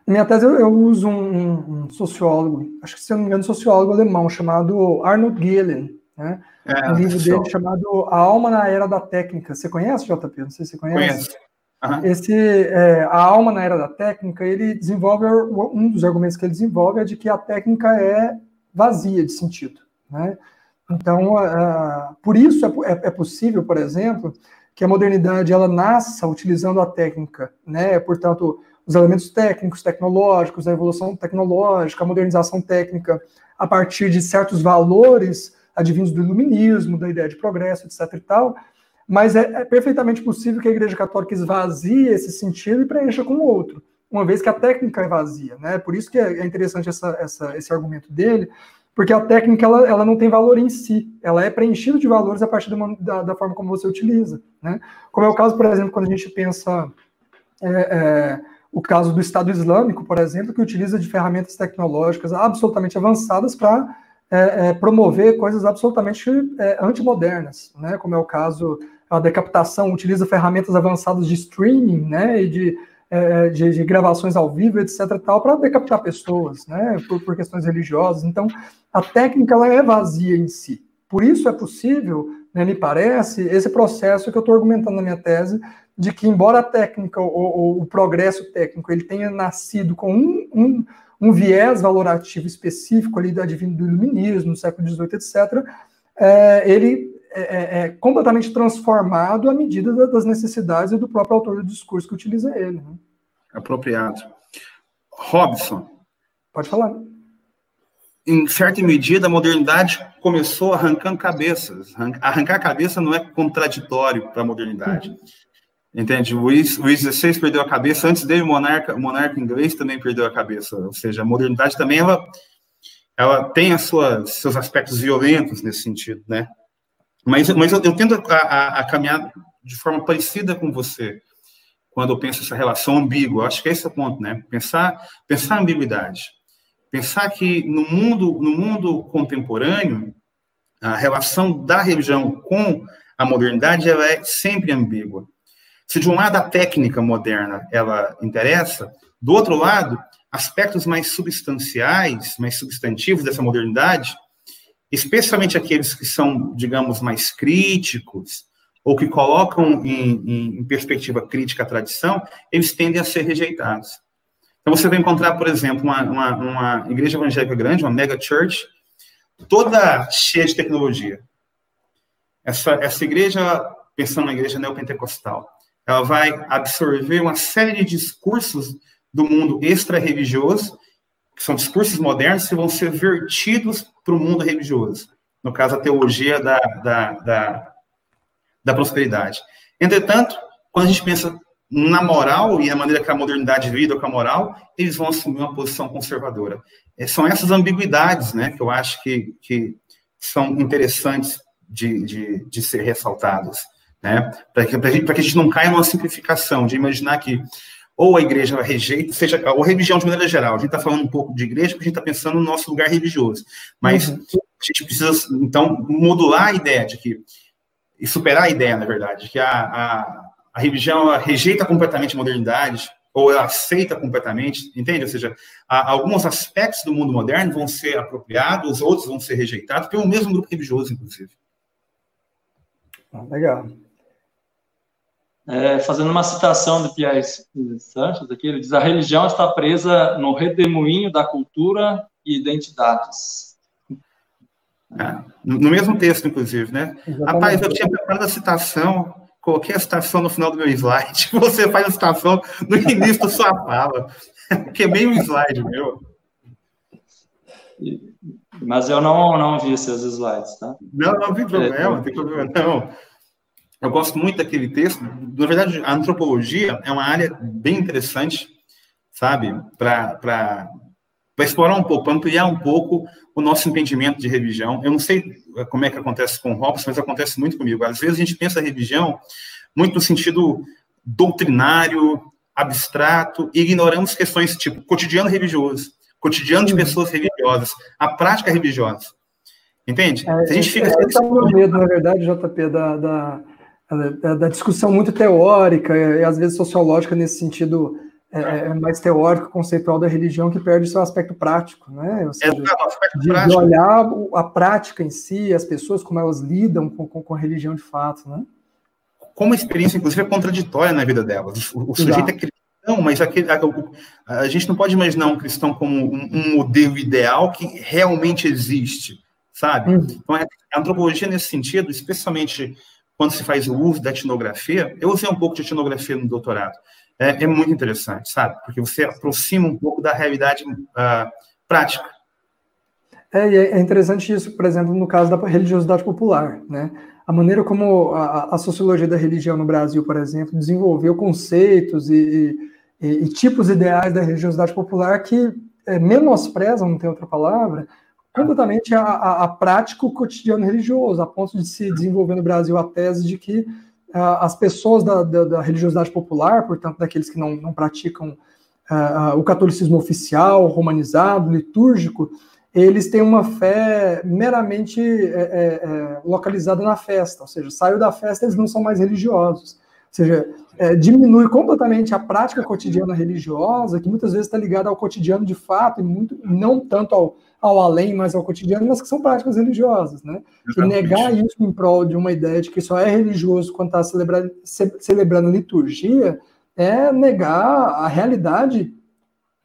na minha tese eu, eu uso um, um, sociólogo, acho que se eu não me engano, um sociólogo alemão chamado Arnold Gehlen, né? É, um livro dele chamado A Alma na Era da Técnica. Você conhece, JP? Não sei se você conhece. Conheço. Uhum. Esse, é, a alma na era da técnica, ele desenvolve, um dos argumentos que ele desenvolve é de que a técnica é vazia de sentido. Né? Então, uh, por isso é, é, é, possível, por exemplo, que a modernidade ela nasça utilizando a técnica, né? Portanto, os elementos técnicos, tecnológicos, a evolução tecnológica, a modernização técnica, a partir de certos valores advindos do iluminismo, da ideia de progresso, etc. e tal, mas é, é, perfeitamente possível que a Igreja Católica esvazie esse sentido e preencha com outro, uma vez que a técnica é vazia, né? Por isso que é, é interessante essa, essa, esse argumento dele, porque a técnica ela, ela não tem valor em si, ela é preenchida de valores a partir uma, da, da, forma como você utiliza, né? Como é o caso, por exemplo, quando a gente pensa é, é, o caso do Estado Islâmico, por exemplo, que utiliza de ferramentas tecnológicas absolutamente avançadas para é, é, promover coisas absolutamente é, antimodernas, né? Como é o caso a decapitação utiliza ferramentas avançadas de streaming, né, e de, é, de, de, gravações ao vivo, etc. tal, para decapitar pessoas, né, por, por, questões religiosas. Então, a técnica ela é vazia em si. Por isso é possível, né, me parece, esse processo que eu estou argumentando na minha tese, de que embora a técnica, o, o progresso técnico, ele tenha nascido com um, um, um viés valorativo específico ali da divino do iluminismo, no século XVIII, etc., é, ele é, é, é, completamente transformado à medida das necessidades e do próprio autor do discurso que utiliza ele. Né? Apropriado. Robson. Pode falar. Em certa medida, a modernidade começou arrancando cabeças. Arrancar cabeça não é contraditório para a modernidade. Uhum. Entende? O Luís XVI perdeu a cabeça, antes dele o monarca, o monarca inglês também perdeu a cabeça. Ou seja, a modernidade também ela, ela tem as suas, seus aspectos violentos nesse sentido, né? Mas, mas eu, eu tento a, a, a, caminhar de forma parecida com você quando eu penso essa relação ambígua. Acho que é esse o ponto, né? Pensar, pensar a ambiguidade. Pensar que no mundo, no mundo contemporâneo, a relação da religião com a modernidade ela é sempre ambígua. Se de um lado a técnica moderna ela interessa, do outro lado, aspectos mais substanciais, mais substantivos dessa modernidade especialmente aqueles que são, digamos, mais críticos, ou que colocam em, em, perspectiva crítica a tradição, eles tendem a ser rejeitados. Então, você vai encontrar, por exemplo, uma, uma, uma igreja evangélica grande, uma mega church, toda cheia de tecnologia. Essa, essa igreja, pensando na igreja neopentecostal, ela vai absorver uma série de discursos do mundo extra-religioso que são discursos modernos que vão ser vertidos para o mundo religioso. No caso, a teologia da, da, da, da prosperidade. Entretanto, quando a gente pensa na moral e na maneira que a modernidade lida com a moral, eles vão assumir uma posição conservadora. É, são essas ambiguidades né, que eu acho que, que são interessantes de, de, de ser ressaltadas. Né, para que, que a gente não caia numa simplificação de imaginar que ou a igreja rejeita, seja, ou religião de maneira geral. A gente está falando um pouco de igreja porque a gente está pensando no nosso lugar religioso. Mas uhum. a gente precisa, então, modular a ideia de que, e superar a ideia, na verdade, de que a, a, a religião rejeita completamente a modernidade, ou ela aceita completamente, entende? Ou seja, alguns aspectos do mundo moderno vão ser apropriados, outros vão ser rejeitados pelo mesmo grupo religioso, inclusive. Ah, legal. É, fazendo uma citação de Pierre Sanches aqui, ele diz: a religião está presa no redemoinho da cultura e identidades. É, no mesmo texto, inclusive, né? Exatamente. Rapaz, eu tinha preparado a citação, coloquei a citação no final do meu slide, você faz a citação no início da sua fala. Queimei um slide meu. Mas eu não, não vi esses slides, tá? Não, não vi problema, é, não tem problema, não. Eu gosto muito daquele texto. Na verdade, a antropologia é uma área bem interessante, sabe, para explorar um pouco, para ampliar um pouco o nosso entendimento de religião. Eu não sei como é que acontece com o Robson, mas acontece muito comigo. Às vezes a gente pensa a religião muito no sentido doutrinário, abstrato, e ignoramos questões tipo cotidiano religioso. cotidiano de pessoas religiosas, a prática religiosa. Entende? É, Se a gente fica. Esse é o meu medo, na verdade, JP, da, da, da, da discussão muito teórica e às vezes sociológica nesse sentido é, é, é mais teórico, conceitual da religião, que perde seu aspecto prático, né? Seja, é, de, de, olhar a prática em si, as pessoas, como elas lidam com, com, com a religião de fato, né? Como a experiência, inclusive, é contraditória na vida delas. O, o sujeito é cristão, mas aquele, a, a, gente não pode imaginar um cristão como um, um modelo ideal que realmente existe sabe? Uhum. Então, a antropologia, nesse sentido, especialmente quando se faz o uso da etnografia, eu usei um pouco de etnografia no doutorado, é, é muito interessante, sabe? Porque você aproxima um pouco da realidade uh, prática. É, é interessante isso, por exemplo, no caso da religiosidade popular, né? A maneira como a, a sociologia da religião no Brasil, por exemplo, desenvolveu conceitos e, e, e tipos ideais da religiosidade popular que é, menosprezam, não tem outra palavra, completamente a, a, a prática cotidiano religioso, a ponto de se desenvolver no Brasil a tese de que uh, as pessoas da, da, da, religiosidade popular, portanto, daqueles que não, não praticam uh, o catolicismo oficial, romanizado, litúrgico, eles têm uma fé meramente é, é, localizada na festa, ou seja, saiu da festa, eles não são mais religiosos. Ou seja, é, diminui completamente a prática cotidiana religiosa, que muitas vezes está ligada ao cotidiano de fato, e muito, não tanto ao, ao além, mas ao cotidiano, mas que são práticas religiosas, né? E negar isso em prol de uma ideia de que só é religioso quando está celebrando, celebrando liturgia é negar a realidade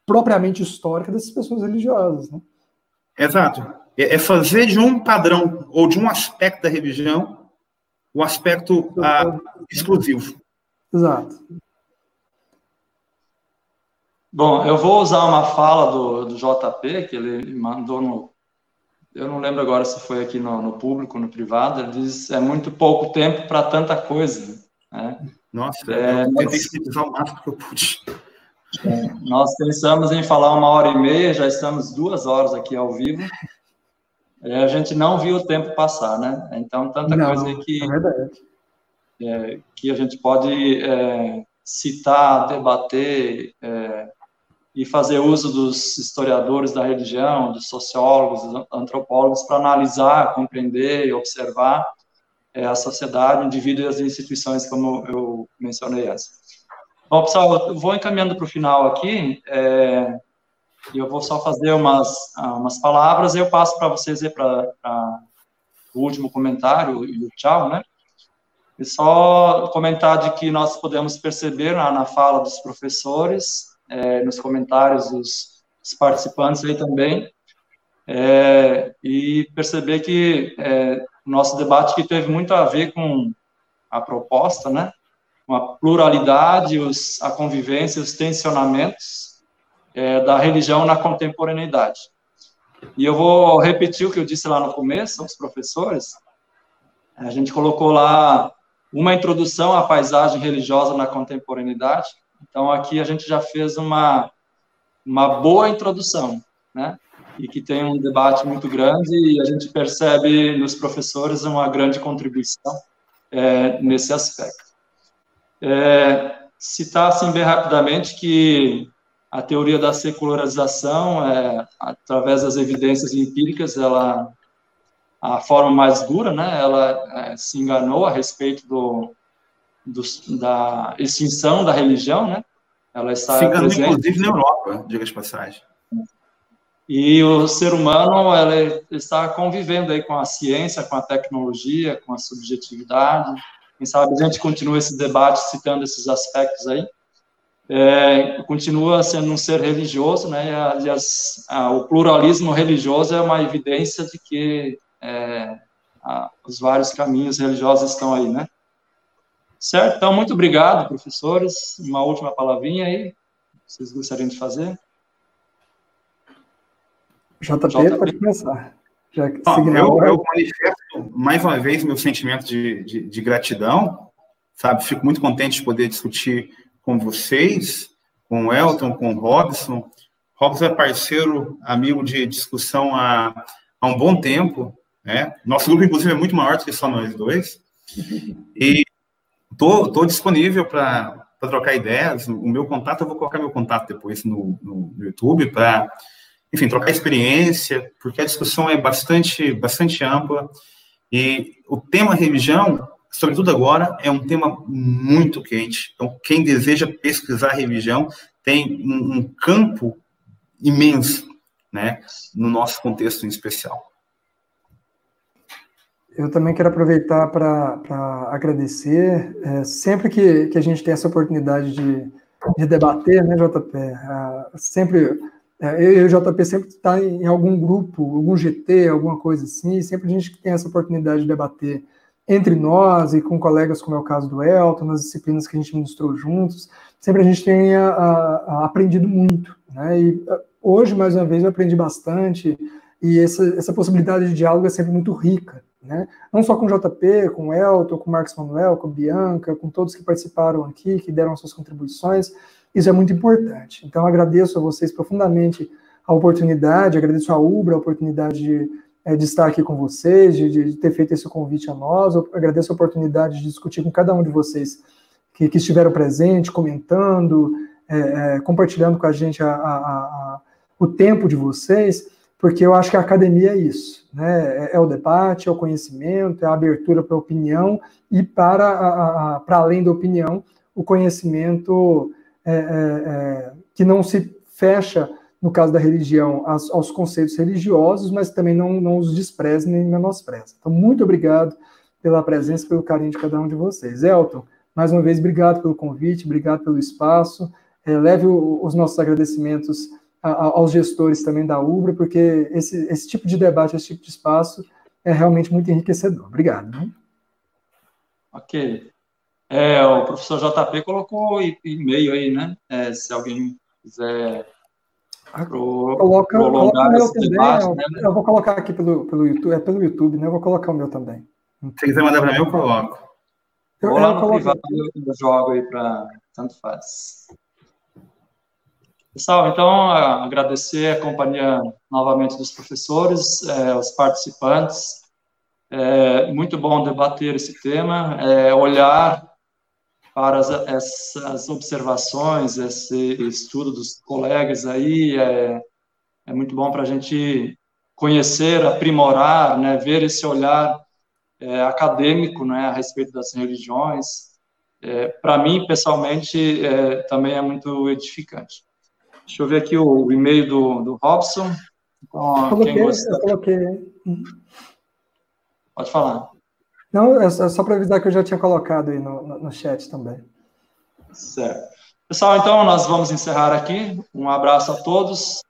propriamente histórica dessas pessoas religiosas, né? Exato. É, é fazer de um padrão ou de um aspecto da religião o aspecto ah, exclusivo. Exato. Bom, eu vou usar uma fala do, do JP, que ele mandou no. Eu não lembro agora se foi aqui no, no público, no privado. Ele diz: é muito pouco tempo para tanta coisa. Né? Nossa, é, eu tentei sintetizar o máximo que eu pude. É, nós pensamos em falar uma hora e meia, já estamos duas horas aqui ao vivo. É, a gente não viu o tempo passar, né? Então, tanta não, coisa que, é, é que a gente pode é, citar, debater, é, e fazer uso dos historiadores da religião, dos sociólogos, dos antropólogos, para analisar, compreender e observar é, a sociedade, o indivíduo e as instituições, como eu mencionei. Bom, pessoal, eu vou encaminhando para o final aqui, é, eu vou só fazer umas, umas palavras, eu passo para vocês ir para o último comentário e o tchau, né? E só comentar de que nós podemos perceber na, na fala dos professores é, nos comentários dos, participantes aí também, é, e perceber que é, o nosso debate que teve muito a ver com a proposta, né, com a pluralidade, os, a convivência, os tensionamentos é, da religião na contemporaneidade. E eu vou repetir o que eu disse lá no começo, aos professores, a gente colocou lá uma introdução à paisagem religiosa na contemporaneidade, então, aqui a gente já fez uma, uma boa introdução, né? E que tem um debate muito grande e a gente percebe nos professores uma grande contribuição é, nesse aspecto. É, citar, assim, bem rapidamente que a teoria da secularização, é, através das evidências empíricas, ela a forma mais dura, né? Ela é, se enganou a respeito do, do, da extinção da religião, né? Ela está enganou, presente. inclusive, na Europa, diga de passagem. E o ser humano ela está convivendo aí com a ciência, com a tecnologia, com a subjetividade. Quem sabe a gente continua esse debate citando esses aspectos aí. É, continua sendo um ser religioso, né? Aliás, o pluralismo religioso é uma evidência de que é, os vários caminhos religiosos estão aí, né? Certo? Então, muito obrigado, professores. Uma última palavrinha aí, vocês gostariam de fazer? JP, JP. pode começar. Já eu, eu, manifesto mais uma vez meu sentimento de, de, de, gratidão, sabe? Fico muito contente de poder discutir com vocês, com o Elton, com o Robson. Robson é parceiro, amigo de discussão há, há um bom tempo, né? Nosso grupo, inclusive, é muito maior do que só nós dois. E Tô, tô disponível para trocar ideias. O meu contato, eu vou colocar meu contato depois no, no, YouTube para enfim, trocar experiência, porque a discussão é bastante, bastante ampla e o tema religião, sobretudo agora, é um tema muito quente. Então, quem deseja pesquisar religião tem um, um campo imenso, né, no nosso contexto em especial. Eu também quero aproveitar para agradecer. É, sempre que, que a gente tem essa oportunidade de, de debater, né, JP? É, sempre eu e o JP sempre está em algum grupo, algum GT, alguma coisa assim, sempre a gente tem essa oportunidade de debater entre nós e com colegas, como é o caso do Elton, nas disciplinas que a gente ministrou juntos, sempre a gente tem a, a, aprendido muito. Né? E hoje, mais uma vez, eu aprendi bastante, e essa, essa possibilidade de diálogo é sempre muito rica. Né? Não só com o JP, com o Elton, com o Marcos Manuel, com a Bianca, com todos que participaram aqui, que deram suas contribuições, isso é muito importante. Então, agradeço a vocês profundamente a oportunidade, agradeço a Ubra a oportunidade de, é, de estar aqui com vocês, de, de, ter feito esse convite a nós, eu agradeço a oportunidade de discutir com cada um de vocês que, que estiveram presentes, comentando, é, é, compartilhando com a gente a, a, a, o tempo de vocês, porque eu acho que a academia é isso, né? É, é o debate, é o conhecimento, é a abertura para a opinião e para, para além da opinião, o conhecimento é, é, é, que não se fecha, no caso da religião, aos, aos, conceitos religiosos, mas também não, não os despreza nem menospreza. Então, muito obrigado pela presença, pelo carinho de cada um de vocês. Elton, mais uma vez, obrigado pelo convite, obrigado pelo espaço. É, leve o, os nossos agradecimentos a, aos gestores também da UBRA, porque esse, esse tipo de debate, esse tipo de espaço é realmente muito enriquecedor. Obrigado. Né? Ok. É, o professor JP colocou e-mail aí, né? É, se alguém quiser ah, pro, coloca, coloca o meu também. Debate, eu, né? eu, vou colocar aqui pelo, pelo YouTube, é pelo YouTube, né? Eu vou colocar o meu também. Se quiser mandar para mim, eu coloco. Eu, Ou lá no privado eu jogo aí para tanto faz. Pessoal, então, agradecer a companhia novamente dos professores, é, os participantes. É muito bom debater esse tema, é, olhar para as, essas observações, esse estudo dos colegas aí, é, é muito bom para a gente conhecer, aprimorar, né, ver esse olhar é, acadêmico né, a respeito das religiões. Para mim, pessoalmente, também é muito edificante. Deixa eu ver aqui o, o e-mail do, do Robson. Então, coloquei, eu coloquei. Pode falar. Não, é só para avisar que eu já tinha colocado aí no, no, no chat também. Certo. Pessoal, então nós vamos encerrar aqui. Um abraço a todos.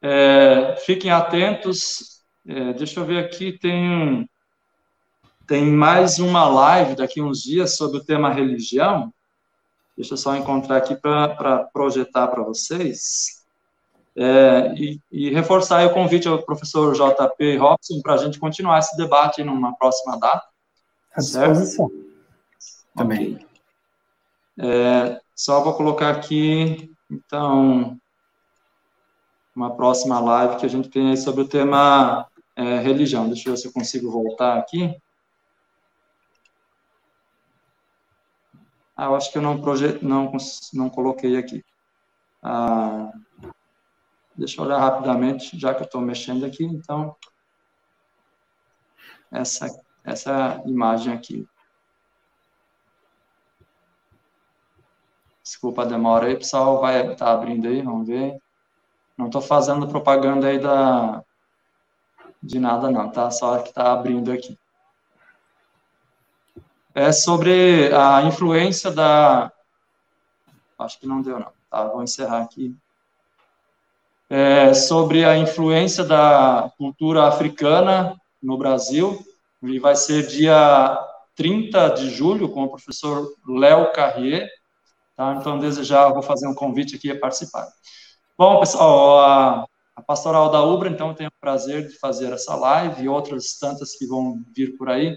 É, fiquem atentos. É, deixa eu ver aqui, tem, tem mais uma live daqui uns dias sobre o tema religião. Deixa eu só encontrar aqui para projetar para vocês. É, e, e, reforçar o convite ao professor JP Robson para a gente continuar esse debate numa próxima data. À disposição. Também. É, só vou colocar aqui, então, uma próxima live que a gente tem aí sobre o tema é, religião. Deixa eu ver se eu consigo voltar aqui. Ah, eu acho que eu não, projet... não, não coloquei aqui. Ah, deixa eu olhar rapidamente, já que eu estou mexendo aqui, então, essa essa imagem aqui. Desculpa a demora aí, pessoal, vai tá abrindo aí, vamos ver. Não estou fazendo propaganda aí da de nada não, tá? Só que está abrindo aqui. É sobre a influência da... Acho que não deu não, tá? Vou encerrar aqui. É sobre a influência da cultura africana no Brasil e vai ser dia 30 de julho com o professor Léo Carrier. Tá? Então, desde já, vou fazer um convite aqui a participar. Bom, pessoal, a, a Pastoral da Ubra, então, tenho o prazer de fazer essa live e outras tantas que vão vir por aí.